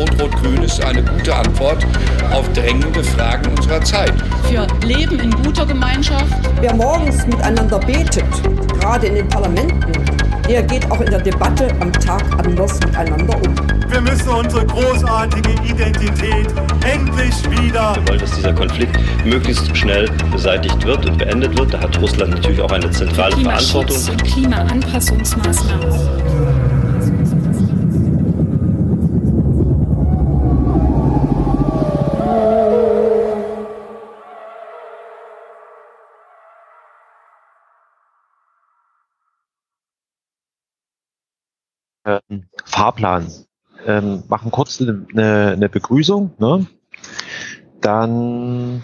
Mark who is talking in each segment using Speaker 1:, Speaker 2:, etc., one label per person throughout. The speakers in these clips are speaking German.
Speaker 1: Rot-Rot-Grün ist eine gute Antwort auf drängende Fragen unserer Zeit.
Speaker 2: Für Leben in guter Gemeinschaft.
Speaker 3: Wer morgens miteinander betet, gerade in den Parlamenten, der geht auch in der Debatte am Tag anders miteinander um.
Speaker 4: Wir müssen unsere großartige Identität endlich wieder.
Speaker 5: Wir wollen, dass dieser Konflikt möglichst schnell beseitigt wird und beendet wird. Da hat Russland natürlich auch eine zentrale Verantwortung.
Speaker 2: und Klimaanpassungsmaßnahmen.
Speaker 6: Ähm, Fahrplan. Ähm, machen kurz eine, eine Begrüßung, ne? Dann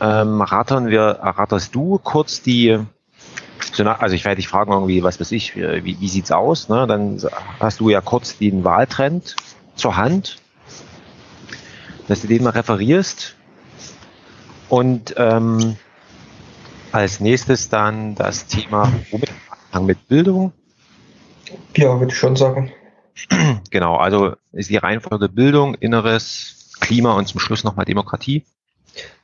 Speaker 6: ähm, rattern wir, ratterst du kurz die, also ich werde dich fragen irgendwie, was weiß ich, wie, wie sieht's aus, ne? Dann hast du ja kurz den Wahltrend zur Hand, dass du den mal referierst und ähm, als nächstes dann das Thema mit Bildung
Speaker 7: ja, würde ich schon sagen.
Speaker 6: Genau, also ist die Reihenfolge Bildung, Inneres, Klima und zum Schluss nochmal Demokratie.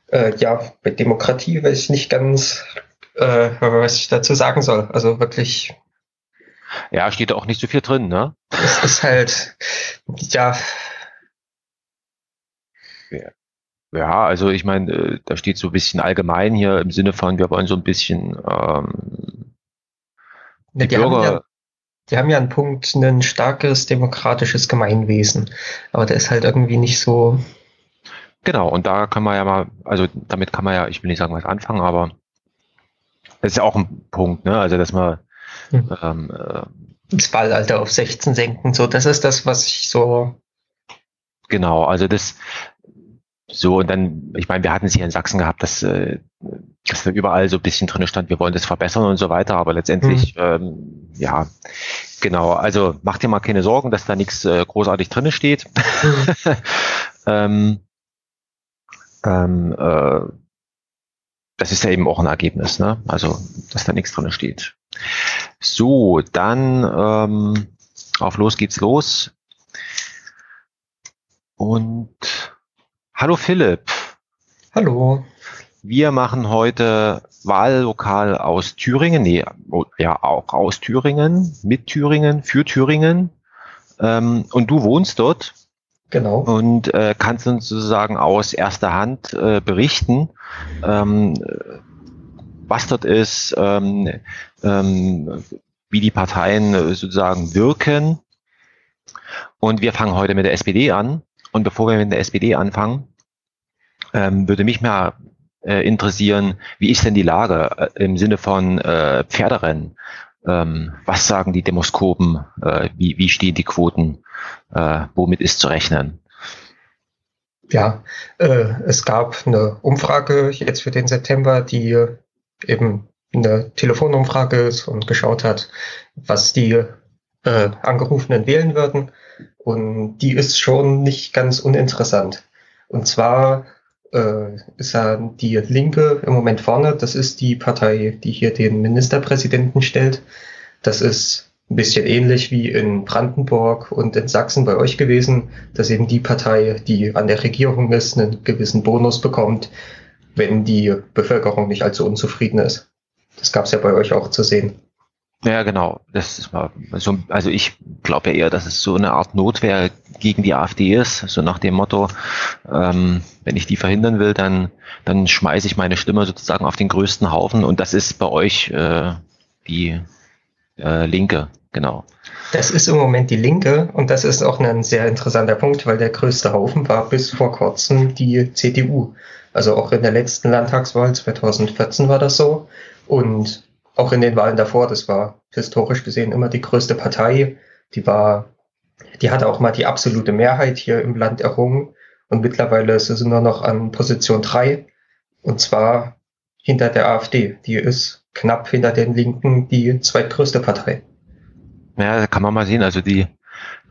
Speaker 7: Äh, ja, bei Demokratie weiß ich nicht ganz, äh, was ich dazu sagen soll. Also wirklich.
Speaker 6: Ja, steht auch nicht so viel drin, ne?
Speaker 7: Es ist halt, ja.
Speaker 6: Ja, also ich meine, äh, da steht so ein bisschen allgemein hier im Sinne von, wir wollen so ein bisschen ähm,
Speaker 7: die, die Bürger. Ja, die haben ja einen Punkt, ein starkes demokratisches Gemeinwesen. Aber der ist halt irgendwie nicht so.
Speaker 6: Genau, und da kann man ja mal, also damit kann man ja, ich will nicht sagen, was anfangen, aber das ist ja auch ein Punkt, ne? Also dass man hm. ähm,
Speaker 7: äh, das Wahlalter auf 16 senken, so, das ist das, was ich so.
Speaker 6: Genau, also das, so, und dann, ich meine, wir hatten es hier in Sachsen gehabt, dass, äh, dass da überall so ein bisschen drin stand, wir wollen das verbessern und so weiter, aber letztendlich, mhm. ähm, ja, genau, also mach dir mal keine Sorgen, dass da nichts äh, großartig drin steht. Mhm. ähm, ähm, äh, das ist ja eben auch ein Ergebnis, ne? Also, dass da nichts drin steht. So, dann ähm, auf los geht's los. Und Hallo Philipp.
Speaker 7: Hallo.
Speaker 6: Wir machen heute Wahllokal aus Thüringen, nee, oh, ja auch aus Thüringen, mit Thüringen, für Thüringen. Ähm, und du wohnst dort.
Speaker 7: Genau.
Speaker 6: Und äh, kannst uns sozusagen aus erster Hand äh, berichten, ähm, was dort ist, ähm, ähm, wie die Parteien äh, sozusagen wirken. Und wir fangen heute mit der SPD an. Und bevor wir mit der SPD anfangen, ähm, würde mich mal äh, interessieren, wie ist denn die Lage äh, im Sinne von äh, Pferderennen? Ähm, was sagen die Demoskopen? Äh, wie, wie stehen die Quoten? Äh, womit ist zu rechnen?
Speaker 7: Ja, äh, es gab eine Umfrage jetzt für den September, die eben eine Telefonumfrage ist und geschaut hat, was die Angerufenen wählen würden. Und die ist schon nicht ganz uninteressant. Und zwar äh, ist ja die Linke im Moment vorne. Das ist die Partei, die hier den Ministerpräsidenten stellt. Das ist ein bisschen ähnlich wie in Brandenburg und in Sachsen bei euch gewesen, dass eben die Partei, die an der Regierung ist, einen gewissen Bonus bekommt, wenn die Bevölkerung nicht allzu unzufrieden ist. Das gab es ja bei euch auch zu sehen.
Speaker 6: Ja, genau. Das ist mal so, also ich glaube ja eher, dass es so eine Art Notwehr gegen die AfD ist, so nach dem Motto, ähm, wenn ich die verhindern will, dann, dann schmeiße ich meine Stimme sozusagen auf den größten Haufen und das ist bei euch äh, die äh, Linke, genau.
Speaker 7: Das ist im Moment die Linke und das ist auch ein sehr interessanter Punkt, weil der größte Haufen war bis vor kurzem die CDU. Also auch in der letzten Landtagswahl 2014 war das so. Und auch in den Wahlen davor, das war historisch gesehen immer die größte Partei. Die war, die hatte auch mal die absolute Mehrheit hier im Land errungen. Und mittlerweile ist sie nur noch an Position drei Und zwar hinter der AfD. Die ist knapp hinter den Linken die zweitgrößte Partei.
Speaker 6: Ja, da kann man mal sehen. Also die,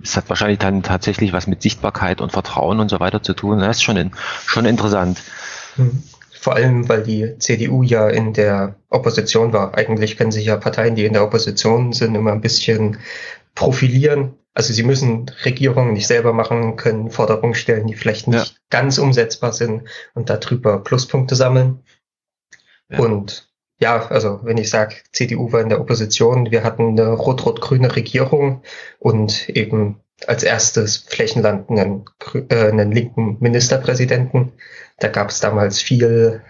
Speaker 6: es hat wahrscheinlich dann tatsächlich was mit Sichtbarkeit und Vertrauen und so weiter zu tun. Das ist schon, in, schon interessant.
Speaker 7: Hm. Vor allem, weil die CDU ja in der Opposition war. Eigentlich können sich ja Parteien, die in der Opposition sind, immer ein bisschen profilieren. Also sie müssen Regierungen nicht selber machen, können Forderungen stellen, die vielleicht nicht ja. ganz umsetzbar sind und darüber Pluspunkte sammeln. Ja. Und ja, also wenn ich sage, CDU war in der Opposition, wir hatten eine rot-rot-grüne Regierung und eben als erstes Flächenland einen, äh, einen linken Ministerpräsidenten. Da gab es damals viel,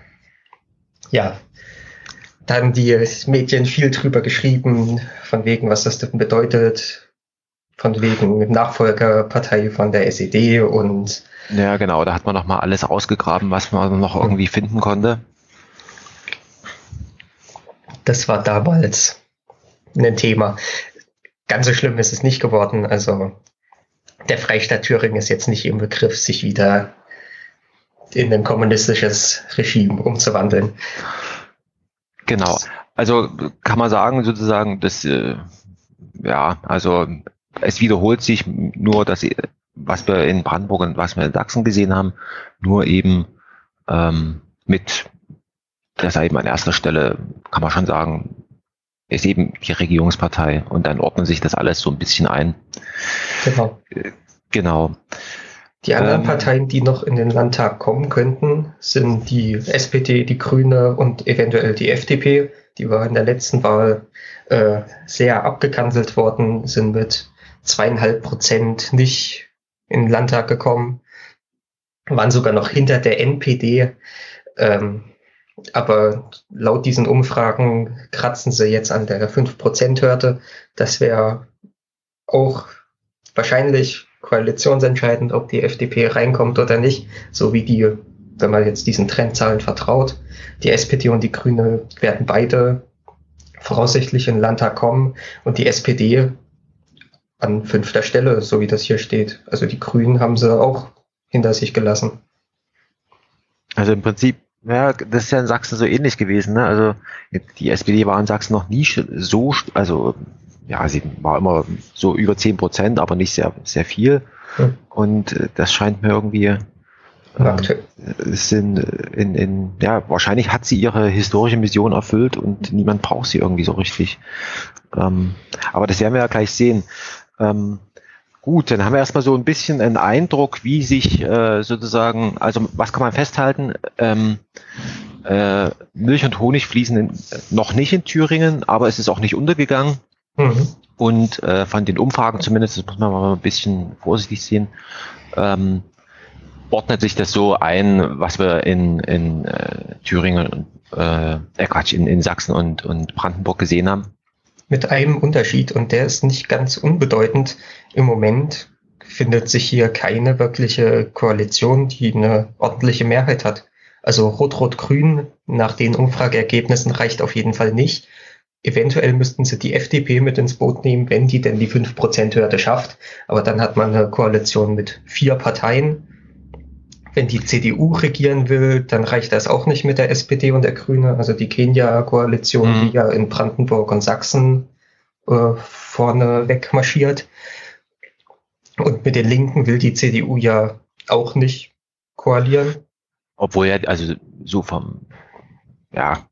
Speaker 7: ja, dann die Medien viel drüber geschrieben, von wegen, was das denn bedeutet, von wegen Nachfolgerpartei von der SED und
Speaker 6: ja, genau, da hat man noch mal alles ausgegraben, was man noch irgendwie finden konnte.
Speaker 7: Das war damals ein Thema. Ganz so schlimm ist es nicht geworden. Also der Freistaat Thüringen ist jetzt nicht im Begriff, sich wieder in ein kommunistisches Regime umzuwandeln.
Speaker 6: Genau. Also kann man sagen, sozusagen, dass äh, ja, also es wiederholt sich nur, dass was wir in Brandenburg und was wir in Sachsen gesehen haben, nur eben ähm, mit das eben an erster Stelle, kann man schon sagen, ist eben die Regierungspartei und dann ordnet sich das alles so ein bisschen ein.
Speaker 7: Genau.
Speaker 6: Genau.
Speaker 7: Die anderen ähm, Parteien, die noch in den Landtag kommen könnten, sind die SPD, die Grüne und eventuell die FDP. Die war in der letzten Wahl äh, sehr abgekanzelt worden, sind mit zweieinhalb Prozent nicht in den Landtag gekommen, waren sogar noch hinter der NPD. Ähm, aber laut diesen Umfragen kratzen sie jetzt an der 5%-Hürde. Das wäre auch wahrscheinlich koalitionsentscheidend, ob die FDP reinkommt oder nicht, so wie die, wenn man jetzt diesen Trendzahlen vertraut. Die SPD und die Grüne werden beide voraussichtlich in den Landtag kommen und die SPD an fünfter Stelle, so wie das hier steht. Also die Grünen haben sie auch hinter sich gelassen.
Speaker 6: Also im Prinzip ja, das ist ja in Sachsen so ähnlich gewesen. Ne? Also die SPD war in Sachsen noch nie so, also ja, sie war immer so über zehn Prozent, aber nicht sehr, sehr viel. Hm. Und äh, das scheint mir irgendwie äh, sind in, in, ja, wahrscheinlich hat sie ihre historische Mission erfüllt und niemand braucht sie irgendwie so richtig. Ähm, aber das werden wir ja gleich sehen. Ähm, Gut, dann haben wir erstmal so ein bisschen einen Eindruck, wie sich äh, sozusagen, also was kann man festhalten? Ähm, äh, Milch und Honig fließen in, noch nicht in Thüringen, aber es ist auch nicht untergegangen. Mhm. Und äh, von den Umfragen zumindest, das muss man mal ein bisschen vorsichtig sehen, ähm, ordnet sich das so ein, was wir in, in äh, Thüringen und äh, äh Quatsch, in, in Sachsen und, und Brandenburg gesehen haben
Speaker 7: mit einem Unterschied und der ist nicht ganz unbedeutend. Im Moment findet sich hier keine wirkliche Koalition, die eine ordentliche Mehrheit hat. Also Rot-Rot-Grün nach den Umfrageergebnissen reicht auf jeden Fall nicht. Eventuell müssten sie die FDP mit ins Boot nehmen, wenn die denn die 5%-Hürde schafft. Aber dann hat man eine Koalition mit vier Parteien wenn die CDU regieren will, dann reicht das auch nicht mit der SPD und der Grüne. Also die Kenia-Koalition, mhm. die ja in Brandenburg und Sachsen äh, vorne wegmarschiert. Und mit den Linken will die CDU ja auch nicht koalieren.
Speaker 6: Obwohl ja, also so vom, ja,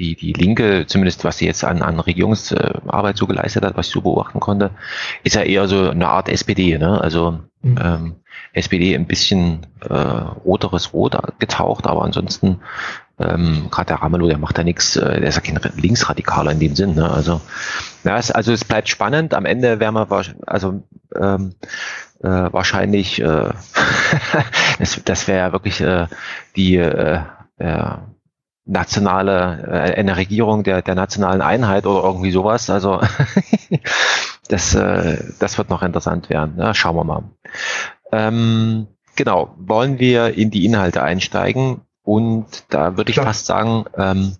Speaker 6: die, die Linke, zumindest was sie jetzt an, an Regierungsarbeit so geleistet hat, was ich so beobachten konnte, ist ja eher so eine Art SPD, ne? Also mhm. ähm, SPD ein bisschen äh, roteres Rot getaucht, aber ansonsten ähm, gerade der Ramelow, der macht da nichts, äh, der ist ja kein Linksradikaler in dem Sinn. Ne? Also, ja, es, also es bleibt spannend. Am Ende werden wir also ähm, äh, wahrscheinlich, äh, das, das wäre ja wirklich äh, die äh, äh, nationale, äh, eine Regierung der, der nationalen Einheit oder irgendwie sowas. Also das, äh, das wird noch interessant werden. Ja, schauen wir mal. Ähm, genau, wollen wir in die Inhalte einsteigen und da würde ich Klar. fast sagen, ähm,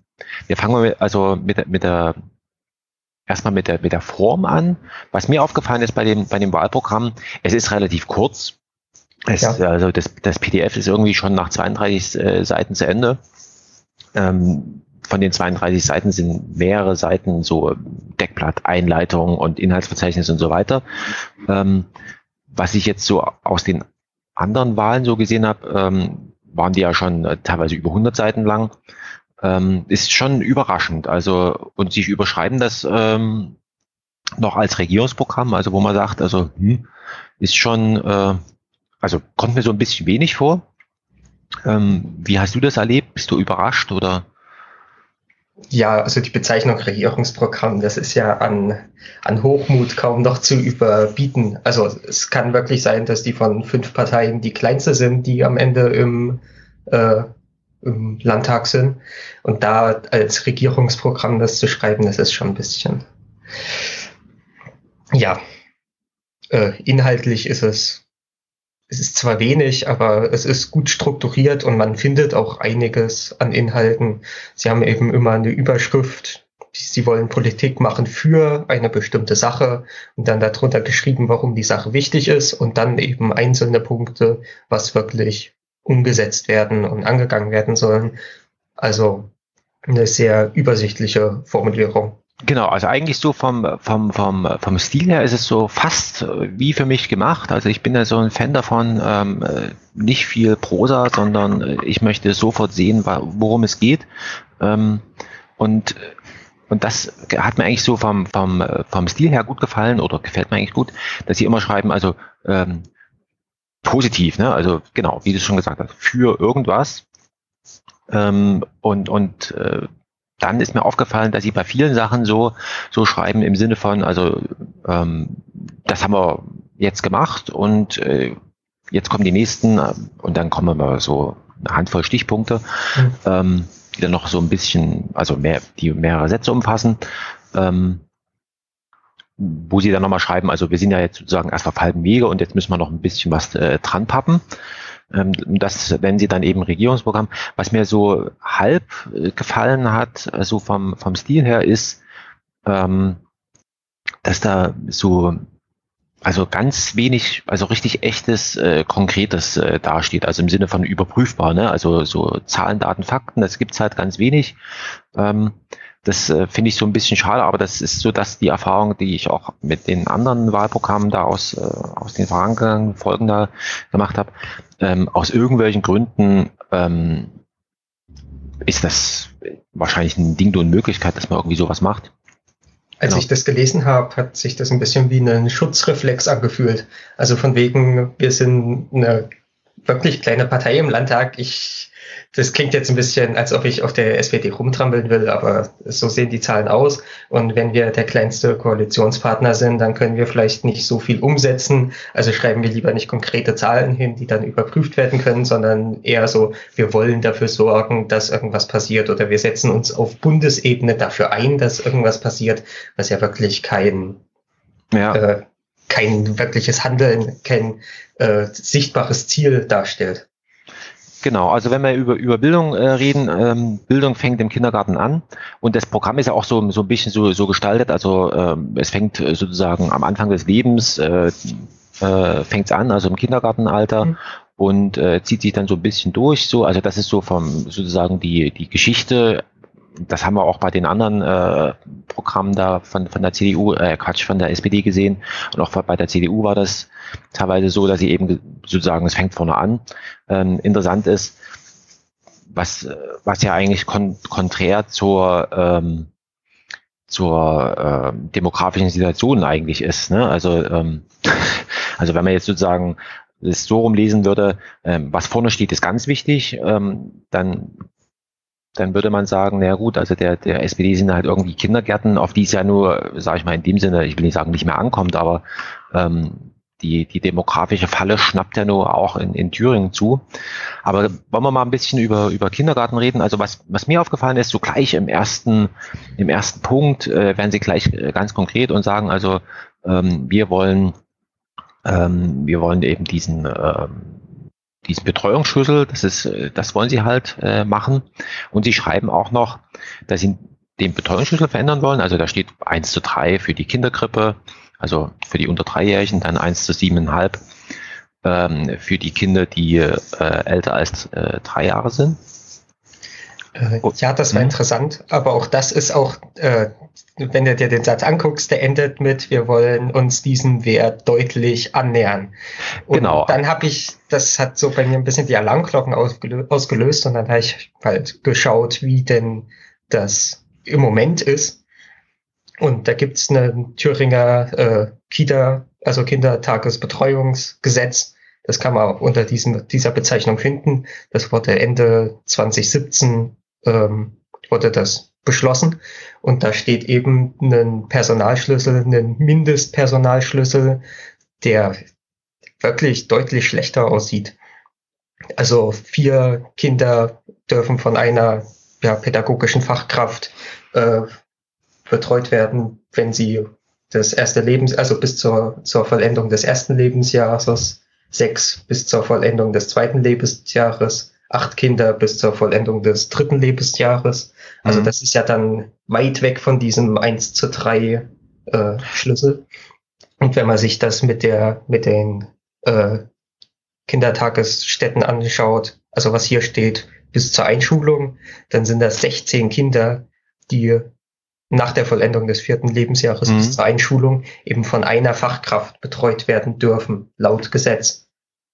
Speaker 6: wir fangen mit, also mit, mit der erstmal mit der, mit der Form an. Was mir aufgefallen ist bei dem, bei dem Wahlprogramm, es ist relativ kurz. Es, ja. Also das, das PDF ist irgendwie schon nach 32 äh, Seiten zu Ende. Ähm, von den 32 Seiten sind mehrere Seiten so Deckblatt, Einleitung und Inhaltsverzeichnis und so weiter. Ähm, was ich jetzt so aus den anderen Wahlen so gesehen habe, ähm, waren die ja schon äh, teilweise über 100 Seiten lang. Ähm, ist schon überraschend. Also, und sich überschreiben das ähm, noch als Regierungsprogramm, also wo man sagt, also hm, ist schon, äh, also kommt mir so ein bisschen wenig vor. Ähm, wie hast du das erlebt? Bist du überrascht oder?
Speaker 7: Ja, also die Bezeichnung Regierungsprogramm, das ist ja an, an Hochmut kaum noch zu überbieten. Also es kann wirklich sein, dass die von fünf Parteien die kleinste sind, die am Ende im, äh, im Landtag sind. Und da als Regierungsprogramm das zu schreiben, das ist schon ein bisschen, ja, äh, inhaltlich ist es es ist zwar wenig, aber es ist gut strukturiert und man findet auch einiges an Inhalten. Sie haben eben immer eine Überschrift. Sie wollen Politik machen für eine bestimmte Sache und dann darunter geschrieben, warum die Sache wichtig ist und dann eben einzelne Punkte, was wirklich umgesetzt werden und angegangen werden sollen. Also eine sehr übersichtliche Formulierung.
Speaker 6: Genau, also eigentlich so vom, vom, vom, vom Stil her ist es so fast wie für mich gemacht. Also ich bin ja so ein Fan davon, ähm, nicht viel Prosa, sondern äh, ich möchte sofort sehen, worum es geht. Ähm, und, und das hat mir eigentlich so vom, vom, vom Stil her gut gefallen oder gefällt mir eigentlich gut, dass sie immer schreiben, also ähm, positiv, ne? also genau, wie du schon gesagt hast, für irgendwas. Ähm, und und äh, dann ist mir aufgefallen, dass sie bei vielen Sachen so, so schreiben im Sinne von, also ähm, das haben wir jetzt gemacht und äh, jetzt kommen die nächsten äh, und dann kommen wir so eine Handvoll Stichpunkte, mhm. ähm, die dann noch so ein bisschen, also mehr, die mehrere Sätze umfassen. Ähm, wo sie dann nochmal schreiben, also wir sind ja jetzt sozusagen erst auf halben Wege und jetzt müssen wir noch ein bisschen was äh, dran pappen. Ähm, das nennen sie dann eben Regierungsprogramm. Was mir so halb äh, gefallen hat, also vom, vom Stil her, ist, ähm, dass da so also ganz wenig, also richtig echtes, äh, konkretes äh, dasteht, also im Sinne von überprüfbar, ne? also so Zahlen, Daten, Fakten, das gibt's halt ganz wenig. Ähm, das äh, finde ich so ein bisschen schade, aber das ist so, dass die Erfahrung, die ich auch mit den anderen Wahlprogrammen da aus, äh, aus den vergangenen Folgen da gemacht habe, ähm, aus irgendwelchen Gründen ähm, ist das wahrscheinlich ein Ding und Möglichkeit, dass man irgendwie sowas macht.
Speaker 7: Als genau. ich das gelesen habe, hat sich das ein bisschen wie ein Schutzreflex angefühlt. Also von wegen, wir sind eine wirklich kleine Partei im Landtag. Ich das klingt jetzt ein bisschen, als ob ich auf der SPD rumtrampeln will, aber so sehen die Zahlen aus. Und wenn wir der kleinste Koalitionspartner sind, dann können wir vielleicht nicht so viel umsetzen. Also schreiben wir lieber nicht konkrete Zahlen hin, die dann überprüft werden können, sondern eher so, wir wollen dafür sorgen, dass irgendwas passiert oder wir setzen uns auf Bundesebene dafür ein, dass irgendwas passiert, was ja wirklich kein, ja. Äh, kein wirkliches Handeln, kein äh, sichtbares Ziel darstellt.
Speaker 6: Genau, also wenn wir über, über Bildung äh, reden, ähm, Bildung fängt im Kindergarten an und das Programm ist ja auch so, so ein bisschen so, so gestaltet, also ähm, es fängt äh, sozusagen am Anfang des Lebens, äh, äh, fängt es an, also im Kindergartenalter mhm. und äh, zieht sich dann so ein bisschen durch, so, also das ist so vom sozusagen die, die Geschichte das haben wir auch bei den anderen äh, Programmen da von, von der CDU, äh, Quatsch, von der SPD gesehen. Und auch bei der CDU war das teilweise so, dass sie eben sozusagen, es fängt vorne an. Ähm, interessant ist, was, was ja eigentlich kon konträr zur, ähm, zur äh, demografischen Situation eigentlich ist. Ne? Also, ähm, also wenn man jetzt sozusagen das so rumlesen würde, ähm, was vorne steht, ist ganz wichtig, ähm, dann dann würde man sagen, na gut, also der, der SPD sind halt irgendwie Kindergärten, auf die es ja nur, sage ich mal, in dem Sinne, ich will nicht sagen, nicht mehr ankommt, aber ähm, die, die demografische Falle schnappt ja nur auch in, in Thüringen zu. Aber wollen wir mal ein bisschen über, über Kindergarten reden? Also was, was mir aufgefallen ist, so gleich im ersten, im ersten Punkt äh, werden sie gleich äh, ganz konkret und sagen, also ähm, wir wollen, ähm, wir wollen eben diesen ähm, diesen Betreuungsschlüssel, das ist, äh, das wollen sie halt äh, machen. Und sie schreiben auch noch, dass sie den Betreuungsschlüssel verändern wollen. Also da steht 1 zu 3 für die Kinderkrippe, also für die unter Dreijährigen, dann 1 zu 7,5 ähm, für die Kinder, die äh, älter als äh, drei Jahre sind.
Speaker 7: Ja, das war mhm. interessant, aber auch das ist auch, äh, wenn du dir den Satz anguckst, der endet mit, wir wollen uns diesem Wert deutlich annähern. Und genau. dann habe ich, das hat so bei mir ein bisschen die Alarmglocken ausgelöst und dann habe ich halt geschaut, wie denn das im Moment ist. Und da gibt's eine Thüringer äh, Kita, also Kindertagesbetreuungsgesetz. Das kann man unter diesem, dieser Bezeichnung finden. Das wurde Ende 2017 ähm, wurde das beschlossen. Und da steht eben ein Personalschlüssel, ein Mindestpersonalschlüssel, der wirklich deutlich schlechter aussieht. Also vier Kinder dürfen von einer ja, pädagogischen Fachkraft äh, betreut werden, wenn sie das erste Lebens, also bis zur, zur Vollendung des ersten Lebensjahres, sechs bis zur Vollendung des zweiten Lebensjahres, acht Kinder bis zur Vollendung des dritten Lebensjahres. Also mhm. das ist ja dann weit weg von diesem eins zu drei äh, Schlüssel. Und wenn man sich das mit der, mit den äh, Kindertagesstätten anschaut, also was hier steht, bis zur Einschulung, dann sind das 16 Kinder, die nach der Vollendung des vierten Lebensjahres mhm. bis zur Einschulung eben von einer Fachkraft betreut werden dürfen, laut Gesetz.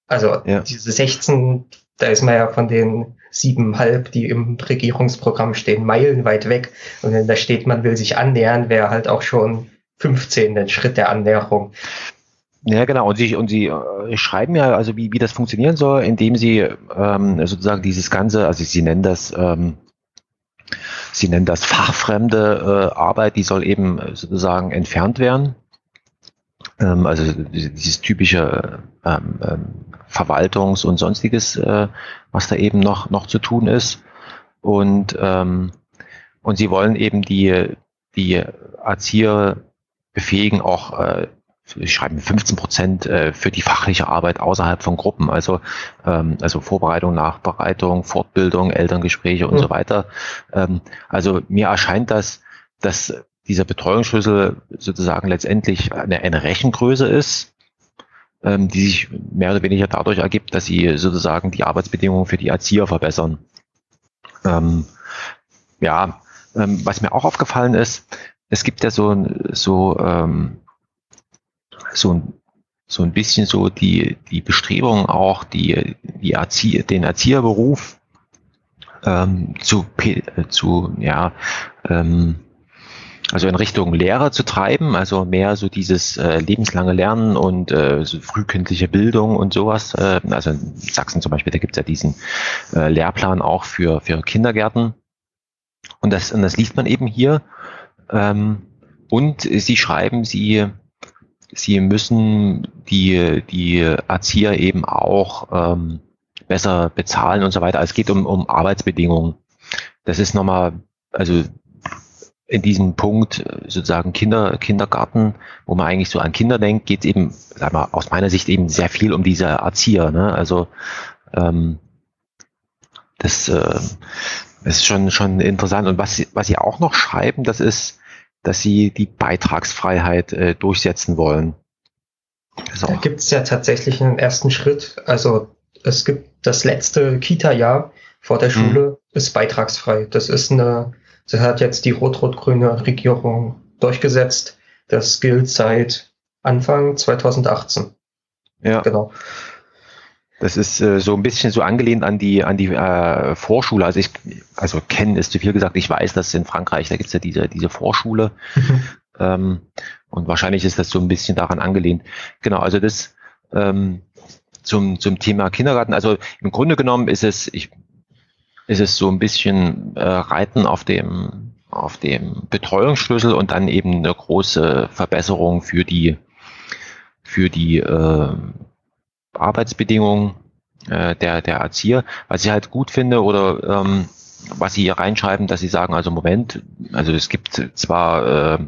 Speaker 7: Also ja. diese 16, da ist man ja von den siebenhalb, die im Regierungsprogramm stehen, meilenweit weg. Und wenn da steht, man will sich annähern, wäre halt auch schon 15 den Schritt der Annäherung.
Speaker 6: Ja, genau. Und Sie, und Sie äh, schreiben ja, also wie, wie das funktionieren soll, indem Sie ähm, sozusagen dieses Ganze, also Sie nennen das, ähm, Sie nennen das fachfremde äh, Arbeit, die soll eben sozusagen entfernt werden. Ähm, also dieses typische ähm, ähm, Verwaltungs- und sonstiges, äh, was da eben noch, noch zu tun ist. Und, ähm, und Sie wollen eben die, die Erzieher befähigen, auch äh, ich schreibe 15 Prozent äh, für die fachliche Arbeit außerhalb von Gruppen, also ähm, also Vorbereitung, Nachbereitung, Fortbildung, Elterngespräche und mhm. so weiter. Ähm, also mir erscheint das, dass dieser Betreuungsschlüssel sozusagen letztendlich eine, eine Rechengröße ist, ähm, die sich mehr oder weniger dadurch ergibt, dass sie sozusagen die Arbeitsbedingungen für die Erzieher verbessern. Ähm, ja, ähm, was mir auch aufgefallen ist, es gibt ja so, so ähm, so ein so ein bisschen so die, die Bestrebung auch, die, die Erzieher, den Erzieherberuf ähm, zu, zu, ja, ähm, also in Richtung Lehrer zu treiben, also mehr so dieses äh, lebenslange Lernen und äh, so frühkindliche Bildung und sowas. Äh, also in Sachsen zum Beispiel, da gibt es ja diesen äh, Lehrplan auch für, für Kindergärten. Und das, und das liest man eben hier. Ähm, und sie schreiben, sie sie müssen die, die Erzieher eben auch ähm, besser bezahlen und so weiter. Es geht um, um Arbeitsbedingungen. Das ist nochmal, also in diesem Punkt sozusagen Kinder, Kindergarten, wo man eigentlich so an Kinder denkt, geht es eben, sag mal, aus meiner Sicht eben sehr viel um diese Erzieher. Ne? Also ähm, das äh, ist schon, schon interessant. Und was, was sie auch noch schreiben, das ist, dass sie die Beitragsfreiheit äh, durchsetzen wollen.
Speaker 7: Da gibt es ja tatsächlich einen ersten Schritt. Also es gibt das letzte Kita-Jahr vor der mhm. Schule mhm. ist beitragsfrei. Das ist eine, das hat jetzt die rot-rot-grüne Regierung durchgesetzt. Das gilt seit Anfang 2018.
Speaker 6: Ja. Genau. Das ist äh, so ein bisschen so angelehnt an die an die äh, Vorschule. Also ich, also kennen ist zu viel gesagt. Ich weiß, dass in Frankreich da gibt's ja diese diese Vorschule mhm. ähm, und wahrscheinlich ist das so ein bisschen daran angelehnt. Genau. Also das ähm, zum zum Thema Kindergarten. Also im Grunde genommen ist es ich ist es so ein bisschen äh, Reiten auf dem auf dem Betreuungsschlüssel und dann eben eine große Verbesserung für die für die äh, Arbeitsbedingungen äh, der, der Erzieher. Was ich halt gut finde oder ähm, was sie hier reinschreiben, dass sie sagen, also Moment, also es gibt zwar äh,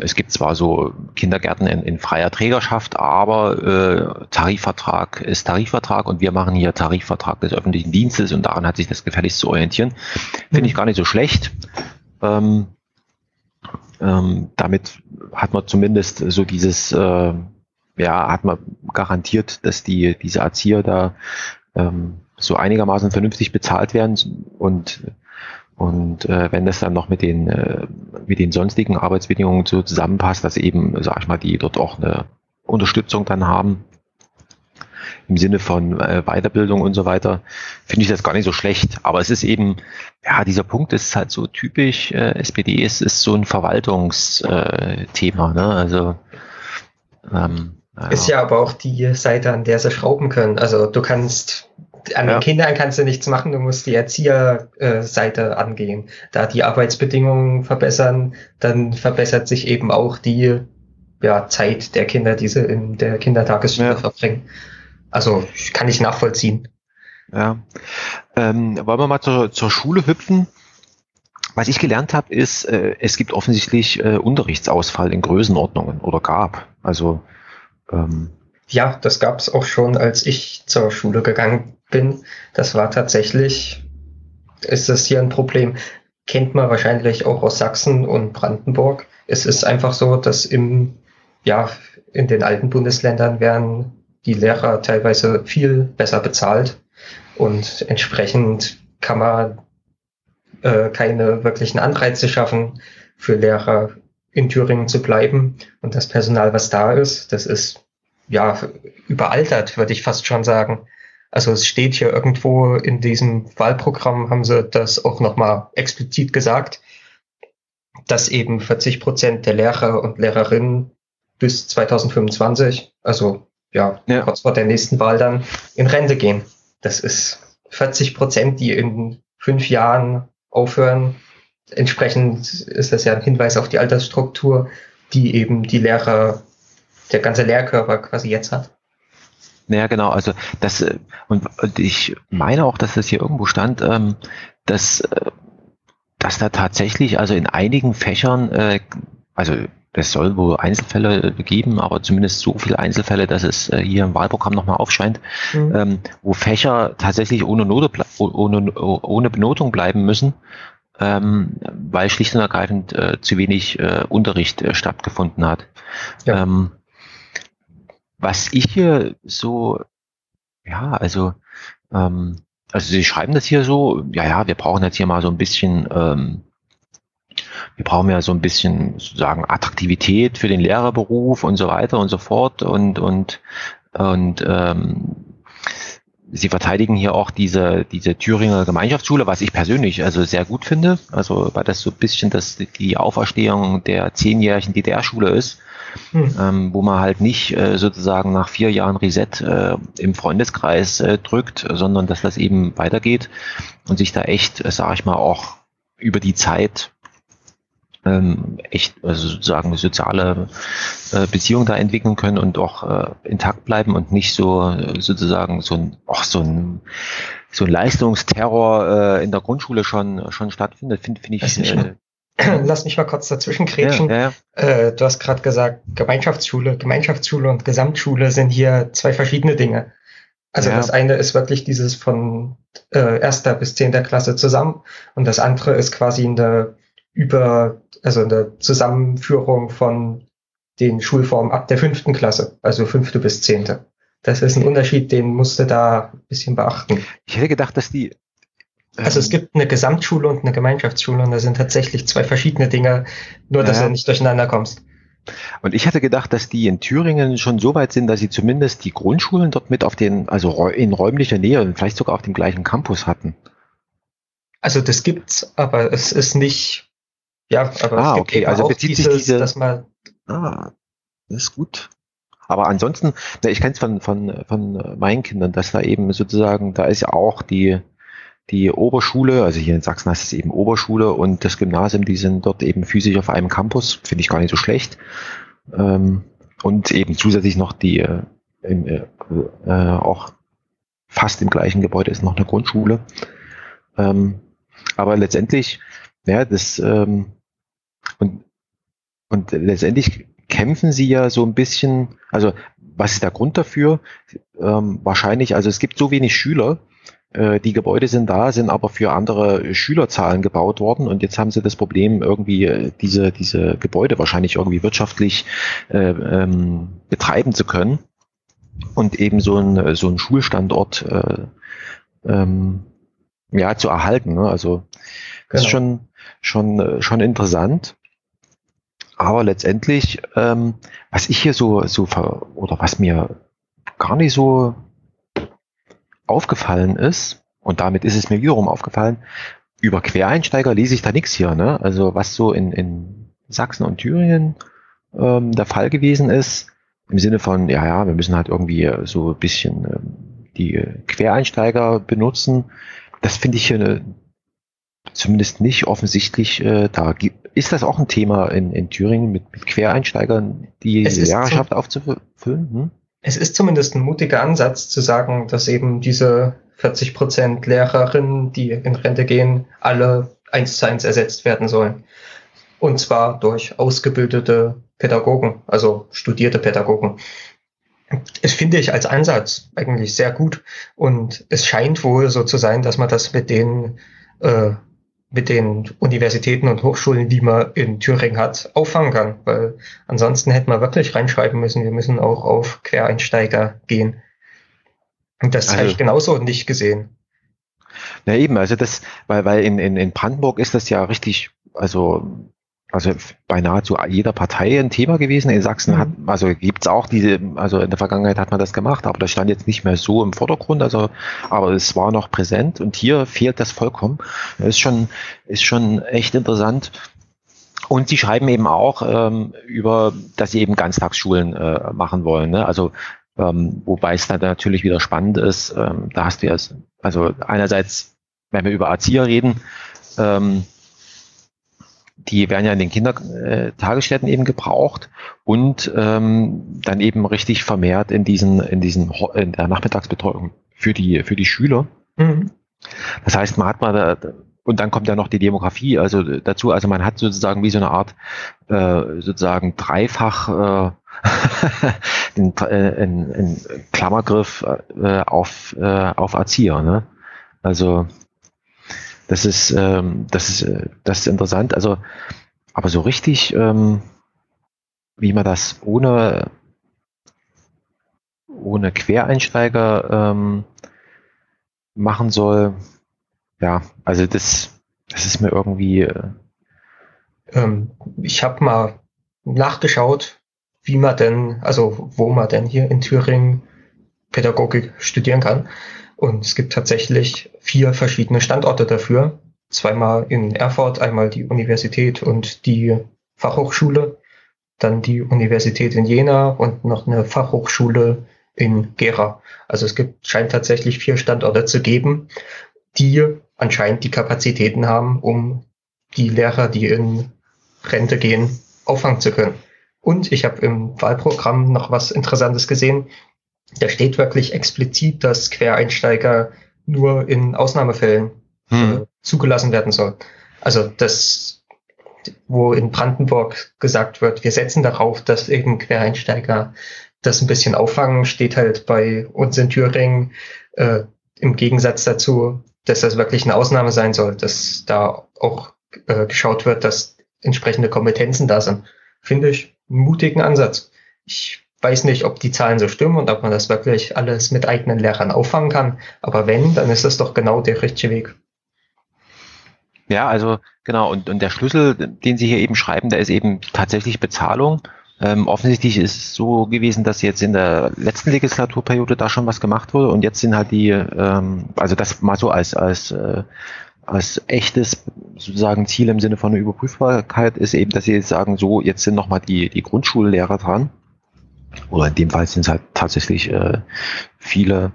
Speaker 6: es gibt zwar so Kindergärten in, in freier Trägerschaft, aber äh, Tarifvertrag ist Tarifvertrag und wir machen hier Tarifvertrag des öffentlichen Dienstes und daran hat sich das gefälligst zu orientieren. Finde ich gar nicht so schlecht. Ähm, ähm, damit hat man zumindest so dieses äh, ja, hat man garantiert, dass die, diese Erzieher da ähm, so einigermaßen vernünftig bezahlt werden und und äh, wenn das dann noch mit den äh, mit den sonstigen Arbeitsbedingungen so zusammenpasst, dass eben, sag ich mal, die dort auch eine Unterstützung dann haben, im Sinne von äh, Weiterbildung und so weiter, finde ich das gar nicht so schlecht. Aber es ist eben, ja, dieser Punkt ist halt so typisch, äh, SPD ist, ist so ein Verwaltungsthema, ne? Also
Speaker 7: ähm, ja. Ist ja aber auch die Seite, an der sie schrauben können. Also du kannst an den Kindern kannst du nichts machen, du musst die Erzieherseite angehen. Da die Arbeitsbedingungen verbessern, dann verbessert sich eben auch die ja, Zeit der Kinder, die sie in der Kindertagesschule ja. verbringen. Also kann ich nachvollziehen.
Speaker 6: Ja. Ähm, wollen wir mal zur, zur Schule hüpfen? Was ich gelernt habe, ist, äh, es gibt offensichtlich äh, Unterrichtsausfall in Größenordnungen oder gab. Also
Speaker 7: ähm, ja, das gab es auch schon, als ich zur Schule gegangen bin. Das war tatsächlich, ist das hier ein Problem. Kennt man wahrscheinlich auch aus Sachsen und Brandenburg. Es ist einfach so, dass im, ja, in den alten Bundesländern werden die Lehrer teilweise viel besser bezahlt und entsprechend kann man äh, keine wirklichen Anreize schaffen für Lehrer in Thüringen zu bleiben. Und das Personal, was da ist, das ist ja überaltert, würde ich fast schon sagen. Also es steht hier irgendwo in diesem Wahlprogramm, haben sie das auch nochmal explizit gesagt, dass eben 40 Prozent der Lehrer und Lehrerinnen bis 2025, also ja, ja, kurz vor der nächsten Wahl dann, in Rente gehen. Das ist 40 Prozent, die in fünf Jahren aufhören. Entsprechend ist das ja ein Hinweis auf die Altersstruktur, die eben die Lehrer, der ganze Lehrkörper quasi jetzt hat.
Speaker 6: Ja, genau. Also das äh, und, und ich meine auch, dass das hier irgendwo stand, ähm, dass äh, dass da tatsächlich also in einigen Fächern, äh, also es soll wohl Einzelfälle geben, aber zumindest so viele Einzelfälle, dass es äh, hier im Wahlprogramm nochmal aufscheint, mhm. ähm, wo Fächer tatsächlich ohne, Note, ohne, ohne Benotung bleiben müssen, ähm, weil schlicht und ergreifend äh, zu wenig äh, Unterricht äh, stattgefunden hat. Ja. Ähm, was ich hier so, ja, also, ähm, also Sie schreiben das hier so, ja, ja, wir brauchen jetzt hier mal so ein bisschen, ähm, wir brauchen ja so ein bisschen sozusagen Attraktivität für den Lehrerberuf und so weiter und so fort und und und ähm, Sie verteidigen hier auch diese, diese Thüringer Gemeinschaftsschule, was ich persönlich also sehr gut finde. Also, weil das so ein bisschen das, die Auferstehung der zehnjährigen DDR-Schule ist hm. ähm, wo man halt nicht äh, sozusagen nach vier Jahren Reset äh, im Freundeskreis äh, drückt, sondern dass das eben weitergeht und sich da echt, äh, sage ich mal, auch über die Zeit ähm, echt also sozusagen soziale äh, Beziehungen da entwickeln können und auch äh, intakt bleiben und nicht so äh, sozusagen so ein, auch so ein so ein Leistungsterror äh, in der Grundschule schon schon stattfindet, finde find ich äh,
Speaker 7: lass mich mal kurz dazwischen kretschen. Ja, ja. Äh, du hast gerade gesagt, Gemeinschaftsschule, Gemeinschaftsschule und Gesamtschule sind hier zwei verschiedene Dinge. Also ja. das eine ist wirklich dieses von äh, erster bis zehnter Klasse zusammen und das andere ist quasi eine über, also eine Zusammenführung von den Schulformen ab der fünften Klasse, also fünfte bis zehnte. Das ist ein Unterschied, den musste da ein bisschen beachten.
Speaker 6: Ich hätte gedacht, dass die
Speaker 7: also es gibt eine Gesamtschule und eine Gemeinschaftsschule und das sind tatsächlich zwei verschiedene Dinge, nur dass ja. du nicht durcheinander kommst.
Speaker 6: Und ich hätte gedacht, dass die in Thüringen schon so weit sind, dass sie zumindest die Grundschulen dort mit auf den, also in räumlicher Nähe und vielleicht sogar auf dem gleichen Campus hatten.
Speaker 7: Also das gibt's, aber es ist nicht, ja, aber
Speaker 6: ah, es gibt okay. also bezieht dieses, sich diese, dass man, ah, das ist gut. Aber ansonsten, ich kenne es von, von, von meinen Kindern, dass da eben sozusagen, da ist ja auch die, die Oberschule, also hier in Sachsen heißt es eben Oberschule und das Gymnasium, die sind dort eben physisch auf einem Campus, finde ich gar nicht so schlecht. Ähm, und eben zusätzlich noch die äh, im, äh, äh, auch fast im gleichen Gebäude ist noch eine Grundschule. Ähm, aber letztendlich, ja, das ähm, und, und letztendlich kämpfen sie ja so ein bisschen, also was ist der Grund dafür? Ähm, wahrscheinlich, also es gibt so wenig Schüler, die Gebäude sind da, sind aber für andere Schülerzahlen gebaut worden und jetzt haben sie das Problem, irgendwie äh, diese, diese Gebäude wahrscheinlich irgendwie wirtschaftlich äh, ähm, betreiben zu können und eben so ein, so ein Schulstandort äh, ähm, ja, zu erhalten. Ne? Also das genau. ist schon, schon, schon interessant. Aber letztendlich, ähm, was ich hier so, so ver oder was mir gar nicht so aufgefallen ist, und damit ist es mir wiederum aufgefallen, über Quereinsteiger lese ich da nichts hier. Ne? Also was so in, in Sachsen und Thüringen ähm, der Fall gewesen ist, im Sinne von, ja, ja, wir müssen halt irgendwie so ein bisschen ähm, die Quereinsteiger benutzen. Das finde ich hier zumindest nicht offensichtlich äh, da. Ist das auch ein Thema in, in Thüringen mit, mit Quereinsteigern, die Lehrerschaft aufzufüllen? Hm?
Speaker 7: Es ist zumindest ein mutiger Ansatz zu sagen, dass eben diese 40 Prozent Lehrerinnen, die in Rente gehen, alle eins zu eins ersetzt werden sollen. Und zwar durch ausgebildete Pädagogen, also studierte Pädagogen. Das finde ich als Ansatz eigentlich sehr gut. Und es scheint wohl so zu sein, dass man das mit den, äh, mit den Universitäten und Hochschulen, die man in Thüringen hat, auffangen kann. Weil ansonsten hätte man wirklich reinschreiben müssen, wir müssen auch auf Quereinsteiger gehen. Und das also, habe ich genauso nicht gesehen.
Speaker 6: Na eben, also das, weil, weil in, in, in Brandenburg ist das ja richtig, also also bei nahezu jeder Partei ein Thema gewesen. In Sachsen hat, mhm. also gibt's auch diese, also in der Vergangenheit hat man das gemacht, aber das stand jetzt nicht mehr so im Vordergrund, also, aber es war noch präsent und hier fehlt das vollkommen. Das ist schon, ist schon echt interessant. Und sie schreiben eben auch ähm, über, dass sie eben Ganztagsschulen äh, machen wollen. Ne? Also ähm, wobei es dann natürlich wieder spannend ist, ähm, da hast du ja, also einerseits, wenn wir über Erzieher reden, ähm, die werden ja in den Kindertagesstätten eben gebraucht und ähm, dann eben richtig vermehrt in diesen, in diesen in der Nachmittagsbetreuung für die, für die Schüler. Mhm. Das heißt, man hat mal da, und dann kommt ja noch die Demografie also dazu, also man hat sozusagen wie so eine Art äh, sozusagen dreifach äh, in, in, in Klammergriff äh, auf, äh, auf Erzieher. Ne? Also das ist, ähm, das ist, äh, das ist interessant. Also, aber so richtig, ähm, wie man das ohne, ohne Quereinsteiger ähm, machen soll, ja, also das, das ist mir irgendwie. Äh,
Speaker 7: ähm, ich habe mal nachgeschaut, wie man denn, also wo man denn hier in Thüringen Pädagogik studieren kann. Und es gibt tatsächlich vier verschiedene Standorte dafür. Zweimal in Erfurt, einmal die Universität und die Fachhochschule, dann die Universität in Jena und noch eine Fachhochschule in Gera. Also es gibt, scheint tatsächlich vier Standorte zu geben, die anscheinend die Kapazitäten haben, um die Lehrer, die in Rente gehen, auffangen zu können. Und ich habe im Wahlprogramm noch was Interessantes gesehen. Da steht wirklich explizit, dass Quereinsteiger nur in Ausnahmefällen hm. äh, zugelassen werden soll. Also das, wo in Brandenburg gesagt wird, wir setzen darauf, dass eben Quereinsteiger das ein bisschen auffangen, steht halt bei uns in Thüringen äh, im Gegensatz dazu, dass das wirklich eine Ausnahme sein soll, dass da auch äh, geschaut wird, dass entsprechende Kompetenzen da sind. Finde ich einen mutigen Ansatz. Ich weiß nicht, ob die Zahlen so stimmen und ob man das wirklich alles mit eigenen Lehrern auffangen kann. Aber wenn, dann ist das doch genau der richtige Weg.
Speaker 6: Ja, also genau, und, und der Schlüssel, den Sie hier eben schreiben, der ist eben tatsächlich Bezahlung. Ähm, offensichtlich ist es so gewesen, dass jetzt in der letzten Legislaturperiode da schon was gemacht wurde und jetzt sind halt die, ähm, also das mal so als, als, äh, als echtes sozusagen Ziel im Sinne von einer Überprüfbarkeit ist eben, dass sie jetzt sagen, so, jetzt sind nochmal die, die Grundschullehrer dran oder in dem Fall sind es halt tatsächlich äh, viele,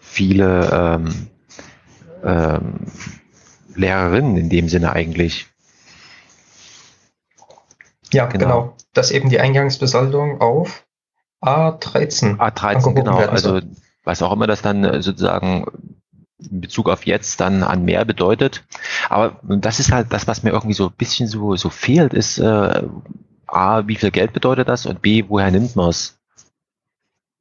Speaker 6: viele ähm, ähm, Lehrerinnen in dem Sinne eigentlich.
Speaker 7: Ja, genau. genau. Dass eben die Eingangsbesoldung auf A13.
Speaker 6: A13, genau. Also was auch immer das dann äh, sozusagen in Bezug auf jetzt dann an mehr bedeutet. Aber das ist halt das, was mir irgendwie so ein bisschen so, so fehlt, ist, äh, A, wie viel Geld bedeutet das und B, woher nimmt man es?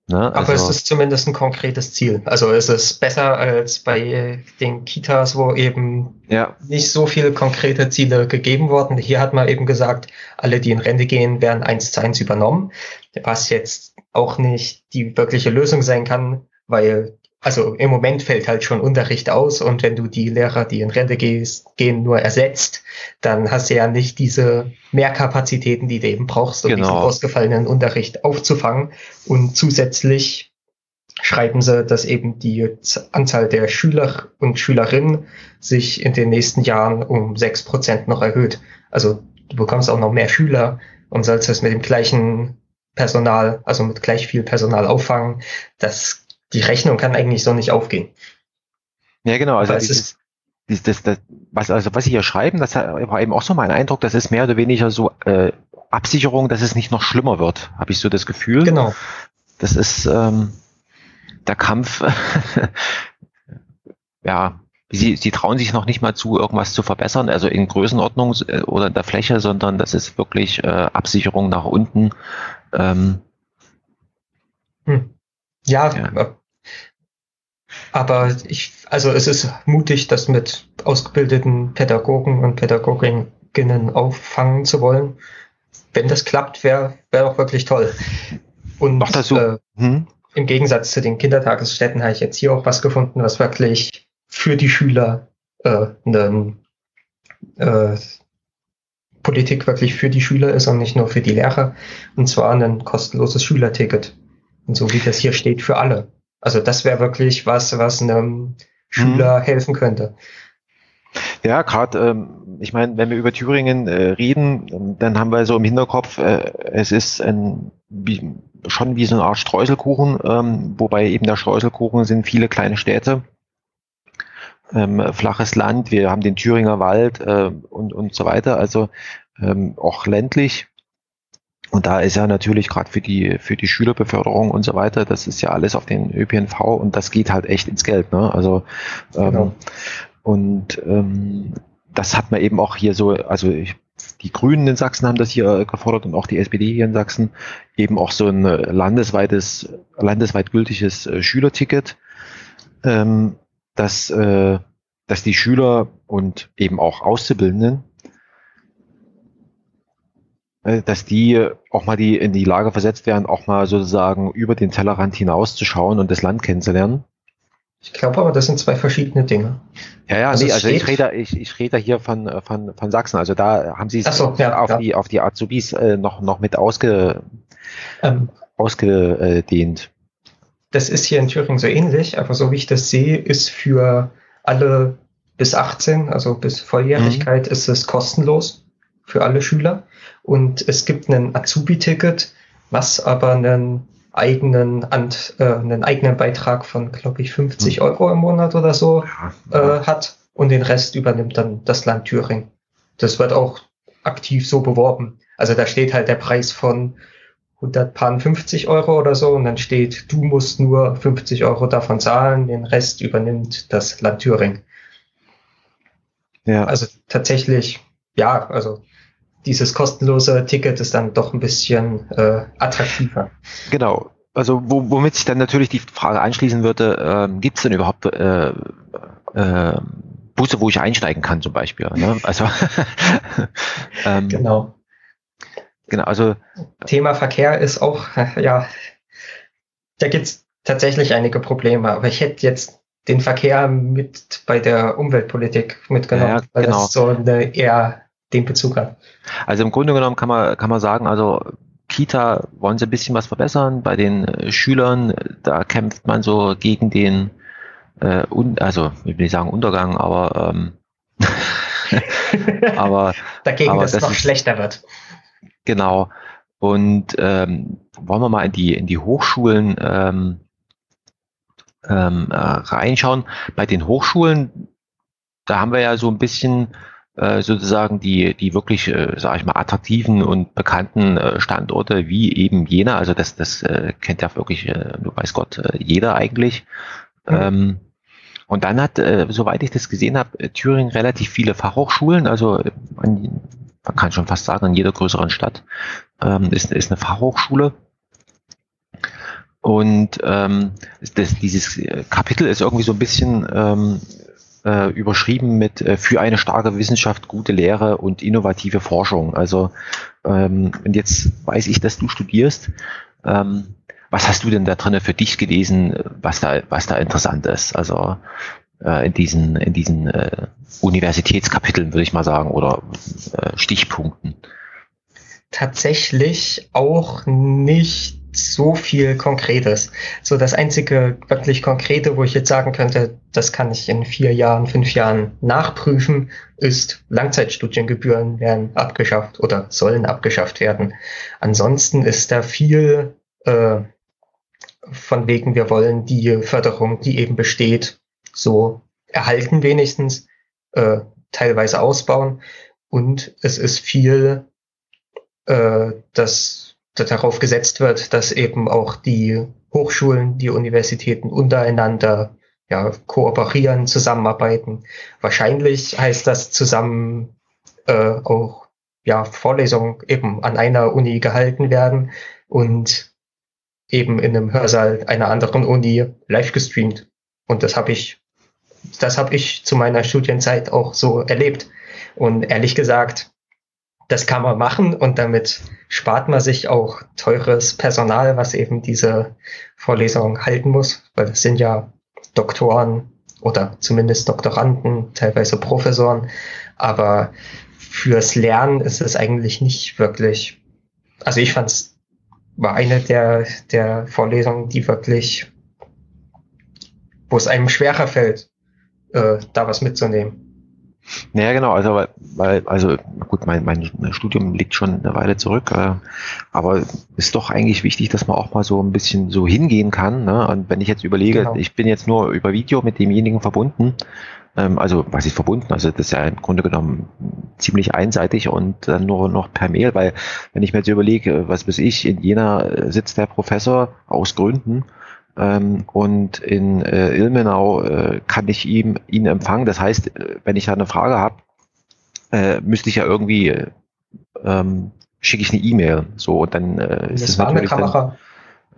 Speaker 7: Ne? Aber also, es ist zumindest ein konkretes Ziel. Also es ist besser als bei den Kitas, wo eben ja. nicht so viele konkrete Ziele gegeben wurden. Hier hat man eben gesagt, alle, die in Rente gehen, werden eins zu eins übernommen, was jetzt auch nicht die wirkliche Lösung sein kann, weil also im Moment fällt halt schon Unterricht aus und wenn du die Lehrer, die in Rente gehst, gehen, nur ersetzt, dann hast du ja nicht diese Mehrkapazitäten, die du eben brauchst, um genau. diesen ausgefallenen Unterricht aufzufangen. Und zusätzlich schreiben sie, dass eben die Anzahl der Schüler und Schülerinnen sich in den nächsten Jahren um sechs Prozent noch erhöht. Also du bekommst auch noch mehr Schüler und sollst es mit dem gleichen Personal, also mit gleich viel Personal auffangen. Das, die Rechnung kann eigentlich so nicht aufgehen.
Speaker 6: Ja, genau. Also dieses, dieses, das, das, was, also was Sie hier schreiben, das war eben auch so mein Eindruck, das ist mehr oder weniger so äh, Absicherung, dass es nicht noch schlimmer wird, habe ich so das Gefühl.
Speaker 7: Genau.
Speaker 6: Das ist ähm, der Kampf, ja, sie, sie trauen sich noch nicht mal zu, irgendwas zu verbessern, also in Größenordnung äh, oder in der Fläche, sondern das ist wirklich äh, Absicherung nach unten. Ähm,
Speaker 7: hm. ja, ja, äh, aber ich, also es ist mutig, das mit ausgebildeten Pädagogen und Pädagoginnen auffangen zu wollen. Wenn das klappt, wäre wäre auch wirklich toll. Und
Speaker 6: Noch dazu. Äh, hm?
Speaker 7: im Gegensatz zu den Kindertagesstätten habe ich jetzt hier auch was gefunden, was wirklich für die Schüler äh, eine äh, Politik wirklich für die Schüler ist und nicht nur für die Lehrer. Und zwar ein kostenloses Schülerticket. Und so wie das hier steht, für alle. Also das wäre wirklich was, was einem Schüler mhm. helfen könnte.
Speaker 6: Ja, gerade, ähm, ich meine, wenn wir über Thüringen äh, reden, dann haben wir so im Hinterkopf, äh, es ist ein, wie, schon wie so eine Art Streuselkuchen, ähm, wobei eben der Streuselkuchen sind viele kleine Städte, ähm, flaches Land, wir haben den Thüringer Wald äh, und, und so weiter, also ähm, auch ländlich. Und da ist ja natürlich gerade für die, für die Schülerbeförderung und so weiter, das ist ja alles auf den ÖPNV und das geht halt echt ins Geld. Ne? Also ähm, genau. und ähm, das hat man eben auch hier so, also ich, die Grünen in Sachsen haben das hier gefordert und auch die SPD hier in Sachsen, eben auch so ein landesweites, landesweit gültiges äh, Schülerticket, ähm, dass, äh, dass die Schüler und eben auch Auszubildenden äh, dass die auch mal die in die Lage versetzt werden, auch mal sozusagen über den Tellerrand hinauszuschauen und das Land kennenzulernen.
Speaker 7: Ich glaube aber, das sind zwei verschiedene Dinge.
Speaker 6: Ja, ja, also, nee, also ich rede, ich, ich rede hier von, von, von Sachsen. Also da haben sie es so, ja, auf, ja. Die, auf die Azubis äh, noch, noch mit ausge, ähm, ausgedehnt.
Speaker 7: Das ist hier in Thüringen so ähnlich, aber so wie ich das sehe, ist für alle bis 18, also bis Volljährigkeit, mhm. ist es kostenlos für alle Schüler. Und es gibt ein Azubi-Ticket, was aber einen eigenen, äh, einen eigenen Beitrag von, glaube ich, 50 hm. Euro im Monat oder so äh, hat. Und den Rest übernimmt dann das Land Thüringen. Das wird auch aktiv so beworben. Also da steht halt der Preis von 150 Euro oder so und dann steht, du musst nur 50 Euro davon zahlen, den Rest übernimmt das Land Thüringen. Ja. Also tatsächlich, ja, also dieses kostenlose Ticket ist dann doch ein bisschen äh, attraktiver.
Speaker 6: Genau. Also wo, womit sich dann natürlich die Frage anschließen würde, ähm, gibt es denn überhaupt äh, äh, Busse, wo ich einsteigen kann zum Beispiel? Ne? Also
Speaker 7: ähm, genau.
Speaker 6: Genau, also
Speaker 7: Thema Verkehr ist auch, ja, da gibt es tatsächlich einige Probleme, aber ich hätte jetzt den Verkehr mit bei der Umweltpolitik mitgenommen, ja, weil genau. das so eine eher den Bezug hat.
Speaker 6: Also im Grunde genommen kann man, kann man sagen, also Kita wollen sie ein bisschen was verbessern. Bei den äh, Schülern, da kämpft man so gegen den, äh, un, also ich will nicht sagen Untergang, aber ähm, aber
Speaker 7: dagegen,
Speaker 6: aber
Speaker 7: dass es noch ist, schlechter wird.
Speaker 6: Genau. Und ähm, wollen wir mal in die in die Hochschulen ähm, ähm, äh, reinschauen. Bei den Hochschulen, da haben wir ja so ein bisschen äh, sozusagen die, die wirklich, äh, sage ich mal, attraktiven und bekannten äh, Standorte wie eben Jena. Also das, das äh, kennt ja wirklich, äh, du weiß Gott, äh, jeder eigentlich. Mhm. Ähm, und dann hat, äh, soweit ich das gesehen habe, Thüringen relativ viele Fachhochschulen. Also man, man kann schon fast sagen, in jeder größeren Stadt ähm, ist, ist eine Fachhochschule. Und ähm, das, dieses Kapitel ist irgendwie so ein bisschen ähm, äh, überschrieben mit äh, für eine starke Wissenschaft, gute Lehre und innovative Forschung. Also ähm, und jetzt weiß ich, dass du studierst. Ähm, was hast du denn da drinnen für dich gelesen, was da, was da interessant ist? Also äh, in diesen, in diesen äh, Universitätskapiteln, würde ich mal sagen, oder äh, Stichpunkten.
Speaker 7: Tatsächlich auch nicht so viel Konkretes. So das einzige wirklich Konkrete, wo ich jetzt sagen könnte, das kann ich in vier Jahren, fünf Jahren nachprüfen, ist Langzeitstudiengebühren werden abgeschafft oder sollen abgeschafft werden. Ansonsten ist da viel äh, von wegen, wir wollen die Förderung, die eben besteht, so erhalten wenigstens, äh, teilweise ausbauen. Und es ist viel, äh, das, darauf gesetzt wird, dass eben auch die Hochschulen, die Universitäten untereinander ja, kooperieren, zusammenarbeiten. Wahrscheinlich heißt das zusammen äh, auch ja, Vorlesungen eben an einer Uni gehalten werden und eben in einem Hörsaal einer anderen Uni live gestreamt. Und das habe ich, das habe ich zu meiner Studienzeit auch so erlebt. Und ehrlich gesagt, das kann man machen und damit spart man sich auch teures Personal, was eben diese Vorlesung halten muss, weil es sind ja Doktoren oder zumindest Doktoranden, teilweise Professoren, aber fürs Lernen ist es eigentlich nicht wirklich, also ich fand es war eine der, der Vorlesungen, die wirklich, wo es einem schwerer fällt, äh, da was mitzunehmen.
Speaker 6: Naja, genau, also weil, weil also gut, mein, mein Studium liegt schon eine Weile zurück, äh, aber ist doch eigentlich wichtig, dass man auch mal so ein bisschen so hingehen kann. Ne? Und wenn ich jetzt überlege, genau. ich bin jetzt nur über Video mit demjenigen verbunden, ähm, also was ist verbunden? Also das ist ja im Grunde genommen ziemlich einseitig und dann nur noch per Mail, weil wenn ich mir jetzt überlege, was weiß ich, in Jena sitzt der Professor aus Gründen ähm, und in äh, Ilmenau äh, kann ich ihm ihn empfangen. Das heißt, äh, wenn ich da eine Frage habe, äh, müsste ich ja irgendwie ähm, schicke ich eine E-Mail. So und dann äh, ist es natürlich dann,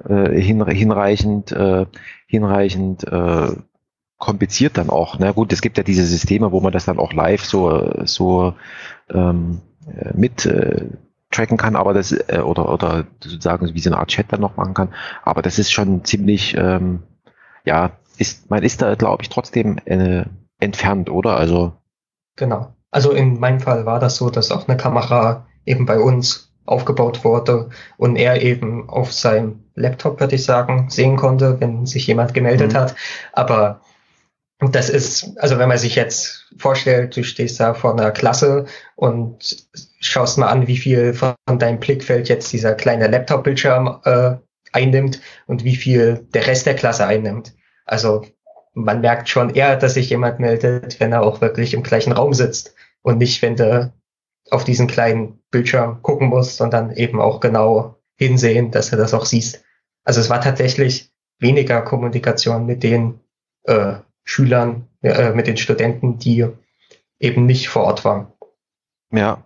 Speaker 6: äh, hin, hinreichend äh, hinreichend äh, kompliziert dann auch. Na ne? gut, es gibt ja diese Systeme, wo man das dann auch live so so ähm, mit äh, tracken kann, aber das äh, oder oder sozusagen wie so eine Art Chat dann noch machen kann. Aber das ist schon ziemlich, ähm, ja, ist man ist da glaube ich trotzdem äh, entfernt, oder? Also
Speaker 7: genau. Also in meinem Fall war das so, dass auch eine Kamera eben bei uns aufgebaut wurde und er eben auf seinem Laptop, würde ich sagen, sehen konnte, wenn sich jemand gemeldet mhm. hat. Aber das ist, also wenn man sich jetzt vorstellt, du stehst da vor einer Klasse und schaust mal an, wie viel von deinem Blickfeld jetzt dieser kleine Laptop-Bildschirm äh, einnimmt und wie viel der Rest der Klasse einnimmt. Also man merkt schon eher, dass sich jemand meldet, wenn er auch wirklich im gleichen Raum sitzt und nicht, wenn du auf diesen kleinen Bildschirm gucken musst, sondern eben auch genau hinsehen, dass du das auch siehst. Also es war tatsächlich weniger Kommunikation mit den äh, Schülern, äh, mit den Studenten, die eben nicht vor Ort waren.
Speaker 6: Ja.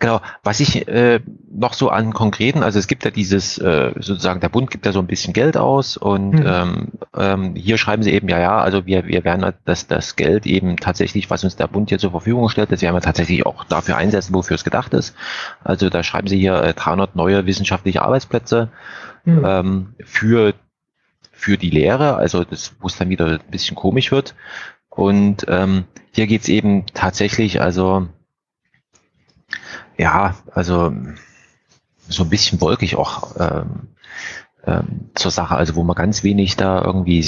Speaker 6: Genau, was ich äh, noch so an konkreten, also es gibt ja dieses, äh, sozusagen, der Bund gibt ja so ein bisschen Geld aus und mhm. ähm, ähm, hier schreiben sie eben, ja, ja, also wir, wir werden das, das Geld eben tatsächlich, was uns der Bund hier zur Verfügung stellt, das werden wir tatsächlich auch dafür einsetzen, wofür es gedacht ist. Also da schreiben sie hier äh, 300 neue wissenschaftliche Arbeitsplätze mhm. ähm, für für die Lehre, also das, wo es dann wieder ein bisschen komisch wird. Und ähm, hier geht's eben tatsächlich, also ja, also so ein bisschen wolkig auch ähm, ähm, zur Sache, also wo man ganz wenig da irgendwie,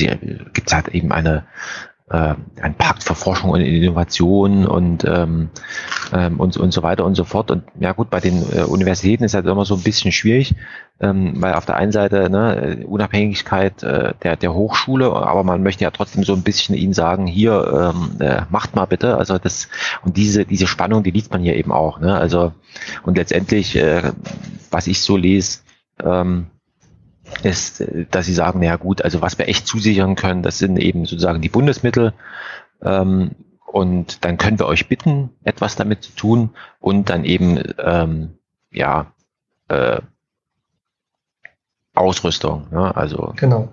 Speaker 6: gibt es halt eben eine äh, ein Pakt für Forschung und Innovation und, ähm, ähm, und, und so weiter und so fort. Und ja gut, bei den äh, Universitäten ist halt immer so ein bisschen schwierig, ähm, weil auf der einen Seite ne, Unabhängigkeit äh, der, der Hochschule, aber man möchte ja trotzdem so ein bisschen ihnen sagen, hier, ähm, äh, macht mal bitte. Also das und diese, diese Spannung, die liest man hier eben auch. Ne? Also und letztendlich, äh, was ich so lese, ähm, ist, dass sie sagen, ja gut, also was wir echt zusichern können, das sind eben sozusagen die Bundesmittel. Ähm, und dann können wir euch bitten, etwas damit zu tun und dann eben ähm, ja äh, Ausrüstung. Ne? Also
Speaker 7: genau.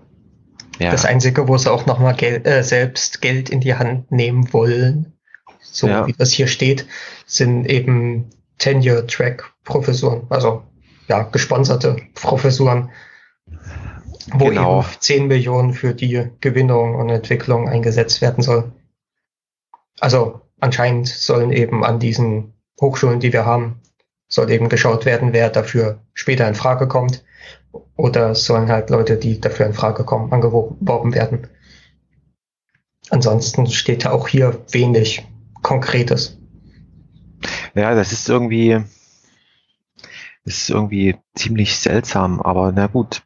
Speaker 7: Ja. Das Einzige, wo sie auch nochmal Gel äh, selbst Geld in die Hand nehmen wollen, so ja. wie das hier steht, sind eben Tenure-Track-Professuren, also ja, gesponserte Professuren, wo genau. eben 10 Millionen für die Gewinnung und Entwicklung eingesetzt werden soll. Also anscheinend sollen eben an diesen Hochschulen, die wir haben, soll eben geschaut werden, wer dafür später in Frage kommt. Oder sollen halt Leute, die dafür in Frage kommen, angeworben werden. Ansonsten steht auch hier wenig Konkretes.
Speaker 6: Ja, das ist irgendwie, das ist irgendwie ziemlich seltsam, aber na gut.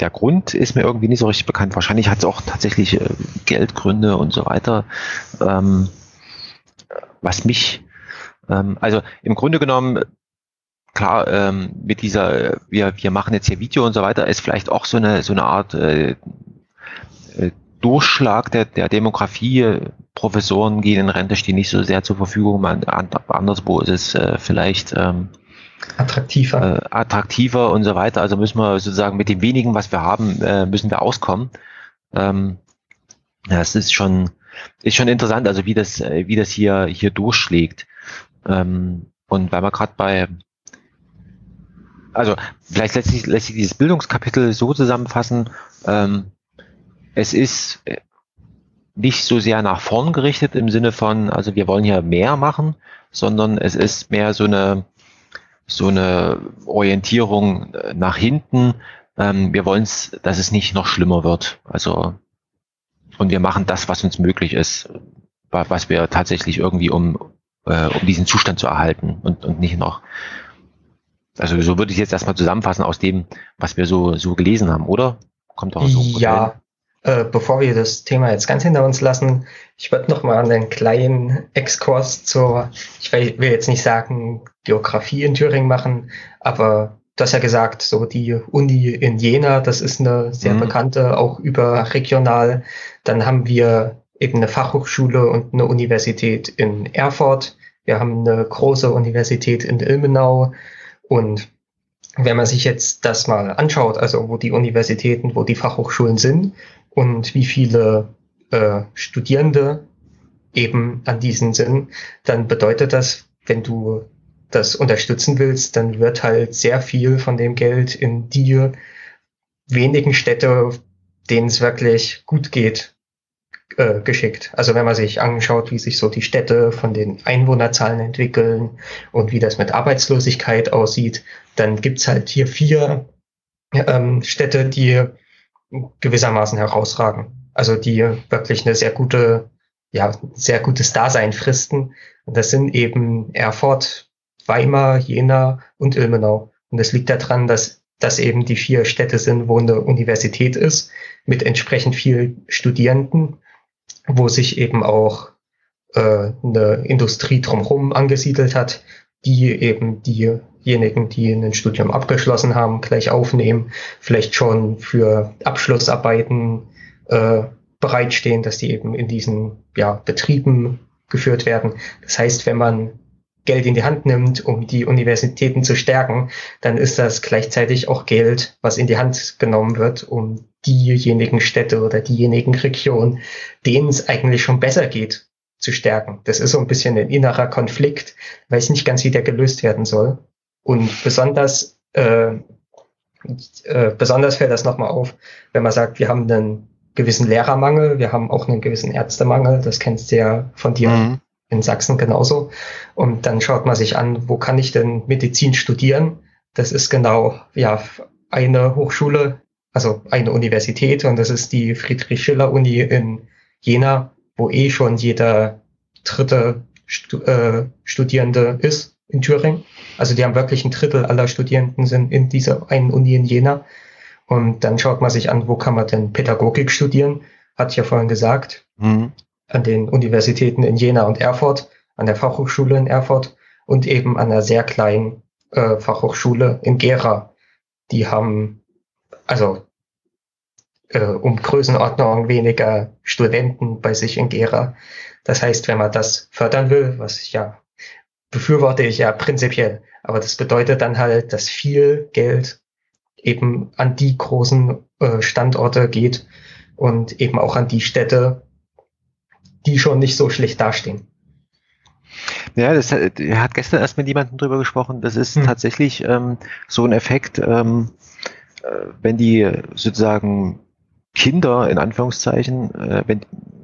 Speaker 6: Der Grund ist mir irgendwie nicht so richtig bekannt. Wahrscheinlich hat es auch tatsächlich äh, Geldgründe und so weiter. Ähm, was mich, ähm, also im Grunde genommen, klar, ähm, mit dieser, wir, wir machen jetzt hier Video und so weiter, ist vielleicht auch so eine, so eine Art äh, äh Durchschlag der, der Demografie. Professoren gehen in Rente, stehen nicht so sehr zur Verfügung. Man, anderswo ist es äh, vielleicht ähm,
Speaker 7: attraktiver.
Speaker 6: Äh, attraktiver und so weiter. Also müssen wir sozusagen mit dem wenigen, was wir haben, äh, müssen wir auskommen. Ähm, ja, es ist schon, ist schon interessant, also wie das, äh, wie das hier, hier durchschlägt. Ähm, und weil wir gerade bei, also vielleicht lässt sich, lässt sich dieses Bildungskapitel so zusammenfassen, ähm, es ist äh, nicht so sehr nach vorn gerichtet im Sinne von, also wir wollen hier mehr machen, sondern es ist mehr so eine, so eine Orientierung äh, nach hinten. Ähm, wir wollen es, dass es nicht noch schlimmer wird. Also, und wir machen das, was uns möglich ist, was wir tatsächlich irgendwie um, äh, um diesen Zustand zu erhalten und, und nicht noch. Also so würde ich jetzt erstmal zusammenfassen aus dem, was wir so, so gelesen haben, oder?
Speaker 7: Kommt auch so. Ja, äh, bevor wir das Thema jetzt ganz hinter uns lassen, ich würde noch mal einen kleinen Exkurs zur, ich will, will jetzt nicht sagen Geografie in Thüringen machen, aber du hast ja gesagt, so die Uni in Jena, das ist eine sehr mhm. bekannte, auch überregional. Dann haben wir eben eine Fachhochschule und eine Universität in Erfurt. Wir haben eine große Universität in Ilmenau und wenn man sich jetzt das mal anschaut, also wo die Universitäten, wo die Fachhochschulen sind, und wie viele äh, Studierende eben an diesen sind, dann bedeutet das, wenn du das unterstützen willst, dann wird halt sehr viel von dem Geld in die wenigen Städte, denen es wirklich gut geht, äh, geschickt. Also wenn man sich anschaut, wie sich so die Städte von den Einwohnerzahlen entwickeln und wie das mit Arbeitslosigkeit aussieht, dann gibt's halt hier vier ähm, Städte, die gewissermaßen herausragen. Also die wirklich eine sehr gute, ja, sehr gutes Dasein fristen. Und das sind eben Erfurt, Weimar, Jena und Ilmenau. Und das liegt daran, dass das eben die vier Städte sind, wo eine Universität ist, mit entsprechend viel Studierenden, wo sich eben auch äh, eine Industrie drumherum angesiedelt hat, die eben diejenigen, die ein Studium abgeschlossen haben, gleich aufnehmen, vielleicht schon für Abschlussarbeiten äh, bereitstehen, dass die eben in diesen ja, Betrieben geführt werden. Das heißt, wenn man Geld in die Hand nimmt, um die Universitäten zu stärken, dann ist das gleichzeitig auch Geld, was in die Hand genommen wird, um diejenigen Städte oder diejenigen Regionen, denen es eigentlich schon besser geht, zu stärken. Das ist so ein bisschen ein innerer Konflikt, weiß nicht ganz, wie der gelöst werden soll. Und besonders, äh, äh, besonders fällt das nochmal auf, wenn man sagt, wir haben einen gewissen Lehrermangel, wir haben auch einen gewissen Ärztemangel, das kennst du ja von dir mhm. in Sachsen genauso. Und dann schaut man sich an, wo kann ich denn Medizin studieren? Das ist genau, ja, eine Hochschule, also eine Universität und das ist die Friedrich-Schiller-Uni in Jena wo eh schon jeder dritte Stu äh, Studierende ist in Thüringen. Also die haben wirklich ein Drittel aller Studierenden sind in dieser einen Uni in Jena. Und dann schaut man sich an, wo kann man denn Pädagogik studieren? Hatte ich ja vorhin gesagt. Mhm. An den Universitäten in Jena und Erfurt, an der Fachhochschule in Erfurt und eben an einer sehr kleinen äh, Fachhochschule in Gera. Die haben, also äh, um Größenordnung weniger Studenten bei sich in Gera. Das heißt, wenn man das fördern will, was ich ja befürworte ich ja prinzipiell, aber das bedeutet dann halt, dass viel Geld eben an die großen äh, Standorte geht und eben auch an die Städte, die schon nicht so schlecht dastehen.
Speaker 6: Ja, das hat, hat gestern erst mit jemandem drüber gesprochen. Das ist hm. tatsächlich ähm, so ein Effekt, ähm, äh, wenn die sozusagen Kinder in Anführungszeichen, äh, wenn,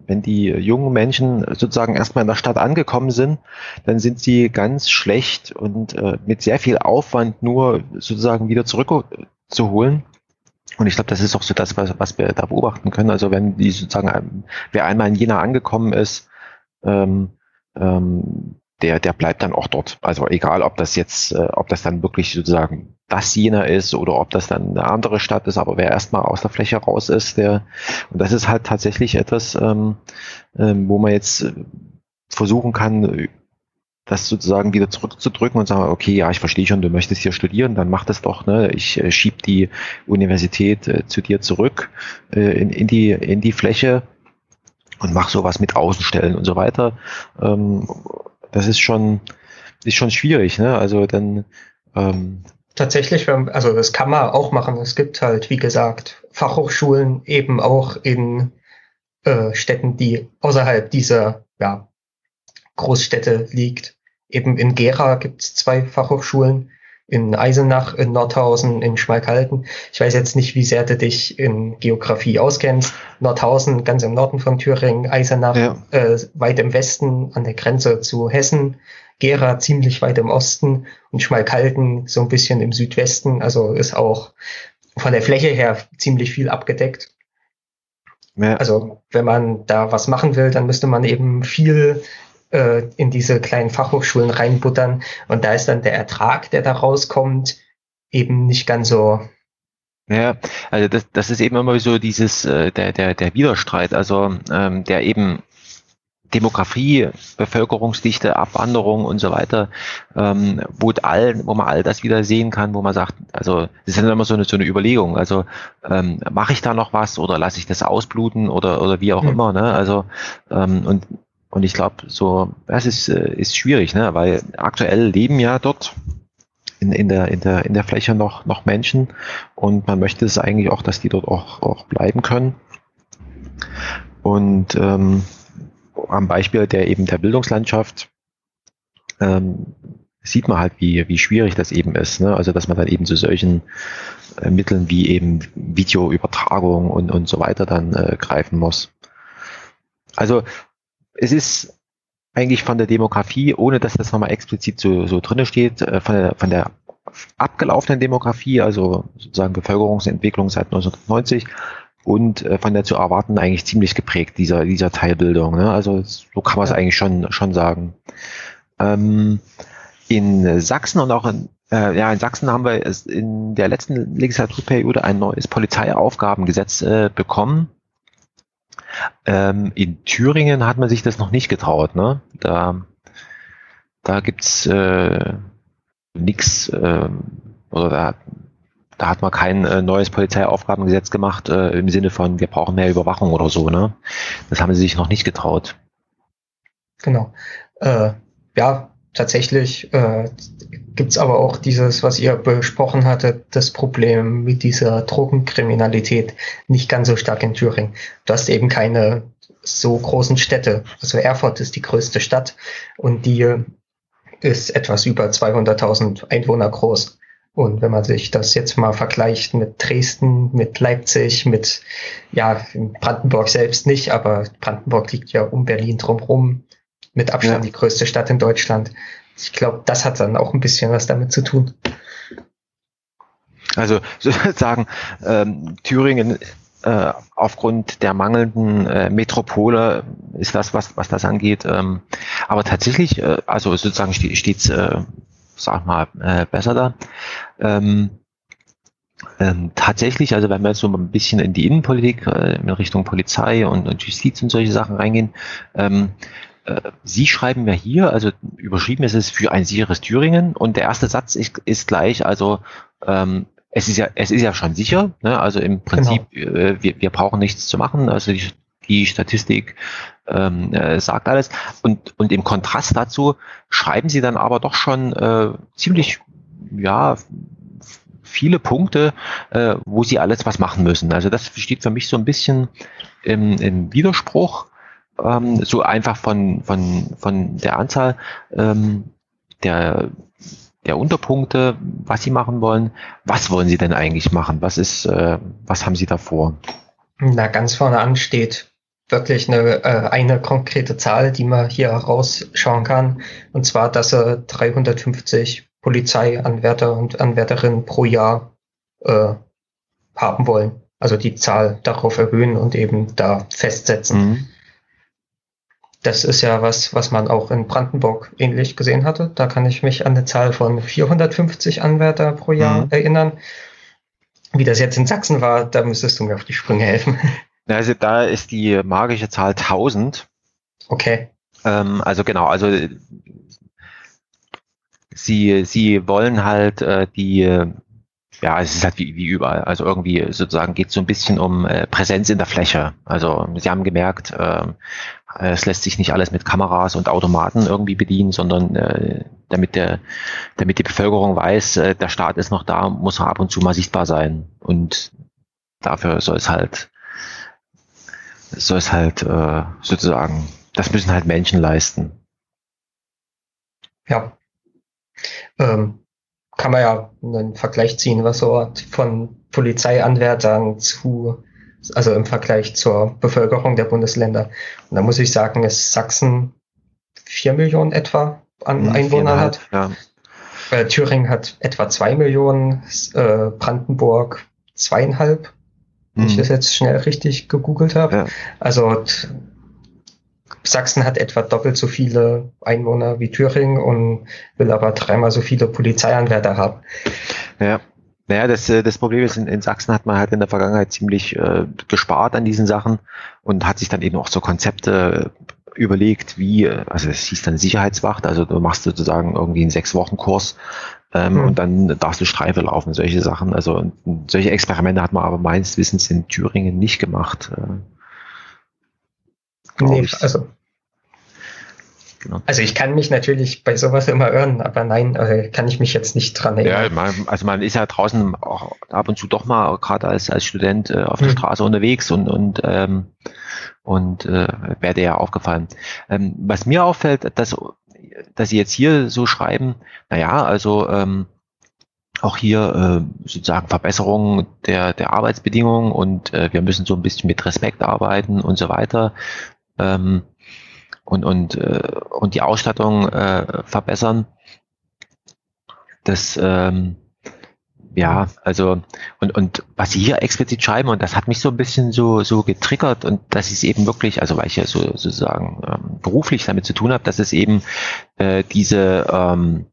Speaker 6: wenn die jungen Menschen sozusagen erstmal in der Stadt angekommen sind, dann sind sie ganz schlecht und äh, mit sehr viel Aufwand nur sozusagen wieder zurückzuholen. Und ich glaube, das ist auch so das, was, was wir da beobachten können. Also wenn die sozusagen, wer einmal in Jena angekommen ist, ähm, ähm, der, der bleibt dann auch dort. Also egal, ob das jetzt, äh, ob das dann wirklich sozusagen das Jena ist oder ob das dann eine andere Stadt ist, aber wer erstmal aus der Fläche raus ist, der, und das ist halt tatsächlich etwas, ähm, ähm, wo man jetzt versuchen kann, das sozusagen wieder zurückzudrücken und sagen, okay, ja, ich verstehe schon, du möchtest hier studieren, dann mach das doch, ne? Ich äh, schieb die Universität äh, zu dir zurück äh, in, in, die, in die Fläche und mach sowas mit Außenstellen und so weiter. Ähm, das ist schon, ist schon schwierig, ne? Also dann ähm,
Speaker 7: Tatsächlich, also das kann man auch machen. Es gibt halt, wie gesagt, Fachhochschulen eben auch in äh, Städten, die außerhalb dieser ja, Großstädte liegt. Eben in Gera gibt es zwei Fachhochschulen, in Eisenach, in Nordhausen, in Schmalkalden. Ich weiß jetzt nicht, wie sehr du dich in Geografie auskennst. Nordhausen ganz im Norden von Thüringen, Eisenach ja. äh, weit im Westen an der Grenze zu Hessen, Gera ziemlich weit im Osten und Schmalkalden so ein bisschen im Südwesten. Also ist auch von der Fläche her ziemlich viel abgedeckt. Ja. Also wenn man da was machen will, dann müsste man eben viel äh, in diese kleinen Fachhochschulen reinbuttern. Und da ist dann der Ertrag, der da rauskommt, eben nicht ganz so.
Speaker 6: Ja, also das, das ist eben immer so dieses, äh, der, der, der Widerstreit, also ähm, der eben Demografie, Bevölkerungsdichte, Abwanderung und so weiter, ähm, wo, all, wo man all das wieder sehen kann, wo man sagt, also das ist immer so eine, so eine Überlegung, also ähm, mache ich da noch was oder lasse ich das ausbluten oder, oder wie auch mhm. immer, ne? Also ähm, und und ich glaube, so, das ist, äh, ist schwierig, ne? weil aktuell leben ja dort in, in, der, in, der, in der Fläche noch, noch Menschen und man möchte es eigentlich auch, dass die dort auch, auch bleiben können. Und ähm, am Beispiel der eben der Bildungslandschaft ähm, sieht man halt, wie, wie schwierig das eben ist. Ne? Also dass man dann eben zu solchen äh, Mitteln wie eben Videoübertragung und, und so weiter dann äh, greifen muss. Also es ist eigentlich von der Demografie, ohne dass das nochmal explizit so, so drinne steht, äh, von der, von der abgelaufenen Demografie, also sozusagen Bevölkerungsentwicklung seit 1990 und äh, von der zu erwarten eigentlich ziemlich geprägt, dieser, dieser Teilbildung. Ne? Also so kann man es eigentlich schon, schon sagen. Ähm, in Sachsen und auch in, äh, ja, in Sachsen haben wir in der letzten Legislaturperiode ein neues Polizeiaufgabengesetz äh, bekommen, ähm, in Thüringen hat man sich das noch nicht getraut. Ne? Da, da gibt's äh, nichts äh, oder da, da hat man kein äh, neues Polizeiaufgabengesetz gemacht äh, im Sinne von wir brauchen mehr Überwachung oder so. Ne? Das haben sie sich noch nicht getraut.
Speaker 7: Genau. Äh, ja, tatsächlich äh, gibt aber auch dieses, was ihr besprochen hattet, das Problem mit dieser Drogenkriminalität nicht ganz so stark in Thüringen. Du hast eben keine so großen Städte. Also Erfurt ist die größte Stadt und die ist etwas über 200.000 Einwohner groß. Und wenn man sich das jetzt mal vergleicht mit Dresden, mit Leipzig, mit, ja, Brandenburg selbst nicht, aber Brandenburg liegt ja um Berlin drumherum, mit Abstand ja. die größte Stadt in Deutschland. Ich glaube, das hat dann auch ein bisschen was damit zu tun.
Speaker 6: Also sozusagen ähm, Thüringen äh, aufgrund der mangelnden äh, Metropole ist das, was, was das angeht. Ähm, aber tatsächlich, äh, also sozusagen steht es, äh, sag mal, äh, besser da. Ähm, ähm, tatsächlich, also wenn wir jetzt so ein bisschen in die Innenpolitik, äh, in Richtung Polizei und, und Justiz und solche Sachen reingehen, ähm, äh, Sie schreiben ja hier, also überschrieben ist es für ein sicheres Thüringen und der erste Satz ist, ist gleich, also ähm, es ist ja, es ist ja schon sicher, ne? also im Prinzip, genau. äh, wir, wir brauchen nichts zu machen, also die, die Statistik ähm, äh, sagt alles. Und, und im Kontrast dazu schreiben sie dann aber doch schon äh, ziemlich, ja, viele Punkte, äh, wo sie alles was machen müssen. Also das steht für mich so ein bisschen im, im Widerspruch ähm, so einfach von, von, von der Anzahl ähm, der, der Unterpunkte, was Sie machen wollen. Was wollen Sie denn eigentlich machen? Was ist, äh, was haben Sie da vor?
Speaker 7: Na, ganz vorne an steht wirklich eine, äh, eine konkrete Zahl, die man hier rausschauen kann. Und zwar, dass er 350 Polizeianwärter und Anwärterinnen pro Jahr äh, haben wollen. Also die Zahl darauf erhöhen und eben da festsetzen. Mhm. Das ist ja was, was man auch in Brandenburg ähnlich gesehen hatte. Da kann ich mich an eine Zahl von 450 Anwärter pro Jahr mhm. erinnern. Wie das jetzt in Sachsen war, da müsstest du mir auf die Sprünge helfen.
Speaker 6: Also da ist die magische Zahl 1000.
Speaker 7: Okay.
Speaker 6: Ähm, also genau, also sie, sie wollen halt äh, die ja, es ist halt wie, wie überall. Also irgendwie sozusagen geht es so ein bisschen um äh, Präsenz in der Fläche. Also sie haben gemerkt, äh, es lässt sich nicht alles mit Kameras und Automaten irgendwie bedienen, sondern äh, damit der, damit die Bevölkerung weiß, äh, der Staat ist noch da, muss er ab und zu mal sichtbar sein. Und dafür soll es halt, soll es halt äh, sozusagen, das müssen halt Menschen leisten.
Speaker 7: Ja. Ähm, kann man ja einen Vergleich ziehen, was so von Polizeianwärtern zu, also im Vergleich zur Bevölkerung der Bundesländer. Und da muss ich sagen, dass Sachsen vier Millionen etwa an hm, Einwohnern hat. Ja. Äh, Thüringen hat etwa zwei Millionen, äh, Brandenburg zweieinhalb, wenn ich hm. das jetzt schnell richtig gegoogelt habe. Ja. Also Sachsen hat etwa doppelt so viele Einwohner wie Thüringen und will aber dreimal so viele Polizeianwärter haben.
Speaker 6: Ja. Naja, das, äh, das Problem ist, in, in Sachsen hat man halt in der Vergangenheit ziemlich äh, gespart an diesen Sachen und hat sich dann eben auch so Konzepte überlegt, wie, äh, also es hieß dann Sicherheitswacht, also du machst sozusagen irgendwie einen sechs Wochen Kurs ähm, mhm. und dann darfst du Streife laufen, solche Sachen. Also solche Experimente hat man aber meines Wissens in Thüringen nicht gemacht. Äh.
Speaker 7: Nee, ich. also. Genau. Also ich kann mich natürlich bei sowas immer irren, aber nein, äh, kann ich mich jetzt nicht dran erinnern.
Speaker 6: Ja, man, also man ist ja draußen auch ab und zu doch mal gerade als, als Student äh, auf der hm. Straße unterwegs und und ähm, und äh, wäre dir ja aufgefallen. Ähm, was mir auffällt, dass dass sie jetzt hier so schreiben, naja, also ähm, auch hier äh, sozusagen Verbesserungen der, der Arbeitsbedingungen und äh, wir müssen so ein bisschen mit Respekt arbeiten und so weiter ähm, und, und, äh, und die Ausstattung äh, verbessern. Das, ähm, ja, also, und, und was sie hier explizit schreiben, und das hat mich so ein bisschen so, so getriggert, und das ist eben wirklich, also weil ich ja so, sozusagen ähm, beruflich damit zu tun habe, dass es eben äh, diese, ähm,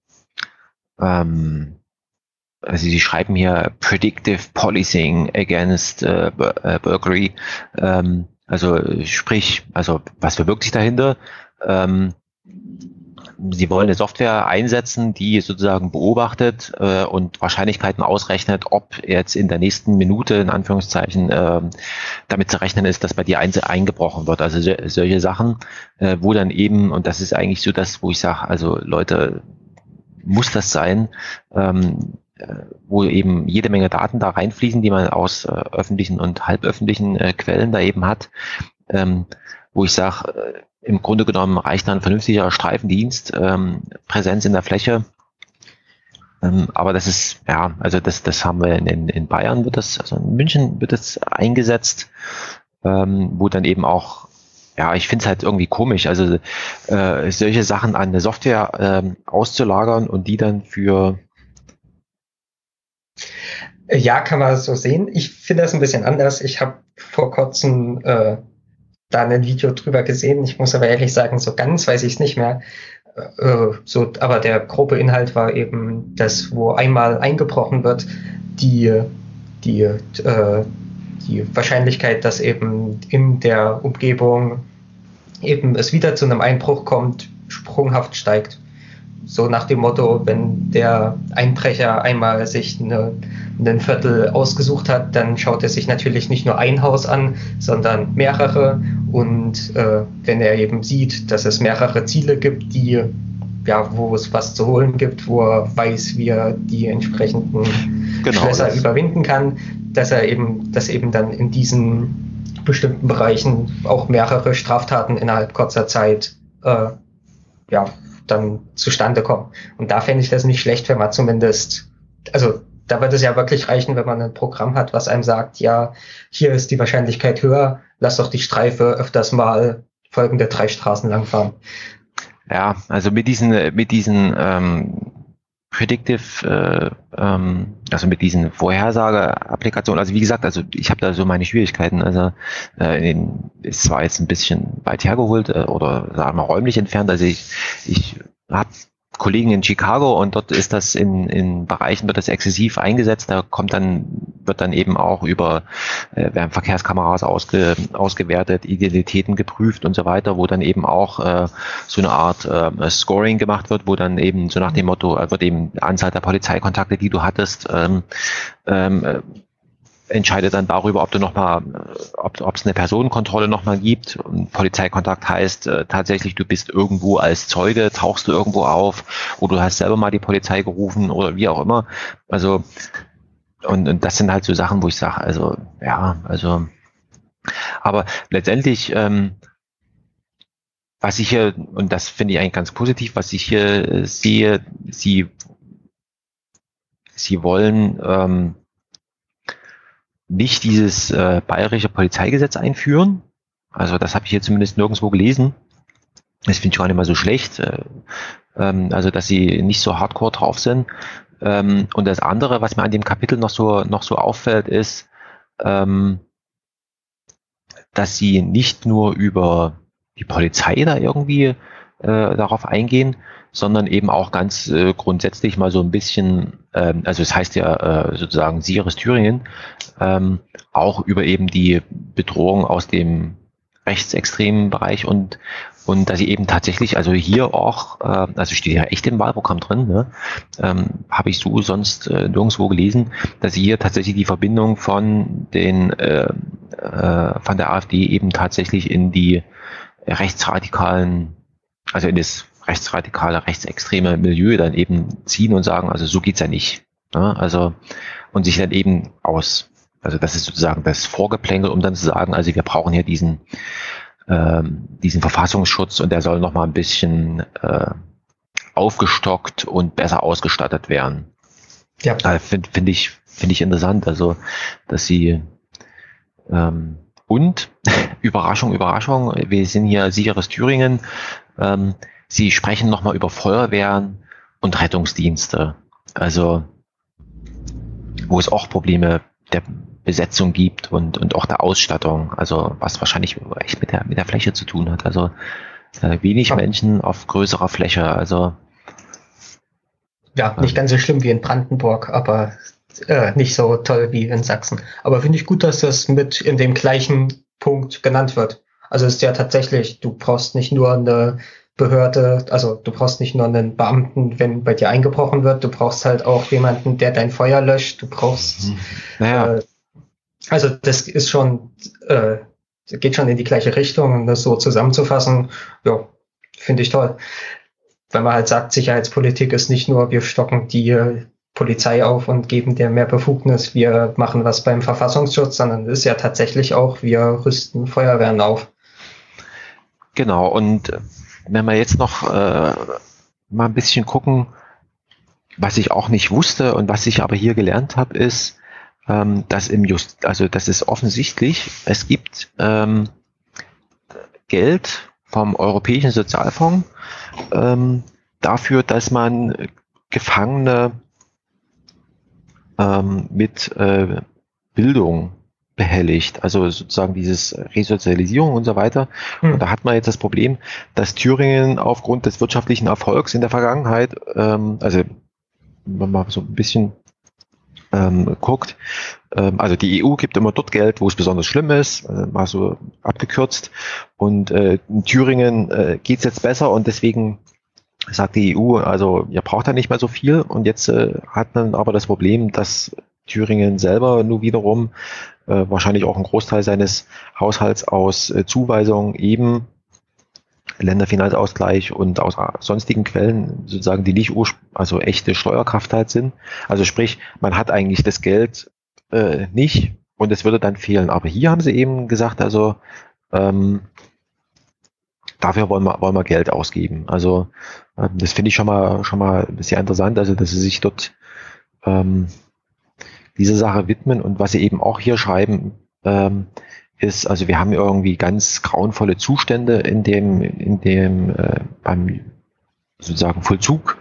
Speaker 6: ähm, also sie schreiben hier Predictive Policing against äh, äh Burglary, ähm, also sprich, also was verbirgt sich dahinter? Ähm, Sie wollen eine Software einsetzen, die sozusagen beobachtet äh, und Wahrscheinlichkeiten ausrechnet, ob jetzt in der nächsten Minute in Anführungszeichen äh, damit zu rechnen ist, dass bei dir eins eingebrochen wird. Also so, solche Sachen, äh, wo dann eben, und das ist eigentlich so das, wo ich sage, also Leute, muss das sein? Ähm, wo eben jede Menge Daten da reinfließen, die man aus äh, öffentlichen und halböffentlichen äh, Quellen da eben hat, ähm, wo ich sage, äh, im Grunde genommen reicht dann vernünftiger Streifendienst, ähm, Präsenz in der Fläche. Ähm, aber das ist, ja, also das, das haben wir in, in Bayern wird das, also in München wird das eingesetzt, ähm, wo dann eben auch ja, ich finde es halt irgendwie komisch, also äh, solche Sachen an eine Software ähm, auszulagern und die dann für
Speaker 7: ja, kann man so sehen. Ich finde das ein bisschen anders. Ich habe vor kurzem äh, da ein Video drüber gesehen. Ich muss aber ehrlich sagen, so ganz weiß ich es nicht mehr. Äh, so, aber der grobe Inhalt war eben, dass wo einmal eingebrochen wird, die die äh, die Wahrscheinlichkeit, dass eben in der Umgebung eben es wieder zu einem Einbruch kommt, sprunghaft steigt. So nach dem Motto, wenn der Einbrecher einmal sich eine, einen Viertel ausgesucht hat, dann schaut er sich natürlich nicht nur ein Haus an, sondern mehrere. Und äh, wenn er eben sieht, dass es mehrere Ziele gibt, die ja, wo es was zu holen gibt, wo er weiß, wie er die entsprechenden genau, Schlösser überwinden kann, dass er eben, dass eben dann in diesen bestimmten Bereichen auch mehrere Straftaten innerhalb kurzer Zeit äh, ja, dann zustande kommen. Und da fände ich das nicht schlecht, wenn man zumindest, also da wird es ja wirklich reichen, wenn man ein Programm hat, was einem sagt, ja, hier ist die Wahrscheinlichkeit höher, lass doch die Streife öfters mal folgende drei Straßen langfahren.
Speaker 6: Ja, also mit diesen, mit diesen ähm, Predictive, äh, ähm, also mit diesen Vorhersage-Applikationen, also wie gesagt, also ich habe da so meine Schwierigkeiten. Also äh, in, ist zwar jetzt ein bisschen weit hergeholt äh, oder sagen wir räumlich entfernt. Also ich, ich habe Kollegen in Chicago und dort ist das in, in Bereichen wird das exzessiv eingesetzt. Da kommt dann, wird dann eben auch über, äh, werden Verkehrskameras ausge, ausgewertet, Identitäten geprüft und so weiter, wo dann eben auch äh, so eine Art äh, Scoring gemacht wird, wo dann eben so nach dem Motto, äh, wird eben Anzahl der Polizeikontakte, die du hattest, ähm, ähm, entscheidet dann darüber, ob du nochmal, ob ob es eine Personenkontrolle nochmal gibt. Und Polizeikontakt heißt äh, tatsächlich, du bist irgendwo als Zeuge, tauchst du irgendwo auf oder du hast selber mal die Polizei gerufen oder wie auch immer. Also und, und das sind halt so Sachen, wo ich sage, also ja, also aber letztendlich ähm, was ich hier, und das finde ich eigentlich ganz positiv, was ich hier äh, sehe, sie, sie wollen ähm, nicht dieses äh, bayerische Polizeigesetz einführen. Also das habe ich hier zumindest nirgendwo gelesen. Das finde ich gar nicht mal so schlecht. Äh, ähm, also dass sie nicht so hardcore drauf sind. Ähm, und das andere, was mir an dem Kapitel noch so noch so auffällt, ist, ähm, dass sie nicht nur über die Polizei da irgendwie äh, darauf eingehen, sondern eben auch ganz äh, grundsätzlich mal so ein bisschen, ähm, also es heißt ja äh, sozusagen Sieres Thüringen, ähm, auch über eben die Bedrohung aus dem rechtsextremen Bereich und und dass sie eben tatsächlich, also hier auch, äh, also steht ja echt im Wahlprogramm drin, ne, ähm, habe ich so sonst äh, nirgendwo gelesen, dass sie hier tatsächlich die Verbindung von den äh, äh, von der AfD eben tatsächlich in die rechtsradikalen, also in das rechtsradikale, rechtsextreme Milieu dann eben ziehen und sagen, also so geht's ja nicht. Ne? Also und sich dann eben aus, also das ist sozusagen das Vorgeplänkel, um dann zu sagen, also wir brauchen hier diesen ähm, diesen Verfassungsschutz und der soll noch mal ein bisschen äh, aufgestockt und besser ausgestattet werden. Ja. Äh, Finde find ich finde ich interessant, also dass sie ähm, und Überraschung, Überraschung, wir sind hier sicheres Thüringen. Ähm, Sie sprechen nochmal über Feuerwehren und Rettungsdienste. Also, wo es auch Probleme der Besetzung gibt und, und auch der Ausstattung. Also, was wahrscheinlich echt mit der, mit der Fläche zu tun hat. Also, äh, wenig ja. Menschen auf größerer Fläche. Also,
Speaker 7: ja, nicht ganz so schlimm wie in Brandenburg, aber äh, nicht so toll wie in Sachsen. Aber finde ich gut, dass das mit in dem gleichen Punkt genannt wird. Also ist ja tatsächlich, du brauchst nicht nur eine Behörde, also du brauchst nicht nur einen Beamten, wenn bei dir eingebrochen wird, du brauchst halt auch jemanden, der dein Feuer löscht, du brauchst, mhm. naja. äh, also das ist schon, äh, geht schon in die gleiche Richtung und das so zusammenzufassen, ja, finde ich toll. Wenn man halt sagt, Sicherheitspolitik ist nicht nur, wir stocken die Polizei auf und geben dir mehr Befugnis, wir machen was beim Verfassungsschutz, sondern es ist ja tatsächlich auch, wir rüsten Feuerwehren auf.
Speaker 6: Genau, und wenn wir jetzt noch äh, mal ein bisschen gucken, was ich auch nicht wusste und was ich aber hier gelernt habe, ist, ähm, dass im Just, also das ist offensichtlich, es gibt ähm, Geld vom Europäischen Sozialfonds ähm, dafür, dass man Gefangene ähm, mit äh, Bildung behelligt, also sozusagen dieses Resozialisierung und so weiter. Hm. Und da hat man jetzt das Problem, dass Thüringen aufgrund des wirtschaftlichen Erfolgs in der Vergangenheit, ähm, also wenn man mal so ein bisschen ähm, guckt, ähm, also die EU gibt immer dort Geld, wo es besonders schlimm ist, äh, mal so abgekürzt. Und äh, in Thüringen äh, geht es jetzt besser und deswegen sagt die EU, also ihr braucht da nicht mehr so viel. Und jetzt äh, hat man aber das Problem, dass Thüringen selber nur wiederum äh, wahrscheinlich auch ein Großteil seines Haushalts aus äh, Zuweisungen eben Länderfinanzausgleich und aus äh, sonstigen Quellen sozusagen, die nicht also echte Steuerkraft halt sind. Also sprich, man hat eigentlich das Geld äh, nicht und es würde dann fehlen. Aber hier haben sie eben gesagt, also ähm, dafür wollen wir, wollen wir Geld ausgeben. Also ähm, das finde ich schon mal schon mal sehr interessant, also dass sie sich dort ähm, diese Sache widmen. Und was sie eben auch hier schreiben, ähm, ist, also wir haben irgendwie ganz grauenvolle Zustände in dem, in dem äh, beim sozusagen Vollzug,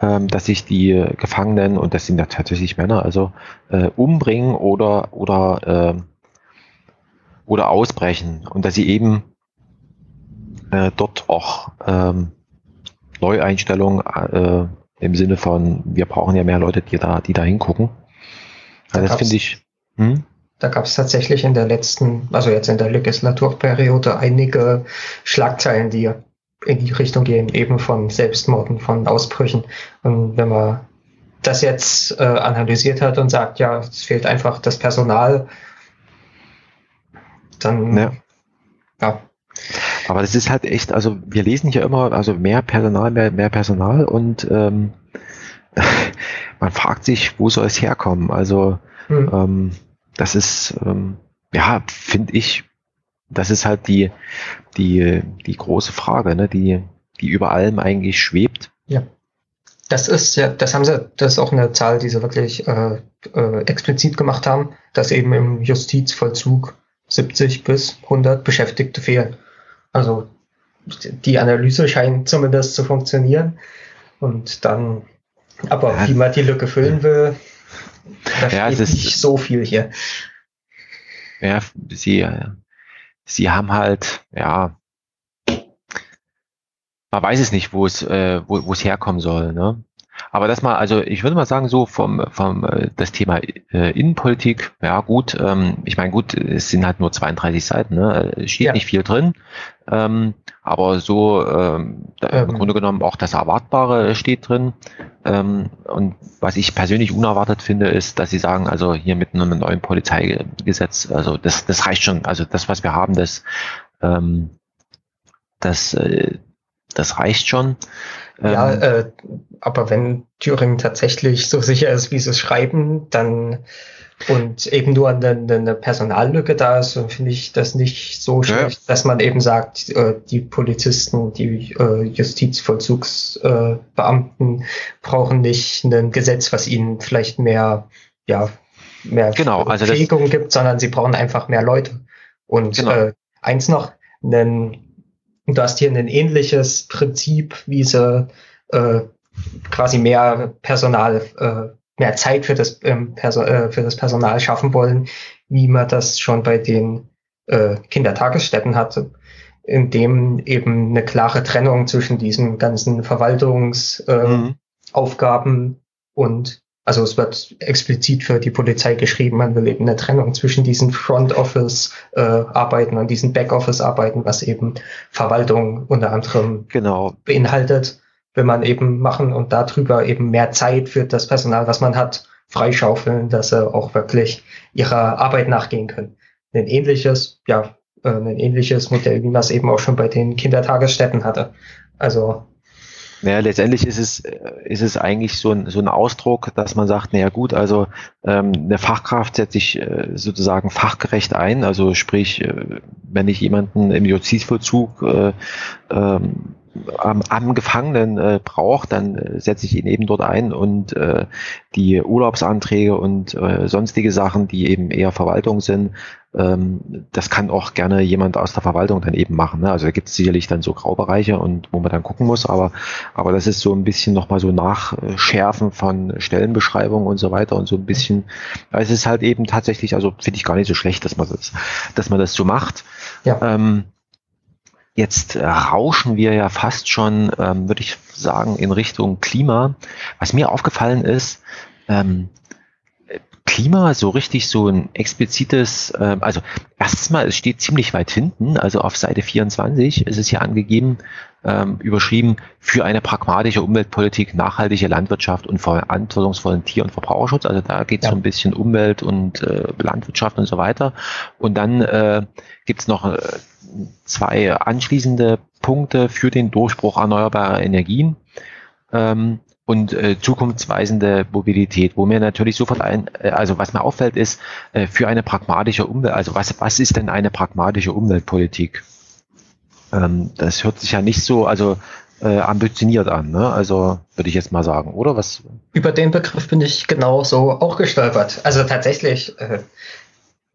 Speaker 6: ähm, dass sich die Gefangenen, und das sind ja tatsächlich Männer, also äh, umbringen oder oder äh, oder ausbrechen und dass sie eben äh, dort auch ähm, Neueinstellungen äh, im Sinne von, wir brauchen ja mehr Leute, die da, die da hingucken. Da das finde ich. Hm?
Speaker 7: Da gab es tatsächlich in der letzten, also jetzt in der Legislaturperiode einige Schlagzeilen, die in die Richtung gehen, eben von Selbstmorden, von Ausbrüchen. Und wenn man das jetzt äh, analysiert hat und sagt, ja, es fehlt einfach das Personal, dann
Speaker 6: ja. ja. Aber das ist halt echt, also wir lesen hier immer, also mehr Personal, mehr, mehr Personal und ähm, man fragt sich, wo soll es herkommen? Also hm. ähm, das ist, ähm, ja, finde ich, das ist halt die, die, die große Frage, ne, die, die über allem eigentlich schwebt.
Speaker 7: Ja. Das ist ja, das haben sie, das ist auch eine Zahl, die sie wirklich äh, äh, explizit gemacht haben, dass eben im Justizvollzug 70 bis 100 Beschäftigte fehlen. Also die Analyse scheint zumindest zu funktionieren. Und dann, aber ja, wie man die Lücke füllen will, da ja, steht nicht so viel hier.
Speaker 6: Ja, sie, sie haben halt, ja, man weiß es nicht, wo es, äh, wo, wo es herkommen soll. Ne? Aber das mal, also ich würde mal sagen, so vom, vom äh, das Thema äh, Innenpolitik, ja gut, ähm, ich meine, gut, es sind halt nur 32 Seiten, ne? Es steht ja. nicht viel drin. Ähm, aber so ähm, ähm. im Grunde genommen auch das Erwartbare steht drin. Ähm, und was ich persönlich unerwartet finde, ist, dass sie sagen, also hier mit einem neuen Polizeigesetz, also das, das reicht schon, also das, was wir haben, das, ähm, das, äh, das reicht schon.
Speaker 7: Ja, ähm, äh, aber wenn Thüringen tatsächlich so sicher ist, wie sie es schreiben, dann und eben nur eine, eine Personallücke da ist, dann finde ich das nicht so schlecht, ja. dass man eben sagt, äh, die Polizisten, die äh, Justizvollzugsbeamten äh, brauchen nicht ein Gesetz, was ihnen vielleicht mehr, ja, mehr
Speaker 6: genau, also
Speaker 7: Befähigung gibt, sondern sie brauchen einfach mehr Leute. Und genau. äh, eins noch, einen und du hast hier ein ähnliches Prinzip, wie sie äh, quasi mehr Personal, äh, mehr Zeit für das, ähm, Perso äh, für das Personal schaffen wollen, wie man das schon bei den äh, Kindertagesstätten hatte, in dem eben eine klare Trennung zwischen diesen ganzen Verwaltungsaufgaben äh, mhm. und also es wird explizit für die Polizei geschrieben, man will eben eine Trennung zwischen diesen Front Office äh, Arbeiten und diesen Back Office Arbeiten, was eben Verwaltung unter anderem
Speaker 6: genau.
Speaker 7: beinhaltet, will man eben machen und darüber eben mehr Zeit für das Personal, was man hat, freischaufeln, dass sie auch wirklich ihrer Arbeit nachgehen können. Ein ähnliches, ja, äh, ein ähnliches Modell, wie man es eben auch schon bei den Kindertagesstätten hatte. Also
Speaker 6: naja, letztendlich ist es, äh, ist es eigentlich so ein, so ein Ausdruck, dass man sagt, naja gut, also ähm, eine Fachkraft setzt sich äh, sozusagen fachgerecht ein, also sprich, äh, wenn ich jemanden im Justizvollzug äh, ähm, am, am Gefangenen äh, braucht, dann äh, setze ich ihn eben dort ein und äh, die Urlaubsanträge und äh, sonstige Sachen, die eben eher Verwaltung sind, ähm, das kann auch gerne jemand aus der Verwaltung dann eben machen. Ne? Also da gibt es sicherlich dann so Graubereiche und wo man dann gucken muss, aber, aber das ist so ein bisschen nochmal so Nachschärfen von Stellenbeschreibungen und so weiter und so ein bisschen, es ist halt eben tatsächlich, also finde ich gar nicht so schlecht, dass man das, dass man das so macht. Ja. Ähm, Jetzt rauschen wir ja fast schon, ähm, würde ich sagen, in Richtung Klima. Was mir aufgefallen ist, ähm, Klima so richtig so ein explizites, äh, also erstens mal, es steht ziemlich weit hinten, also auf Seite 24 ist es hier angegeben, ähm, überschrieben, für eine pragmatische Umweltpolitik, nachhaltige Landwirtschaft und verantwortungsvollen Tier- und Verbraucherschutz. Also da geht es ja. so ein bisschen Umwelt und äh, Landwirtschaft und so weiter. Und dann äh, gibt es noch äh, zwei anschließende Punkte für den Durchbruch erneuerbarer Energien. Ähm, und äh, zukunftsweisende Mobilität, wo mir natürlich sofort ein, äh, also was mir auffällt, ist äh, für eine pragmatische Umwelt, also was, was ist denn eine pragmatische Umweltpolitik? Ähm, das hört sich ja nicht so, also äh, ambitioniert an. Ne? Also würde ich jetzt mal sagen, oder was?
Speaker 7: Über den Begriff bin ich genauso auch gestolpert. Also tatsächlich, äh,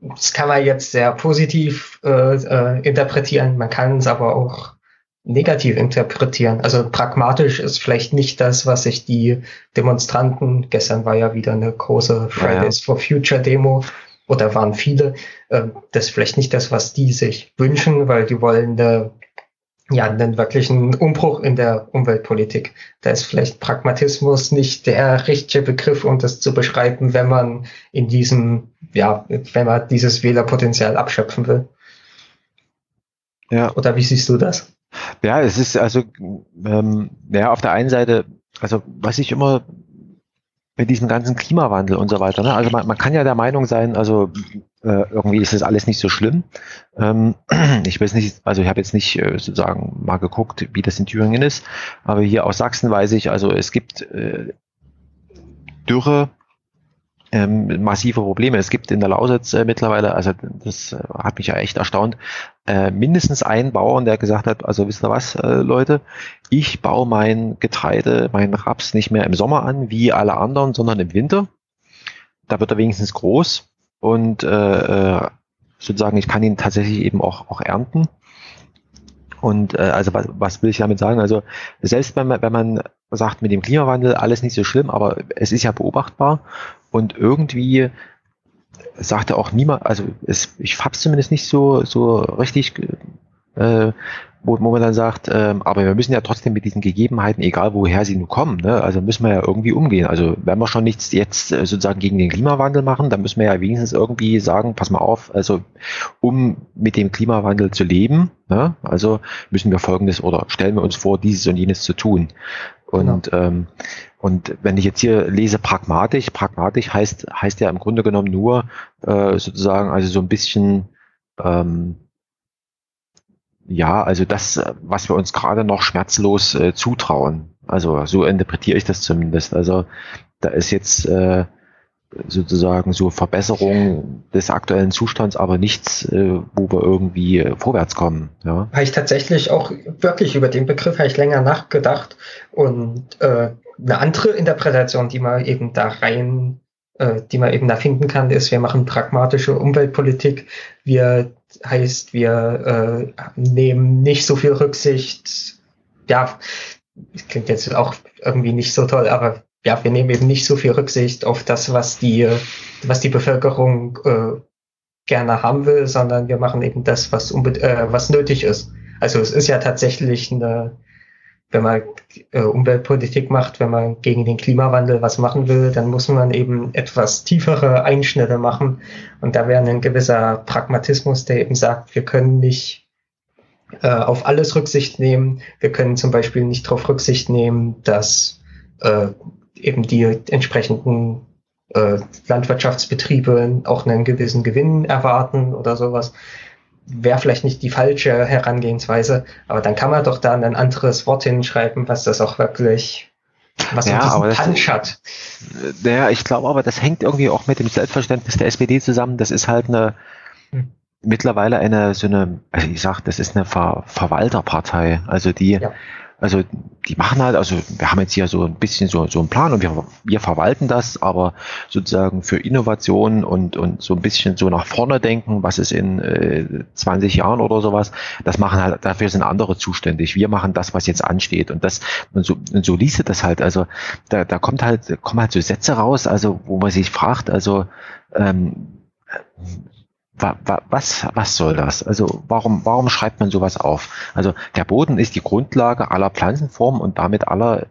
Speaker 7: das kann man jetzt sehr positiv äh, äh, interpretieren, man kann es aber auch negativ interpretieren. Also pragmatisch ist vielleicht nicht das, was sich die Demonstranten, gestern war ja wieder eine große Fridays ja. for Future Demo, oder waren viele, äh, das ist vielleicht nicht das, was die sich wünschen, weil die wollen eine ja, einen wirklichen Umbruch in der Umweltpolitik. Da ist vielleicht Pragmatismus nicht der richtige Begriff, um das zu beschreiben, wenn man in diesem, ja, wenn man dieses Wählerpotenzial abschöpfen will. Ja. Oder wie siehst du das?
Speaker 6: Ja, es ist also, ähm, ja, auf der einen Seite, also was ich immer mit diesem ganzen Klimawandel und so weiter. Ne? Also man, man kann ja der Meinung sein, also äh, irgendwie ist das alles nicht so schlimm. Ähm, ich weiß nicht, also ich habe jetzt nicht äh, sozusagen mal geguckt, wie das in Thüringen ist, aber hier aus Sachsen weiß ich, also es gibt äh, Dürre, ähm, massive Probleme. Es gibt in der Lausitz äh, mittlerweile, also das äh, hat mich ja echt erstaunt, äh, mindestens einen Bauern, der gesagt hat, also wisst ihr was, äh, Leute, ich baue mein Getreide, mein Raps nicht mehr im Sommer an, wie alle anderen, sondern im Winter. Da wird er wenigstens groß und äh, äh sozusagen, ich kann ihn tatsächlich eben auch, auch ernten. Und äh, also was, was will ich damit sagen? Also selbst wenn man, wenn man sagt, mit dem Klimawandel alles nicht so schlimm, aber es ist ja beobachtbar und irgendwie sagte auch niemand, also es, ich hab's zumindest nicht so, so richtig, äh, wo, man dann sagt, äh, aber wir müssen ja trotzdem mit diesen Gegebenheiten, egal woher sie nun kommen, ne, also müssen wir ja irgendwie umgehen. Also wenn wir schon nichts jetzt äh, sozusagen gegen den Klimawandel machen, dann müssen wir ja wenigstens irgendwie sagen, pass mal auf, also um mit dem Klimawandel zu leben, ne, also müssen wir folgendes oder stellen wir uns vor, dieses und jenes zu tun. Und genau. ähm, und wenn ich jetzt hier lese pragmatisch, pragmatisch heißt, heißt ja im Grunde genommen nur äh, sozusagen, also so ein bisschen, ähm, ja, also das, was wir uns gerade noch schmerzlos äh, zutrauen. Also so interpretiere ich das zumindest. Also da ist jetzt äh, sozusagen so Verbesserung des aktuellen Zustands, aber nichts, äh, wo wir irgendwie äh, vorwärts kommen. Ja.
Speaker 7: Habe ich tatsächlich auch wirklich über den Begriff habe ich länger nachgedacht und äh, eine andere Interpretation, die man eben da rein, äh, die man eben da finden kann, ist, wir machen pragmatische Umweltpolitik. Wir heißt, wir äh, nehmen nicht so viel Rücksicht. Ja, klingt jetzt auch irgendwie nicht so toll, aber ja, wir nehmen eben nicht so viel Rücksicht auf das, was die, was die Bevölkerung äh, gerne haben will, sondern wir machen eben das, was, äh, was nötig ist. Also es ist ja tatsächlich eine, wenn man äh, Umweltpolitik macht, wenn man gegen den Klimawandel was machen will, dann muss man eben etwas tiefere Einschnitte machen. Und da wäre ein gewisser Pragmatismus, der eben sagt, wir können nicht äh, auf alles Rücksicht nehmen. Wir können zum Beispiel nicht darauf Rücksicht nehmen, dass äh, eben die entsprechenden äh, Landwirtschaftsbetriebe auch einen gewissen Gewinn erwarten oder sowas. Wäre vielleicht nicht die falsche Herangehensweise, aber dann kann man doch da ein anderes Wort hinschreiben, was das auch wirklich
Speaker 6: was ja, aber das, Punch hat. Naja, ich glaube aber, das hängt irgendwie auch mit dem Selbstverständnis der SPD zusammen. Das ist halt eine hm. mittlerweile eine so eine, also ich sag, das ist eine Ver Verwalterpartei. Also die ja. Also die machen halt, also wir haben jetzt hier so ein bisschen so, so einen Plan und wir, wir verwalten das, aber sozusagen für Innovation und, und so ein bisschen so nach vorne denken, was ist in äh, 20 Jahren oder sowas, das machen halt, dafür sind andere zuständig. Wir machen das, was jetzt ansteht. Und das, und so, und so liest das halt, also da, da kommt halt, kommen halt so Sätze raus, also wo man sich fragt, also ähm, was, was soll das? Also warum, warum schreibt man sowas auf? Also der Boden ist die Grundlage aller Pflanzenformen und damit aller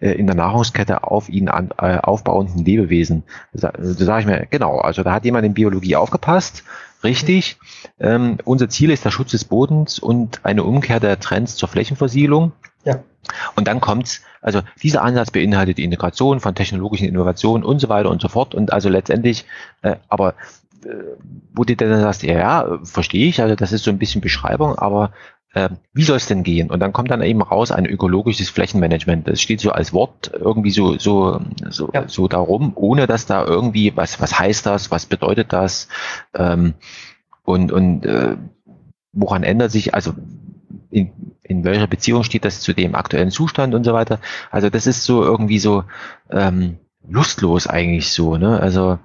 Speaker 6: äh, in der Nahrungskette auf ihn an, äh, aufbauenden Lebewesen. Da, da sage ich mir, genau, also da hat jemand in Biologie aufgepasst, richtig. Ähm, unser Ziel ist der Schutz des Bodens und eine Umkehr der Trends zur Flächenversiegelung. Ja. Und dann kommt's, also dieser Ansatz beinhaltet die Integration von technologischen Innovationen und so weiter und so fort. Und also letztendlich, äh, aber wo du dann sagst, ja, ja, verstehe ich, also das ist so ein bisschen Beschreibung, aber äh, wie soll es denn gehen? Und dann kommt dann eben raus ein ökologisches Flächenmanagement. Das steht so als Wort irgendwie so so so, ja. so darum, ohne dass da irgendwie was was heißt das, was bedeutet das ähm, und und äh, woran ändert sich also in, in welcher Beziehung steht das zu dem aktuellen Zustand und so weiter. Also das ist so irgendwie so ähm, lustlos eigentlich so, ne? Also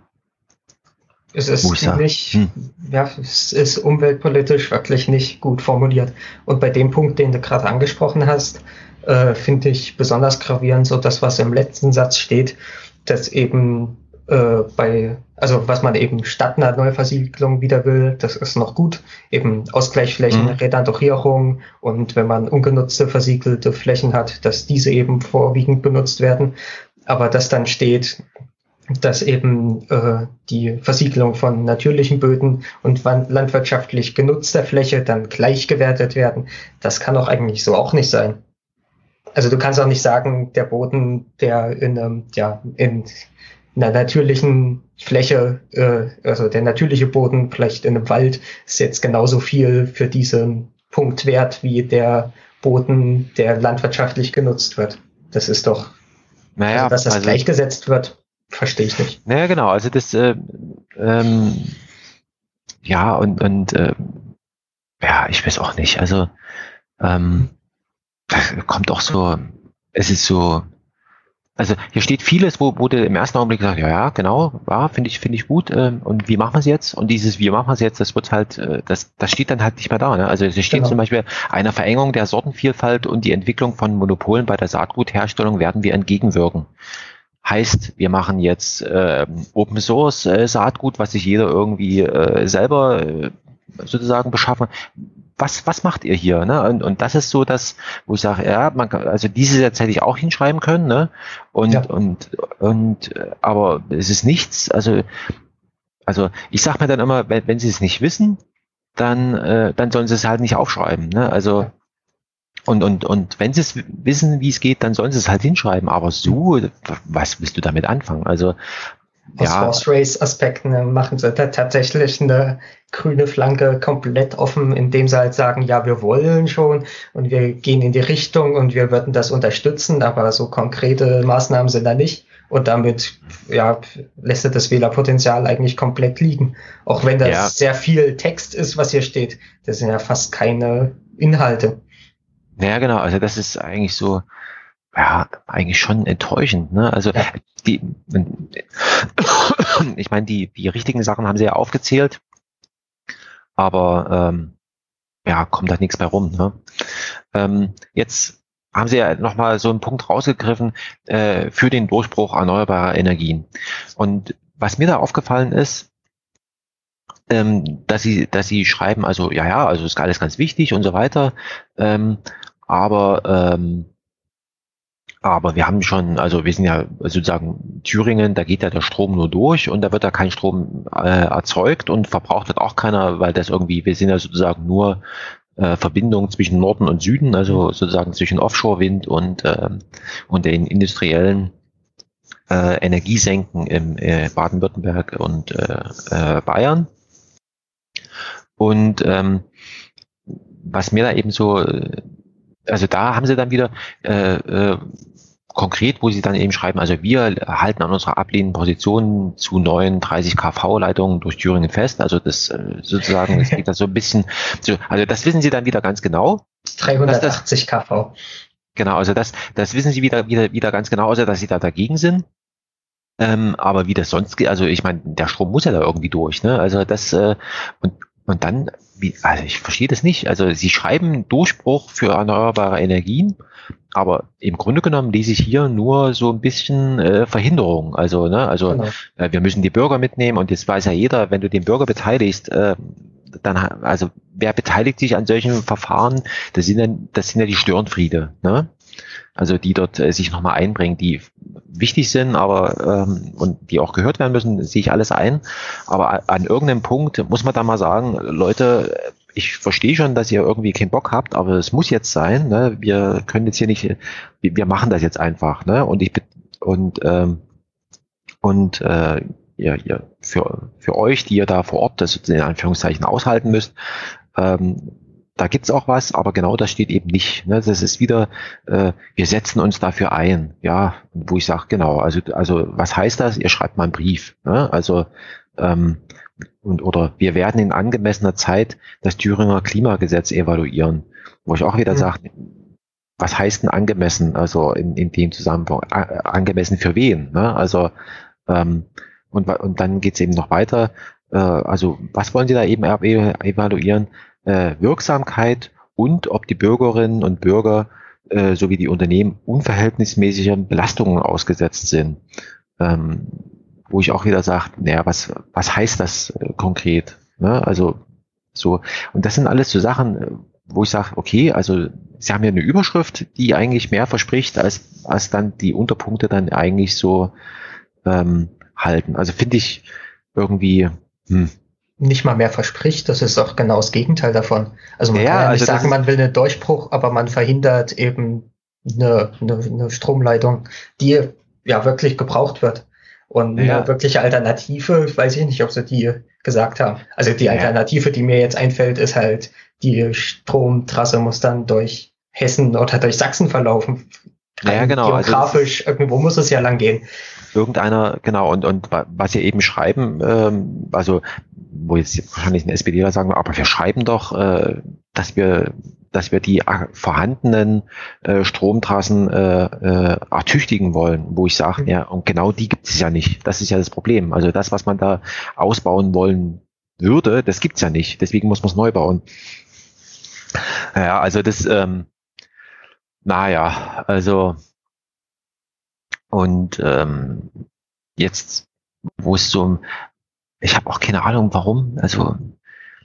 Speaker 7: es ist nicht, hm. ja, es ist umweltpolitisch wirklich nicht gut formuliert. Und bei dem Punkt, den du gerade angesprochen hast, äh, finde ich besonders gravierend so das, was im letzten Satz steht, dass eben äh, bei, also was man eben statt einer Neuversiegelung wieder will, das ist noch gut. Eben Ausgleichsflächen, mhm. Redandorierung und wenn man ungenutzte versiegelte Flächen hat, dass diese eben vorwiegend benutzt werden. Aber das dann steht, dass eben äh, die Versiegelung von natürlichen Böden und landwirtschaftlich genutzter Fläche dann gleich gewertet werden. Das kann doch eigentlich so auch nicht sein. Also du kannst auch nicht sagen, der Boden, der in einem, ja, in einer natürlichen Fläche, äh, also der natürliche Boden vielleicht in einem Wald ist jetzt genauso viel für diesen Punkt wert wie der Boden, der landwirtschaftlich genutzt wird. Das ist doch, naja, also, dass das also, gleichgesetzt wird, verstehe ich nicht.
Speaker 6: Naja, genau. Also das, äh, ähm, ja, und, und äh, ja, ich weiß auch nicht. Also ähm, kommt auch so, es ist so, also hier steht vieles, wo, wo du im ersten Augenblick sagst, ja, ja, genau, ja, finde ich, finde ich gut. Ähm, und wie machen wir es jetzt? Und dieses Wie machen wir es jetzt, das wird halt, äh, das, das steht dann halt nicht mehr da. Ne? Also es steht genau. zum Beispiel einer Verengung der Sortenvielfalt und die Entwicklung von Monopolen bei der Saatgutherstellung werden wir entgegenwirken. Heißt, wir machen jetzt äh, Open Source äh, Saatgut, was sich jeder irgendwie äh, selber äh, sozusagen beschaffen was, was macht ihr hier? Ne? Und, und das ist so das, wo ich sage, ja, man kann, also diese Sätze hätte ich auch hinschreiben können, ne? Und, ja. und, und, aber es ist nichts, also, also ich sage mir dann immer, wenn, wenn sie es nicht wissen, dann, äh, dann sollen sie es halt nicht aufschreiben. Ne? Also und, und, und wenn sie es wissen, wie es geht, dann sollen sie es halt hinschreiben. Aber so, was willst du damit anfangen? Also
Speaker 7: aus ja. Horse Race Aspekten machen sie da tatsächlich eine grüne Flanke komplett offen, indem sie halt sagen, ja, wir wollen schon und wir gehen in die Richtung und wir würden das unterstützen, aber so konkrete Maßnahmen sind da nicht. Und damit ja, lässt er das Wählerpotenzial eigentlich komplett liegen. Auch wenn das ja. sehr viel Text ist, was hier steht. Das sind ja fast keine Inhalte.
Speaker 6: Ja, genau. Also das ist eigentlich so, ja, eigentlich schon enttäuschend. Ne? Also ja. die, ich meine, die, die richtigen Sachen haben sie ja aufgezählt, aber ähm, ja, kommt da nichts mehr rum. Ne? Ähm, jetzt haben sie ja nochmal so einen Punkt rausgegriffen äh, für den Durchbruch erneuerbarer Energien. Und was mir da aufgefallen ist, ähm, dass sie, dass sie schreiben, also ja, ja, also ist alles ganz wichtig und so weiter, ähm, aber ähm, aber wir haben schon, also wir sind ja sozusagen Thüringen, da geht ja der Strom nur durch und da wird da kein Strom äh, erzeugt und verbraucht wird auch keiner, weil das irgendwie, wir sind ja sozusagen nur äh, Verbindung zwischen Norden und Süden, also sozusagen zwischen Offshore-Wind und, äh, und den industriellen äh, Energiesenken im äh, Baden-Württemberg und äh, äh, Bayern. Und ähm, was mir da eben so also da haben sie dann wieder äh, äh, konkret, wo sie dann eben schreiben, also wir halten an unserer ablehnenden Position zu neuen 30 kV-Leitungen durch Thüringen fest. Also das äh, sozusagen, das geht da so ein bisschen, so, also das wissen sie dann wieder ganz genau.
Speaker 7: 380 das, kV.
Speaker 6: Genau, also das, das wissen sie wieder, wieder, wieder ganz genau, also dass sie da dagegen sind. Ähm, aber wie das sonst geht, also ich meine, der Strom muss ja da irgendwie durch, ne? Also das äh, und und dann, wie, also ich verstehe das nicht. Also sie schreiben Durchbruch für erneuerbare Energien, aber im Grunde genommen lese ich hier nur so ein bisschen äh, Verhinderung. Also, ne, also genau. äh, wir müssen die Bürger mitnehmen und jetzt weiß ja jeder, wenn du den Bürger beteiligst, äh, dann also wer beteiligt sich an solchen Verfahren? Das sind dann, das sind ja die Störenfriede, ne? Also die dort äh, sich nochmal einbringen, die wichtig sind, aber ähm, und die auch gehört werden müssen, sehe ich alles ein. Aber an irgendeinem Punkt muss man da mal sagen, Leute, ich verstehe schon, dass ihr irgendwie keinen Bock habt, aber es muss jetzt sein. Ne? Wir können jetzt hier nicht, wir, wir machen das jetzt einfach. Ne? Und ich und ähm, und äh, ihr, ihr für für euch, die ihr da vor Ort das in Anführungszeichen aushalten müsst, ähm, da gibt's auch was, aber genau das steht eben nicht. Ne? Das ist wieder, äh, wir setzen uns dafür ein. Ja, wo ich sage, genau, also, also was heißt das? Ihr schreibt mal einen Brief. Ne? Also ähm, und oder wir werden in angemessener Zeit das Thüringer Klimagesetz evaluieren, wo ich auch wieder mhm. sage, was heißt denn angemessen? Also in, in dem Zusammenhang angemessen für wen? Ne? Also ähm, und, und dann geht's eben noch weiter. Äh, also was wollen Sie da eben evaluieren? Äh, Wirksamkeit und ob die Bürgerinnen und Bürger äh, sowie die Unternehmen unverhältnismäßigen Belastungen ausgesetzt sind. Ähm, wo ich auch wieder sage, naja, was, was heißt das äh, konkret? Ne? Also so, und das sind alles so Sachen, äh, wo ich sage, okay, also Sie haben ja eine Überschrift, die eigentlich mehr verspricht, als, als dann die Unterpunkte dann eigentlich so ähm, halten. Also finde ich irgendwie, hm,
Speaker 7: nicht mal mehr verspricht, das ist auch genau das Gegenteil davon. Also man ja, kann ja nicht also sagen, man will einen Durchbruch, aber man verhindert eben eine, eine, eine Stromleitung, die ja wirklich gebraucht wird. Und ja. eine wirkliche Alternative, ich weiß ich nicht, ob sie die gesagt haben. Also die Alternative, die mir jetzt einfällt, ist halt, die Stromtrasse muss dann durch Hessen oder durch Sachsen verlaufen.
Speaker 6: Ja, genau.
Speaker 7: Also Geografisch, also, irgendwo muss es ja lang gehen.
Speaker 6: Irgendeiner, genau, und, und was sie eben schreiben, ähm, also wo jetzt wahrscheinlich ein SPDler sagen, aber wir schreiben doch, äh, dass wir dass wir die äh, vorhandenen äh, Stromtrassen äh, äh, ertüchtigen wollen, wo ich sage, ja, und genau die gibt es ja nicht. Das ist ja das Problem. Also das, was man da ausbauen wollen würde, das gibt's ja nicht. Deswegen muss man es neu bauen. Ja, also das, ähm, naja, also und ähm, jetzt, wo es so, ich habe auch keine Ahnung, warum. Also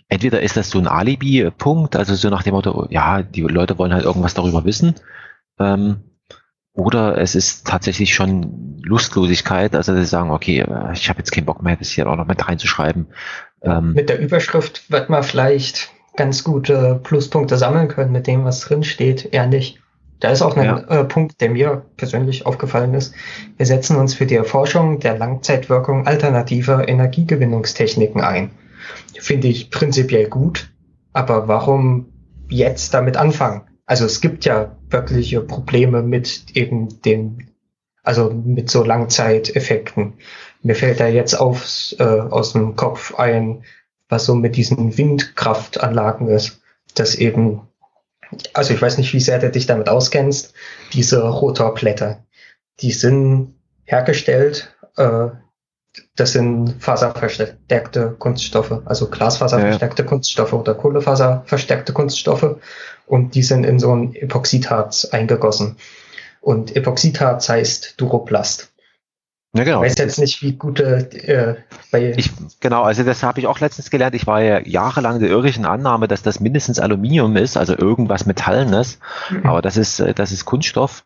Speaker 6: entweder ist das so ein Alibi-Punkt, also so nach dem Motto, ja, die Leute wollen halt irgendwas darüber wissen, ähm, oder es ist tatsächlich schon Lustlosigkeit, also sie sagen, okay, ich habe jetzt keinen Bock mehr, das hier auch noch mit reinzuschreiben.
Speaker 7: Ähm, mit der Überschrift wird man vielleicht ganz gute Pluspunkte sammeln können mit dem, was drin steht, eher. Da ist auch ein ja. äh, Punkt, der mir persönlich aufgefallen ist. Wir setzen uns für die Erforschung der Langzeitwirkung alternativer Energiegewinnungstechniken ein. Finde ich prinzipiell gut, aber warum jetzt damit anfangen? Also es gibt ja wirkliche Probleme mit eben den, also mit so Langzeiteffekten. Mir fällt da jetzt auf, äh, aus dem Kopf ein, was so mit diesen Windkraftanlagen ist, dass eben also ich weiß nicht, wie sehr du dich damit auskennst, diese Rotorblätter, die sind hergestellt, äh, das sind faserverstärkte Kunststoffe, also glasfaserverstärkte ja. Kunststoffe oder Kohlefaserverstärkte Kunststoffe und die sind in so ein Epoxidharz eingegossen. Und Epoxidharz heißt Duroplast. Ja, genau. Ich weiß jetzt nicht, wie gute äh,
Speaker 6: bei ich, Genau, also das habe ich auch letztens gelernt. Ich war ja jahrelang der irrischen Annahme, dass das mindestens Aluminium ist, also irgendwas Metallenes, mhm. aber das ist, äh, das ist Kunststoff.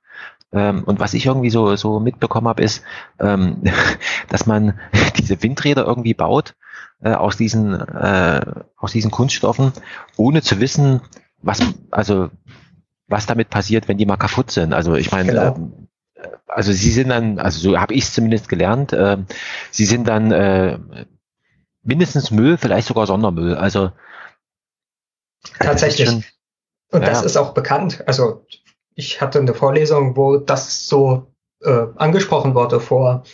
Speaker 6: Ähm, und was ich irgendwie so, so mitbekommen habe, ist, ähm, dass man diese Windräder irgendwie baut äh, aus, diesen, äh, aus diesen Kunststoffen, ohne zu wissen, was, also was damit passiert, wenn die mal kaputt sind. Also ich meine, genau. ähm, also sie sind dann, also so habe ich es zumindest gelernt, äh, sie sind dann äh, mindestens Müll, vielleicht sogar Sondermüll. Also
Speaker 7: tatsächlich. Schon, und ja. das ist auch bekannt. Also ich hatte eine Vorlesung, wo das so äh, angesprochen wurde vor,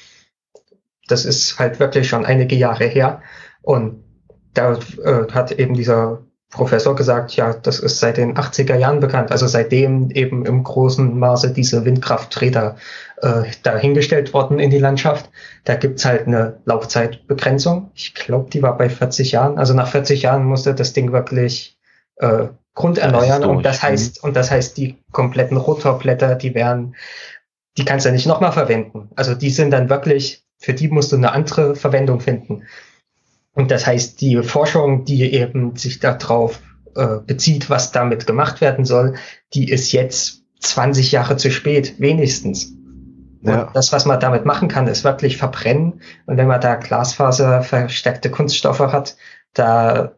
Speaker 7: das ist halt wirklich schon einige Jahre her. Und da äh, hat eben dieser Professor gesagt, ja, das ist seit den 80er Jahren bekannt, also seitdem eben im großen Maße diese Windkrafträder äh, dahingestellt worden in die Landschaft. Da gibt's halt eine Laufzeitbegrenzung. Ich glaube, die war bei 40 Jahren. Also nach 40 Jahren musste das Ding wirklich äh, Grund erneuern. Das und das heißt, und das heißt, die kompletten Rotorblätter, die werden, die kannst du nicht nochmal verwenden. Also die sind dann wirklich, für die musst du eine andere Verwendung finden. Und das heißt, die Forschung, die eben sich darauf äh, bezieht, was damit gemacht werden soll, die ist jetzt 20 Jahre zu spät, wenigstens. Ja. das, was man damit machen kann, ist wirklich verbrennen. Und wenn man da Glasfaser verstärkte Kunststoffe hat, da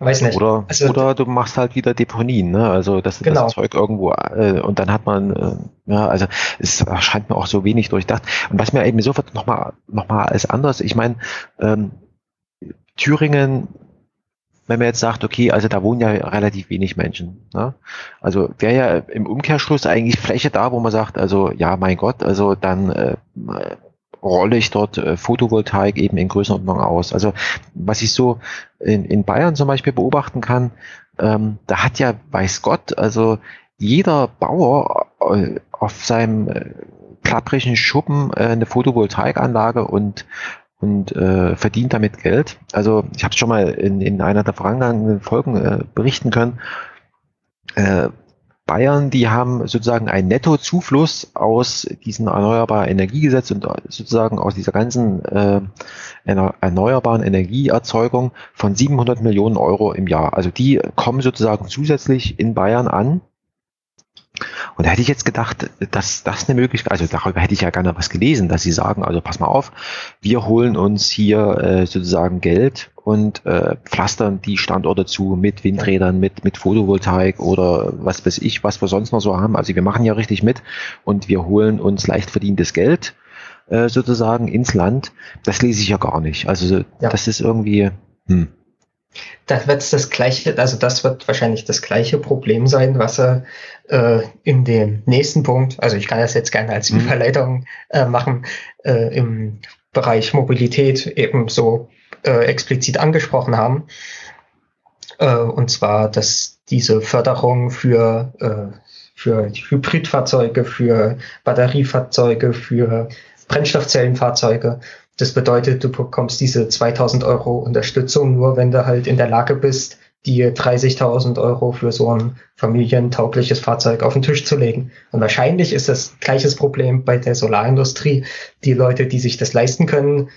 Speaker 6: weiß nicht. Oder, also, oder du machst halt wieder Deponien, ne? Also das, genau. das Zeug irgendwo äh, und dann hat man, äh, ja, also es erscheint mir auch so wenig durchdacht. Und was mir eben sofort nochmal noch mal als anders, ich meine, ähm, Thüringen, wenn man jetzt sagt, okay, also da wohnen ja relativ wenig Menschen. Ne? Also wäre ja im Umkehrschluss eigentlich Fläche da, wo man sagt, also ja, mein Gott, also dann äh, rolle ich dort äh, Photovoltaik eben in Größenordnung aus. Also was ich so in, in Bayern zum Beispiel beobachten kann, ähm, da hat ja, weiß Gott, also jeder Bauer äh, auf seinem äh, klapprigen Schuppen äh, eine Photovoltaikanlage und und äh, verdient damit Geld. Also ich habe es schon mal in, in einer der vergangenen Folgen äh, berichten können. Äh, Bayern, die haben sozusagen einen Nettozufluss aus diesem erneuerbaren Energiegesetz und sozusagen aus dieser ganzen äh, erneuerbaren Energieerzeugung von 700 Millionen Euro im Jahr. Also die kommen sozusagen zusätzlich in Bayern an und da hätte ich jetzt gedacht, dass das eine Möglichkeit, also darüber hätte ich ja gerne was gelesen, dass sie sagen, also pass mal auf, wir holen uns hier äh, sozusagen Geld und äh, pflastern die Standorte zu mit Windrädern, mit, mit Photovoltaik oder was weiß ich, was wir sonst noch so haben. Also wir machen ja richtig mit und wir holen uns leicht verdientes Geld äh, sozusagen ins Land. Das lese ich ja gar nicht. Also ja. das ist irgendwie, hm.
Speaker 7: Da wird das gleiche, also das wird wahrscheinlich das gleiche Problem sein, was er äh, in dem nächsten Punkt, also ich kann das jetzt gerne als mhm. Überleitung äh, machen, äh, im Bereich Mobilität eben so äh, explizit angesprochen haben. Äh, und zwar, dass diese Förderung für, äh, für Hybridfahrzeuge, für Batteriefahrzeuge, für Brennstoffzellenfahrzeuge das bedeutet, du bekommst diese 2000 Euro Unterstützung nur, wenn du halt in der Lage bist, die 30.000 Euro für so ein familientaugliches Fahrzeug auf den Tisch zu legen. Und wahrscheinlich ist das gleiches Problem bei der Solarindustrie. Die Leute, die sich das leisten können,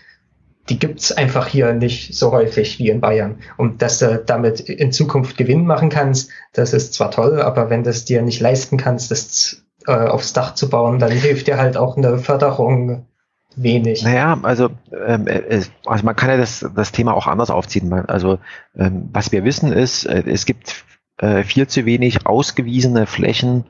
Speaker 7: die gibt's einfach hier nicht so häufig wie in Bayern. Und dass du damit in Zukunft Gewinn machen kannst, das ist zwar toll, aber wenn du es dir nicht leisten kannst, das äh, aufs Dach zu bauen, dann hilft dir halt auch eine Förderung wenig.
Speaker 6: Naja, also, ähm, äh, also man kann ja das, das Thema auch anders aufziehen. Also ähm, was wir wissen ist, äh, es gibt äh, viel zu wenig ausgewiesene Flächen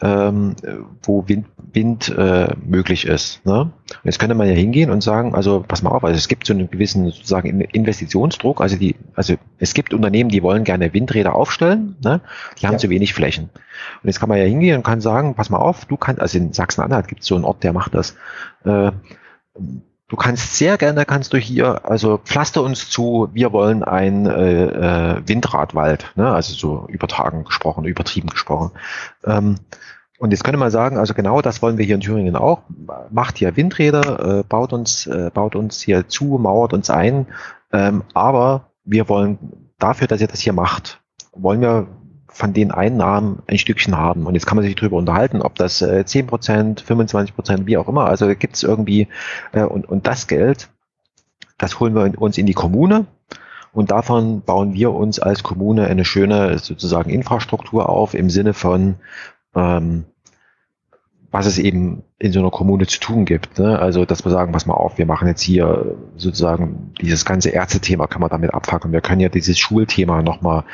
Speaker 6: ähm, wo Wind, Wind äh, möglich ist. Ne? Und jetzt könnte man ja hingehen und sagen, also pass mal auf, also es gibt so einen gewissen sozusagen Investitionsdruck, also die, also es gibt Unternehmen, die wollen gerne Windräder aufstellen, ne? die haben ja. zu wenig Flächen. Und jetzt kann man ja hingehen und kann sagen, pass mal auf, du kannst, also in Sachsen-Anhalt gibt es so einen Ort, der macht das. Äh, Du kannst sehr gerne, kannst du hier, also pflaster uns zu, wir wollen ein äh, äh, Windradwald, ne? also so übertragen gesprochen, übertrieben gesprochen. Ähm, und jetzt könnte man sagen, also genau das wollen wir hier in Thüringen auch. Macht hier Windräder, äh, baut uns, äh, baut uns hier zu, mauert uns ein. Ähm, aber wir wollen dafür, dass ihr das hier macht, wollen wir von den Einnahmen ein Stückchen haben. Und jetzt kann man sich darüber unterhalten, ob das äh, 10%, 25%, wie auch immer. Also gibt es irgendwie, äh, und, und das Geld, das holen wir uns in die Kommune und davon bauen wir uns als Kommune eine schöne sozusagen Infrastruktur auf im Sinne von ähm, was es eben in so einer Kommune zu tun gibt. Ne? Also, dass wir sagen, pass mal auf, wir machen jetzt hier sozusagen dieses ganze Ärztethema kann man damit abfackeln. Wir können ja dieses Schulthema nochmal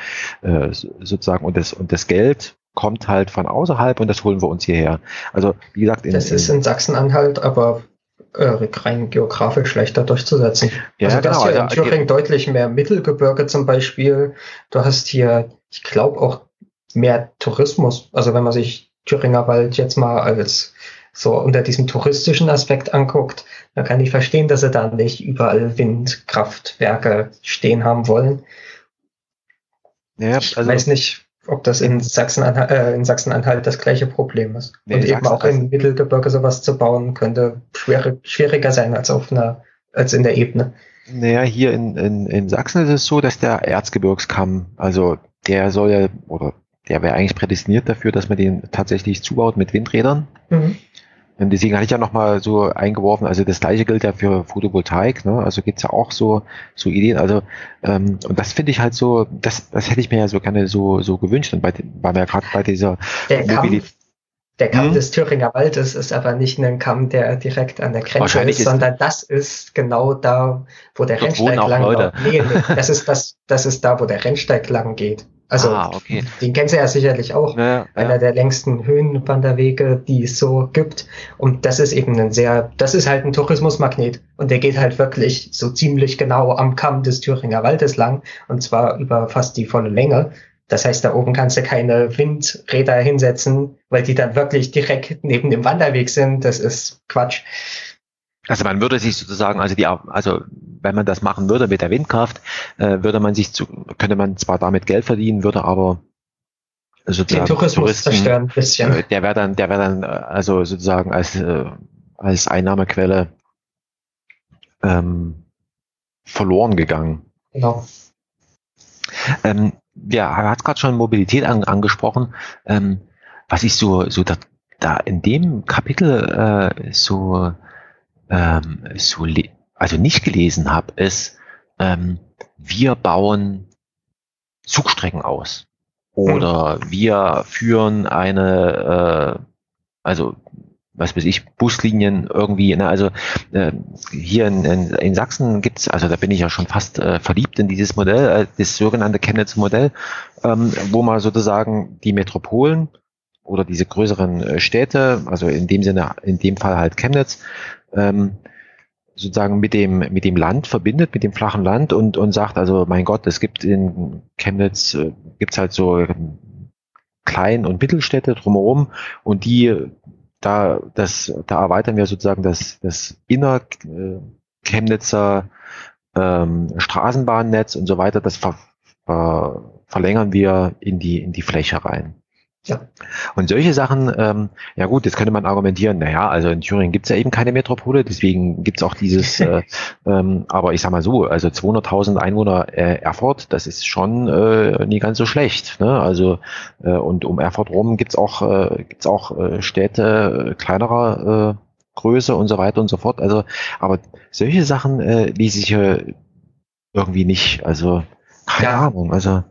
Speaker 6: äh, sozusagen und das, und das Geld kommt halt von außerhalb und das holen wir uns hierher. Also, wie gesagt,
Speaker 7: in, das ist in Sachsen-Anhalt aber äh, rein geografisch leichter durchzusetzen. Ja, also, genau, hier also, in Thüringen deutlich mehr Mittelgebirge zum Beispiel. Du hast hier, ich glaube auch mehr Tourismus. Also wenn man sich Thüringer Wald jetzt mal als so unter diesem touristischen Aspekt anguckt, dann kann ich verstehen, dass sie da nicht überall Windkraftwerke stehen haben wollen. Ja, also ich weiß nicht, ob das in Sachsen-Anhalt, äh, in Sachsen-Anhalt das gleiche Problem ist. Nee, Und eben auch im Mittelgebirge sowas zu bauen, könnte schwer, schwieriger sein als auf einer, als in der Ebene.
Speaker 6: Naja, hier in, in, in Sachsen ist es so, dass der Erzgebirgskamm, also der soll ja, oder der wäre eigentlich prädestiniert dafür, dass man den tatsächlich zubaut mit Windrädern. Mhm. Und deswegen hatte ich ja nochmal so eingeworfen, also das gleiche gilt ja für Photovoltaik, ne? also gibt's ja auch so, so Ideen, also ähm, und das finde ich halt so, das, das hätte ich mir ja so gerne so, so gewünscht und bei, weil wir ja gerade bei dieser
Speaker 7: der Mobilität. Der Kamm hm? des Thüringer Waldes ist aber nicht ein Kamm, der direkt an der Grenze ist, sondern das ist genau da, wo der Rennsteig lang geht. Nee, nee, das ist das, das ist da, wo der Rennsteig lang geht. Also ah, okay. den kennst du ja sicherlich auch. Ja, einer ja. der längsten Höhenwanderwege, die es so gibt. Und das ist eben ein sehr, das ist halt ein Tourismusmagnet. Und der geht halt wirklich so ziemlich genau am Kamm des Thüringer Waldes lang. Und zwar über fast die volle Länge. Das heißt, da oben kannst du keine Windräder hinsetzen, weil die dann wirklich direkt neben dem Wanderweg sind. Das ist Quatsch.
Speaker 6: Also man würde sich sozusagen, also die, also wenn man das machen würde mit der Windkraft, äh, würde man sich zu, könnte man zwar damit Geld verdienen, würde aber sozusagen
Speaker 7: Den Tourismus
Speaker 6: Touristen,
Speaker 7: zerstören ein bisschen.
Speaker 6: äh, der wäre dann, der wäre dann äh, also sozusagen als äh, als Einnahmequelle ähm, verloren gegangen.
Speaker 7: Genau.
Speaker 6: Ähm, ja, er hat gerade schon Mobilität an, angesprochen. Ähm, was ich so, so da, da in dem Kapitel äh, so, ähm, so also nicht gelesen habe, ist, ähm, wir bauen Zugstrecken aus. Oder wir führen eine, äh, also was weiß ich, Buslinien irgendwie, ne, also äh, hier in, in, in Sachsen gibt's, also da bin ich ja schon fast äh, verliebt in dieses Modell, äh, das sogenannte Chemnitzer Modell, ähm, wo man sozusagen die Metropolen oder diese größeren äh, Städte, also in dem Sinne, in dem Fall halt Chemnitz, ähm, sozusagen mit dem, mit dem Land verbindet, mit dem flachen Land und, und sagt, also mein Gott, es gibt in Chemnitz, äh, gibt's halt so ähm, Klein- und Mittelstädte drumherum und die, da, das, da erweitern wir sozusagen das, das inner äh, Chemnitzer ähm, Straßenbahnnetz und so weiter, das ver, ver, verlängern wir in die, in die Fläche rein.
Speaker 7: Ja.
Speaker 6: Und solche Sachen, ähm, ja gut, jetzt könnte man argumentieren, naja, also in Thüringen gibt's ja eben keine Metropole, deswegen gibt's auch dieses, äh, ähm, aber ich sag mal so, also 200.000 Einwohner äh, Erfurt, das ist schon äh, nie ganz so schlecht. Ne? Also äh, und um Erfurt rum gibt's auch, äh, gibt's auch äh, Städte äh, kleinerer äh, Größe und so weiter und so fort. Also, aber solche Sachen äh, lese ich äh, irgendwie nicht. Also keine
Speaker 7: Ja.
Speaker 6: Ahnung. Also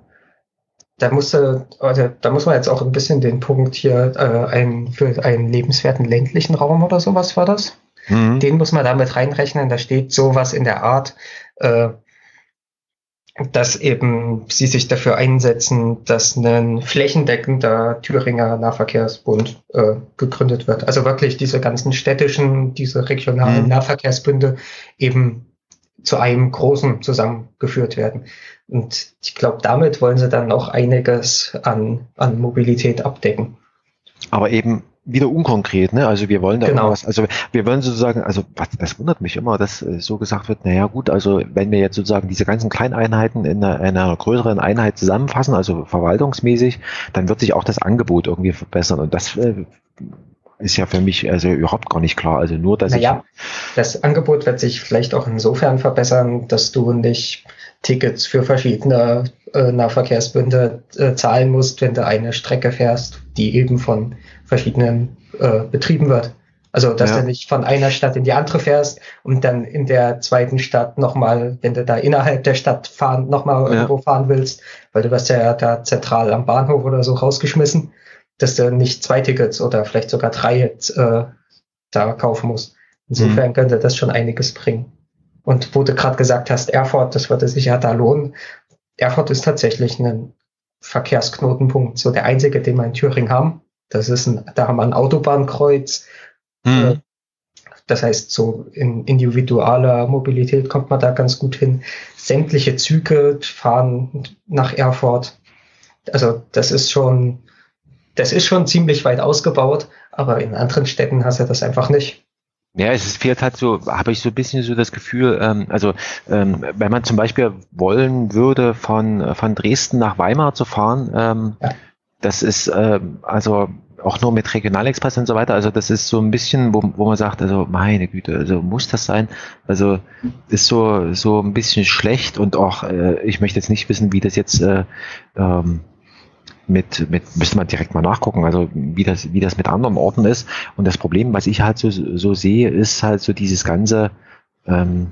Speaker 7: Da musste, also, da muss man jetzt auch ein bisschen den Punkt hier äh, ein, für einen lebenswerten ländlichen Raum oder sowas war das.
Speaker 6: mhm.
Speaker 7: Den muss man damit reinrechnen. Da steht sowas in der Art, äh, dass eben sie sich dafür einsetzen, dass ein flächendeckender Thüringer Nahverkehrsbund äh, gegründet wird. Also wirklich diese ganzen städtischen, diese regionalen
Speaker 6: Mhm.
Speaker 7: Nahverkehrsbünde eben zu einem großen zusammengeführt werden. Und ich glaube, damit wollen sie dann auch einiges an, an Mobilität abdecken.
Speaker 6: aber eben wieder unkonkret, ne? Also wir wollen da
Speaker 7: Genau.
Speaker 6: irgendwas, also wir wollen sozusagen, also was, das wundert mich immer, dass äh, so gesagt wird, naja gut, also wenn wir jetzt sozusagen diese ganzen Kleineinheiten in einer, in einer größeren Einheit zusammenfassen, also verwaltungsmäßig, dann wird sich auch das Angebot irgendwie verbessern. Und das äh, ist ja für mich also überhaupt gar nicht klar. Also nur, dass
Speaker 7: Naja, das Angebot wird sich vielleicht auch insofern verbessern, dass du nicht Tickets für verschiedene äh, Nahverkehrsbünde äh, zahlen musst, wenn du eine Strecke fährst, die eben von verschiedenen äh, betrieben wird. Also, dass
Speaker 6: Ja.
Speaker 7: du nicht von einer Stadt in die andere fährst und dann in der zweiten Stadt nochmal, wenn du da innerhalb der Stadt fahren, nochmal
Speaker 6: Ja.
Speaker 7: irgendwo fahren willst, weil du wirst ja da zentral am Bahnhof oder so rausgeschmissen, dass du nicht zwei Tickets oder vielleicht sogar drei jetzt, äh, da kaufen musst. Insofern
Speaker 6: Mhm.
Speaker 7: könnte das schon einiges bringen. Und wo du gerade gesagt hast, Erfurt, das würde sich ja da lohnen. Erfurt ist tatsächlich ein Verkehrsknotenpunkt, so der einzige, den wir in Thüringen haben. Das ist ein, da haben wir ein Autobahnkreuz.
Speaker 6: Hm.
Speaker 7: Das heißt, so in individualer Mobilität kommt man da ganz gut hin. Sämtliche Züge fahren nach Erfurt. Also das ist schon, das ist schon ziemlich weit ausgebaut, aber in anderen Städten hast du das einfach nicht.
Speaker 6: Ja, es ist- fehlt halt so, habe ich so ein bisschen so das Gefühl, ähm, also ähm, wenn man zum Beispiel wollen würde, von, von Dresden nach Weimar zu fahren, ähm,
Speaker 7: Ja.
Speaker 6: das ist ähm, also auch nur mit Regionalexpress und so weiter, also das ist so ein bisschen, wo, wo man sagt, also meine Güte, also muss das sein? Also ist so, so ein bisschen schlecht und auch, äh, ich möchte jetzt nicht wissen, wie das jetzt äh, ähm, mit, mit, müsste man direkt mal nachgucken, also wie das, wie das mit anderen Orten ist. Und das Problem, was ich halt so, so sehe, ist halt so dieses ganze, ähm,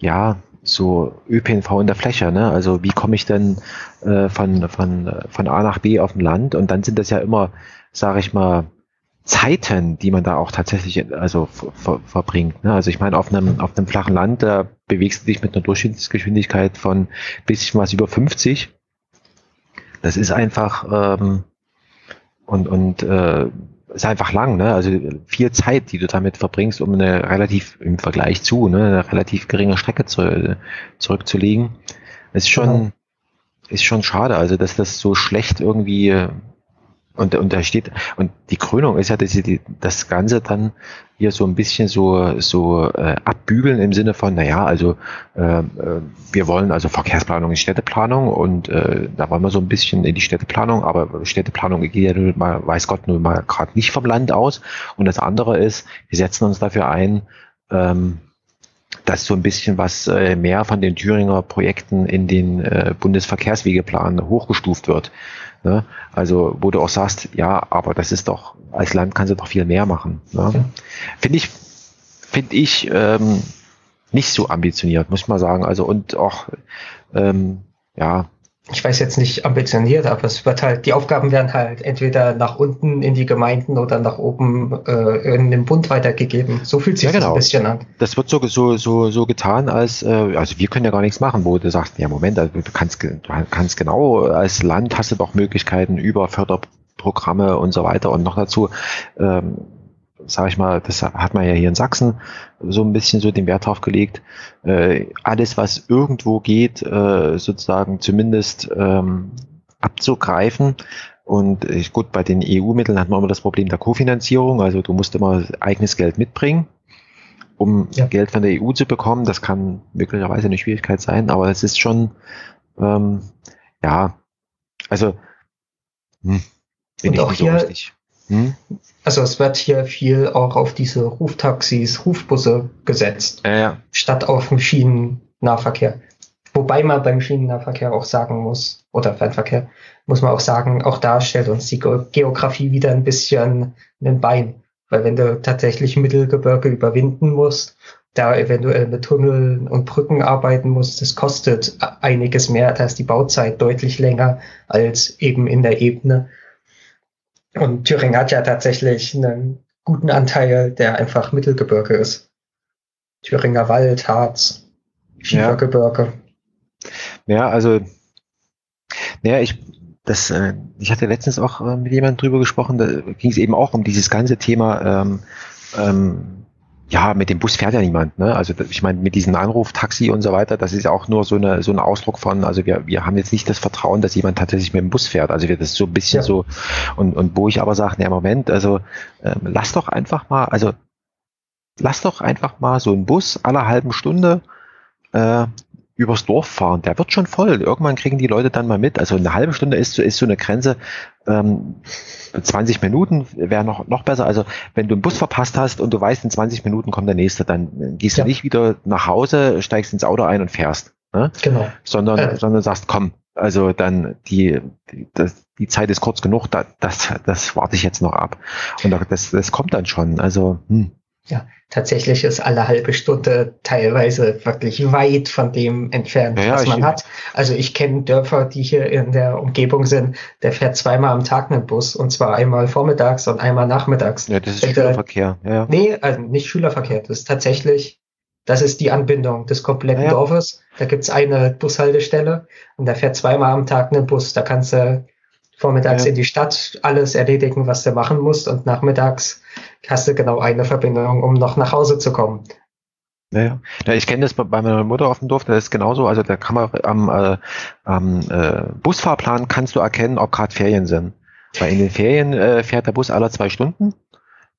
Speaker 6: ja, so ÖPNV in der Fläche, ne? Also wie komme ich denn äh, von, von, von A nach B auf dem Land? Und dann sind das ja immer, sage ich mal, Zeiten, die man da auch tatsächlich also ver, ver, verbringt. Ne? Also ich meine, auf einem, auf einem flachen Land, da bewegst du dich mit einer Durchschnittsgeschwindigkeit von bisschen was über 50. Das ist einfach ähm, und, und äh, ist einfach lang, ne? Also viel Zeit, die du damit verbringst, um eine relativ im Vergleich zu, ne, eine relativ geringe Strecke zu, zurückzulegen, ist schon,
Speaker 7: Genau.
Speaker 6: ist schon schade. Also dass das so schlecht irgendwie Und, und da steht, und die Krönung ist ja, dass sie die, das Ganze dann hier so ein bisschen so, so äh, abbügeln im Sinne von, naja, also äh, äh, wir wollen also Verkehrsplanung in Städteplanung und äh, da wollen wir so ein bisschen in die Städteplanung, aber Städteplanung geht ja nun mal, weiß Gott, nun mal gerade nicht vom Land aus. Und das andere ist, wir setzen uns dafür ein, ähm, dass so ein bisschen was äh, mehr von den Thüringer Projekten in den äh, Bundesverkehrswegeplan hochgestuft wird. Ne? Also, wo du auch sagst, ja, aber das ist doch, als Land kannst du doch viel mehr machen. Ne? Ja. Finde ich, finde ich ähm, nicht so ambitioniert, muss man sagen. Also und auch, ähm, ja,
Speaker 7: ich weiß jetzt nicht ambitioniert, aber es wird halt, die Aufgaben werden halt entweder nach unten in die Gemeinden oder nach oben äh, in den Bund weitergegeben. So fühlt sich ja, genau. das ein bisschen an.
Speaker 6: Das wird so, so, so, so getan, als, äh, also wir können ja gar nichts machen, wo du sagst, ja Moment, also du kannst, du kannst genau, als Land hast du doch Möglichkeiten über Förderprogramme und so weiter und noch dazu, ähm, sage ich mal, das hat man ja hier in Sachsen so ein bisschen so den Wert drauf gelegt, äh, alles, was irgendwo geht, äh, sozusagen zumindest ähm, abzugreifen. Und ich, gut, bei den EU-Mitteln hat man immer das Problem der Kofinanzierung, also du musst immer eigenes Geld mitbringen, um ja. Geld von der EU zu bekommen. Das kann möglicherweise eine Schwierigkeit sein, aber es ist schon, ähm, ja, also,
Speaker 7: hm, bin Und ich auch nicht so hier, richtig. Hm? Also es wird hier viel auch auf diese Ruftaxis, Rufbusse gesetzt,
Speaker 6: ja, ja.
Speaker 7: statt auf den Schienennahverkehr. Wobei man beim Schienennahverkehr auch sagen muss, oder Fernverkehr, muss man auch sagen, auch da stellt uns die Geografie wieder ein bisschen ein Bein. Weil wenn du tatsächlich Mittelgebirge überwinden musst, da eventuell mit Tunneln und Brücken arbeiten musst, das kostet einiges mehr, da ist die Bauzeit deutlich länger als eben in der Ebene. Und Thüringen hat ja tatsächlich einen guten Anteil, der einfach Mittelgebirge ist. Thüringer Wald, Harz, Schiefergebirge.
Speaker 6: Ja. ja, also, naja, ich, das, äh, ich hatte letztens auch äh, mit jemandem drüber gesprochen, da ging es eben auch um dieses ganze Thema ähm, ähm, ja, mit dem Bus fährt ja niemand. Ne? Also ich meine, mit diesem Anruf, Taxi und so weiter, das ist auch nur so eine so ein Ausdruck von, also wir, wir haben jetzt nicht das Vertrauen, dass jemand tatsächlich mit dem Bus fährt. Also wir das so ein bisschen ja. so und, und wo ich aber sage, ne, Moment, also ähm, lass doch einfach mal, also lass doch einfach mal so einen Bus aller halben Stunde äh, übers Dorf fahren, der wird schon voll. Irgendwann kriegen die Leute dann mal mit. Also eine halbe Stunde ist, ist so eine Grenze. Ähm, 20 Minuten wäre noch, noch besser. Also wenn du einen Bus verpasst hast und du weißt, in 20 Minuten kommt der nächste, dann gehst ja. du nicht wieder nach Hause, steigst ins Auto ein und fährst. Ne? Genau. Sondern, äh. sondern sagst, komm, also dann die, die, das, die Zeit ist kurz genug, da, das, das warte ich jetzt noch ab. Und das, das kommt dann schon. Also, hm.
Speaker 7: Ja, tatsächlich ist alle halbe Stunde teilweise wirklich weit von dem entfernt, ja, was man hat. Also ich kenne Dörfer, die hier in der Umgebung sind, der fährt zweimal am Tag einen Bus und zwar einmal vormittags und einmal nachmittags.
Speaker 6: Ja, das ist Schülerverkehr.
Speaker 7: Ja, ja. Nee, also nicht Schülerverkehr, das ist tatsächlich, das ist die Anbindung des kompletten ja, Dorfes. Da gibt's eine Bushaltestelle und da fährt zweimal am Tag ein Bus. Da kannst du vormittags ja. in die Stadt alles erledigen, was du machen musst und nachmittags hast du genau eine Verbindung, um noch nach Hause zu kommen.
Speaker 6: Ja, ja. ich kenne das bei meiner Mutter auf dem Dorf, das ist genauso. Also da kann man am, äh, am äh, Busfahrplan kannst du erkennen, ob gerade Ferien sind. Weil in den Ferien äh, fährt der Bus alle zwei Stunden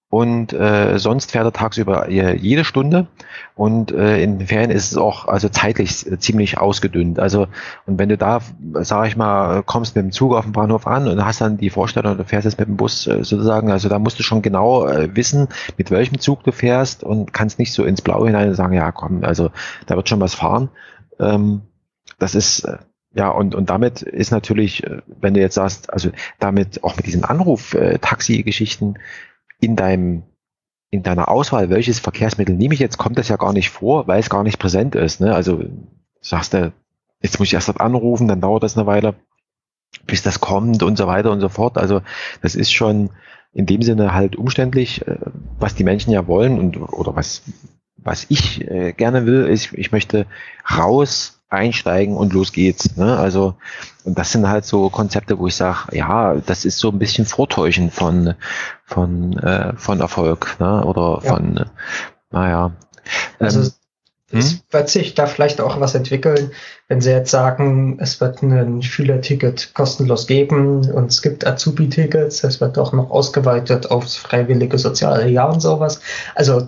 Speaker 6: und äh, sonst fährt er tagsüber jede Stunde und äh, in den Ferien ist es auch also zeitlich ziemlich ausgedünnt. Also und wenn du da, sage ich mal, kommst mit dem Zug auf den Bahnhof an und hast dann die Vorstellung, du fährst jetzt mit dem Bus äh, sozusagen, also da musst du schon genau äh, wissen, mit welchem Zug du fährst und kannst nicht so ins Blaue hinein sagen, ja komm, also da wird schon was fahren. Ähm, das ist äh, ja, und, und damit ist natürlich, äh, wenn du jetzt sagst, also damit auch mit diesen Anruf-Taxi-Geschichten, in deinem in deiner Auswahl, welches Verkehrsmittel nehme ich jetzt, kommt das ja gar nicht vor, weil es gar nicht präsent ist. Ne? Also sagst du, jetzt muss ich erst anrufen, dann dauert das eine Weile, bis das kommt und so weiter und so fort. Also das ist schon in dem Sinne halt umständlich, äh, was die Menschen ja wollen und oder was was ich äh, gerne will, ist, ich möchte raus einsteigen und los geht's. Ne? Also, und das sind halt so Konzepte, wo ich sage, ja, das ist so ein bisschen Vortäuschen von, von, äh, von Erfolg, ne? Oder ja. von, äh, naja.
Speaker 7: Also, hm? es wird sich da vielleicht auch was entwickeln, wenn sie jetzt sagen, es wird ein Schülerticket kostenlos geben und es gibt Azubi-Tickets, es wird auch noch ausgeweitet aufs freiwillige soziale Jahr und sowas. Also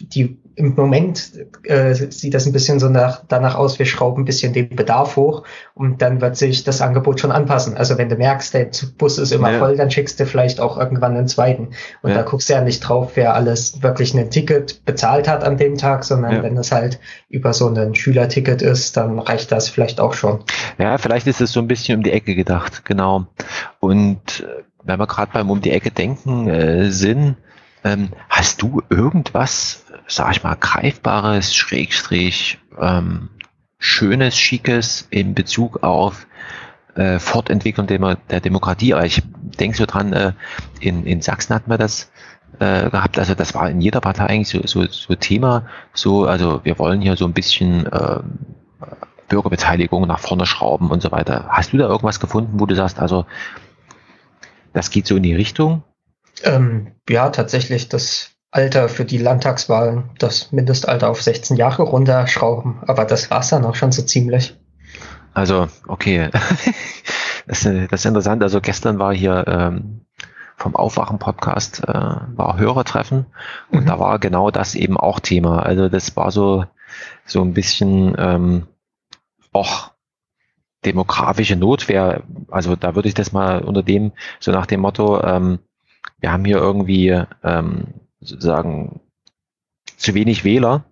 Speaker 7: die im Moment äh, sieht das ein bisschen so nach, danach aus, wir schrauben ein bisschen den Bedarf hoch und dann wird sich das Angebot schon anpassen. Also wenn du merkst, der Bus ist immer ja. voll, dann schickst du vielleicht auch irgendwann einen zweiten. Und ja. da guckst du ja nicht drauf, wer alles wirklich ein Ticket bezahlt hat an dem Tag, sondern ja. wenn es halt über so ein Schülerticket ist, dann reicht das vielleicht auch schon.
Speaker 6: Ja, vielleicht ist es so ein bisschen um die Ecke gedacht, genau. Und äh, wenn wir gerade beim um die Ecke denken äh, sind, ähm, hast du irgendwas, sag ich mal, greifbares, Schrägstrich, ähm, schönes, schickes in Bezug auf äh, Fortentwicklung der, der Demokratie? Aber ich denke so dran, äh, in, in Sachsen hatten wir das äh, gehabt, also das war in jeder Partei eigentlich so, so, so Thema, so, also wir wollen hier so ein bisschen äh, Bürgerbeteiligung nach vorne schrauben und so weiter. Hast du da irgendwas gefunden, wo du sagst, also das geht so in die Richtung?
Speaker 7: Ähm, ja, tatsächlich das Alter für die Landtagswahlen, das Mindestalter auf 16 Jahre runterschrauben. Aber das war's dann auch schon so ziemlich.
Speaker 6: Also, okay. das, das ist interessant. Also gestern war hier ähm, vom Aufwachen-Podcast äh, war Hörertreffen und mhm. da war genau das eben auch Thema. Also das war so, so ein bisschen ähm, auch demografische Notwehr. Also da würde ich das mal unter dem, so nach dem Motto, ähm, wir haben hier irgendwie ähm, sozusagen zu wenig Wähler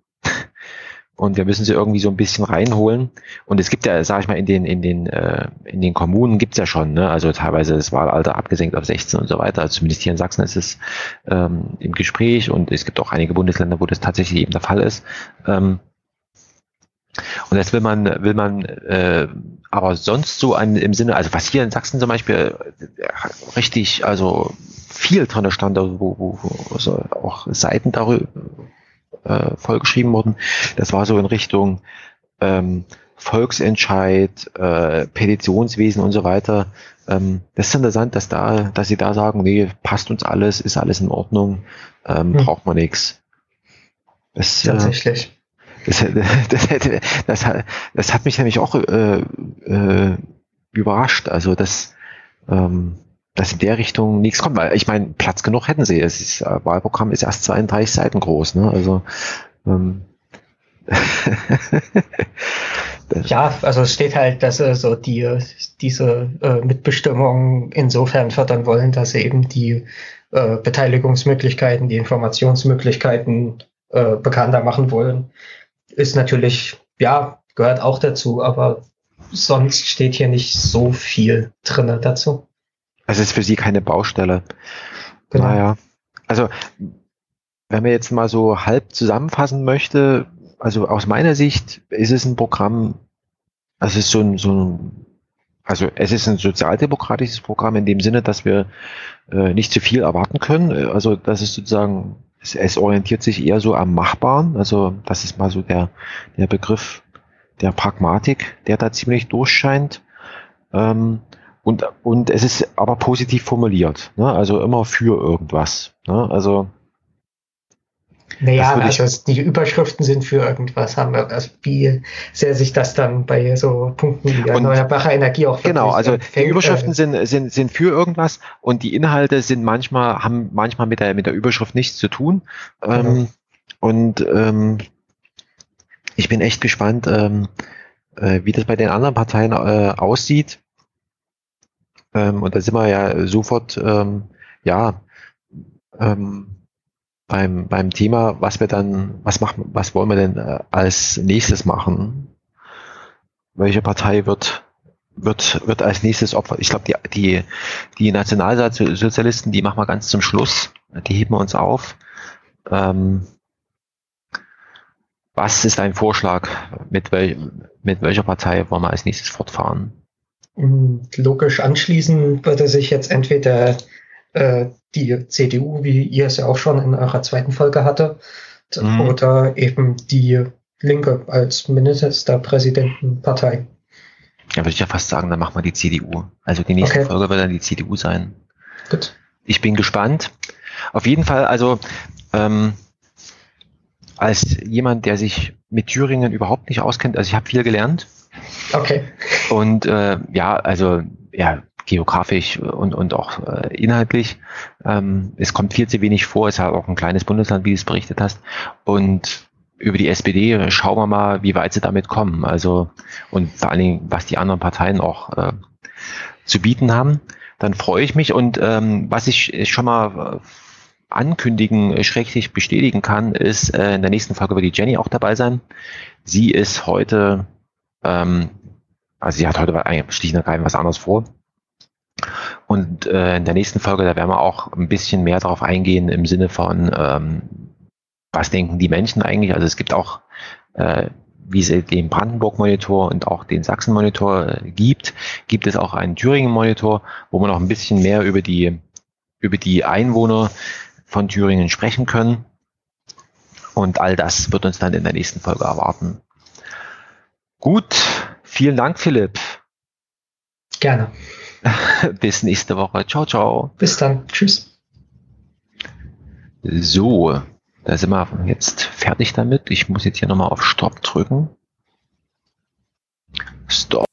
Speaker 6: und wir müssen sie irgendwie so ein bisschen reinholen. Und es gibt ja, sage ich mal, in den in den äh, in den Kommunen gibt's ja schon, ne? also teilweise das Wahlalter abgesenkt auf 16 und so weiter. Also zumindest hier in Sachsen ist es ähm, im Gespräch und es gibt auch einige Bundesländer, wo das tatsächlich eben der Fall ist. Ähm, und jetzt will man, will man äh, aber sonst so ein, im Sinne, also was hier in Sachsen zum Beispiel äh, richtig, also viel drin stand, also wo, wo, also auch Seiten darüber äh, vollgeschrieben wurden. Das war so in Richtung ähm, Volksentscheid, äh, Petitionswesen und so weiter. Ähm, das ist interessant, dass da, dass sie da sagen, nee, passt uns alles, ist alles in Ordnung, ähm, hm. braucht man nichts.
Speaker 7: Das, äh, Tatsächlich.
Speaker 6: Das, das, das, das, das hat mich nämlich auch äh, äh, überrascht. Also das, ähm, dass in der Richtung nichts kommt, weil ich meine, Platz genug hätten sie. Das ist, äh, Wahlprogramm ist erst 32 Seiten groß, ne? Also ähm,
Speaker 7: ja, also es steht halt, dass sie so die diese äh, Mitbestimmung insofern fördern wollen, dass sie eben die äh, Beteiligungsmöglichkeiten, die Informationsmöglichkeiten äh, bekannter machen wollen. Ist natürlich, ja, gehört auch dazu, aber sonst steht hier nicht so viel drinne dazu.
Speaker 6: Also es ist für sie keine Baustelle. Genau. Naja. Also, wenn man jetzt mal so halb zusammenfassen möchte, also aus meiner Sicht ist es ein Programm, also es ist so ein, so ein also es ist ein sozialdemokratisches Programm in dem Sinne, dass wir äh, nicht zu viel erwarten können. Also das ist sozusagen, es, es, orientiert sich eher so am Machbaren. Also das ist mal so der, der Begriff der Pragmatik, der da ziemlich durchscheint. Ähm, und, und es ist aber positiv formuliert, ne? also immer für irgendwas. Ne? Also
Speaker 7: naja, also die Überschriften sind für irgendwas, haben wir, also wie sehr sich das dann bei so Punkten wie erneuerbare Energie auch
Speaker 6: Genau, also die Überschriften äh, sind, sind, sind für irgendwas und die Inhalte sind manchmal, haben manchmal mit der, mit der Überschrift nichts zu tun. Ähm, genau. und ähm, ich bin echt gespannt, ähm, äh, wie das bei den anderen Parteien äh, aussieht. Ähm, und da sind wir ja sofort, ähm, ja, ähm, beim, beim Thema, was wir dann, was machen, was wollen wir denn äh, als nächstes machen? Welche Partei wird, wird, wird als nächstes Opfer? Ich glaube, die, die, die Nationalsozialisten, die machen wir ganz zum Schluss. Die heben wir uns auf. Ähm, was ist dein Vorschlag? Mit, wel, mit welcher Partei wollen wir als nächstes fortfahren?
Speaker 7: Logisch anschließen würde sich jetzt entweder äh, die CDU, wie ihr es ja auch schon in eurer zweiten Folge hatte, mhm. oder eben die Linke als Ministerpräsidentenpartei.
Speaker 6: Ja, würde ich ja fast sagen, dann machen wir die CDU. Also die nächste okay. Folge wird dann die CDU sein. Gut. Ich bin gespannt. Auf jeden Fall, also ähm, als jemand, der sich mit Thüringen überhaupt nicht auskennt, also ich habe viel gelernt.
Speaker 7: Okay.
Speaker 6: Und äh, ja, also ja, geografisch und, und auch äh, inhaltlich. Ähm, es kommt viel zu wenig vor. Es ist halt auch ein kleines Bundesland, wie du es berichtet hast. Und über die SPD schauen wir mal, wie weit sie damit kommen. Also und vor allen Dingen, was die anderen Parteien auch äh, zu bieten haben. Dann freue ich mich und ähm, was ich schon mal äh, ankündigen, äh, schrecklich bestätigen kann, ist äh, in der nächsten Folge wird die Jenny auch dabei sein. Sie ist heute, ähm, also sie hat heute eigentlich schlicht und ergreifend was anderes vor. Und äh, in der nächsten Folge, da werden wir auch ein bisschen mehr darauf eingehen im Sinne von, ähm, was denken die Menschen eigentlich? Also es gibt auch, äh, wie es den Brandenburg-Monitor und auch den Sachsen-Monitor äh, gibt, gibt es auch einen Thüringen-Monitor, wo man noch ein bisschen mehr über die, über die Einwohner von Thüringen sprechen können. Und all das wird uns dann in der nächsten Folge erwarten. Gut, vielen Dank, Philipp.
Speaker 7: Gerne.
Speaker 6: Bis nächste Woche. Ciao, ciao.
Speaker 7: Bis dann. Tschüss.
Speaker 6: So, da sind wir jetzt fertig damit. Ich muss jetzt hier nochmal auf Stopp drücken. Stop.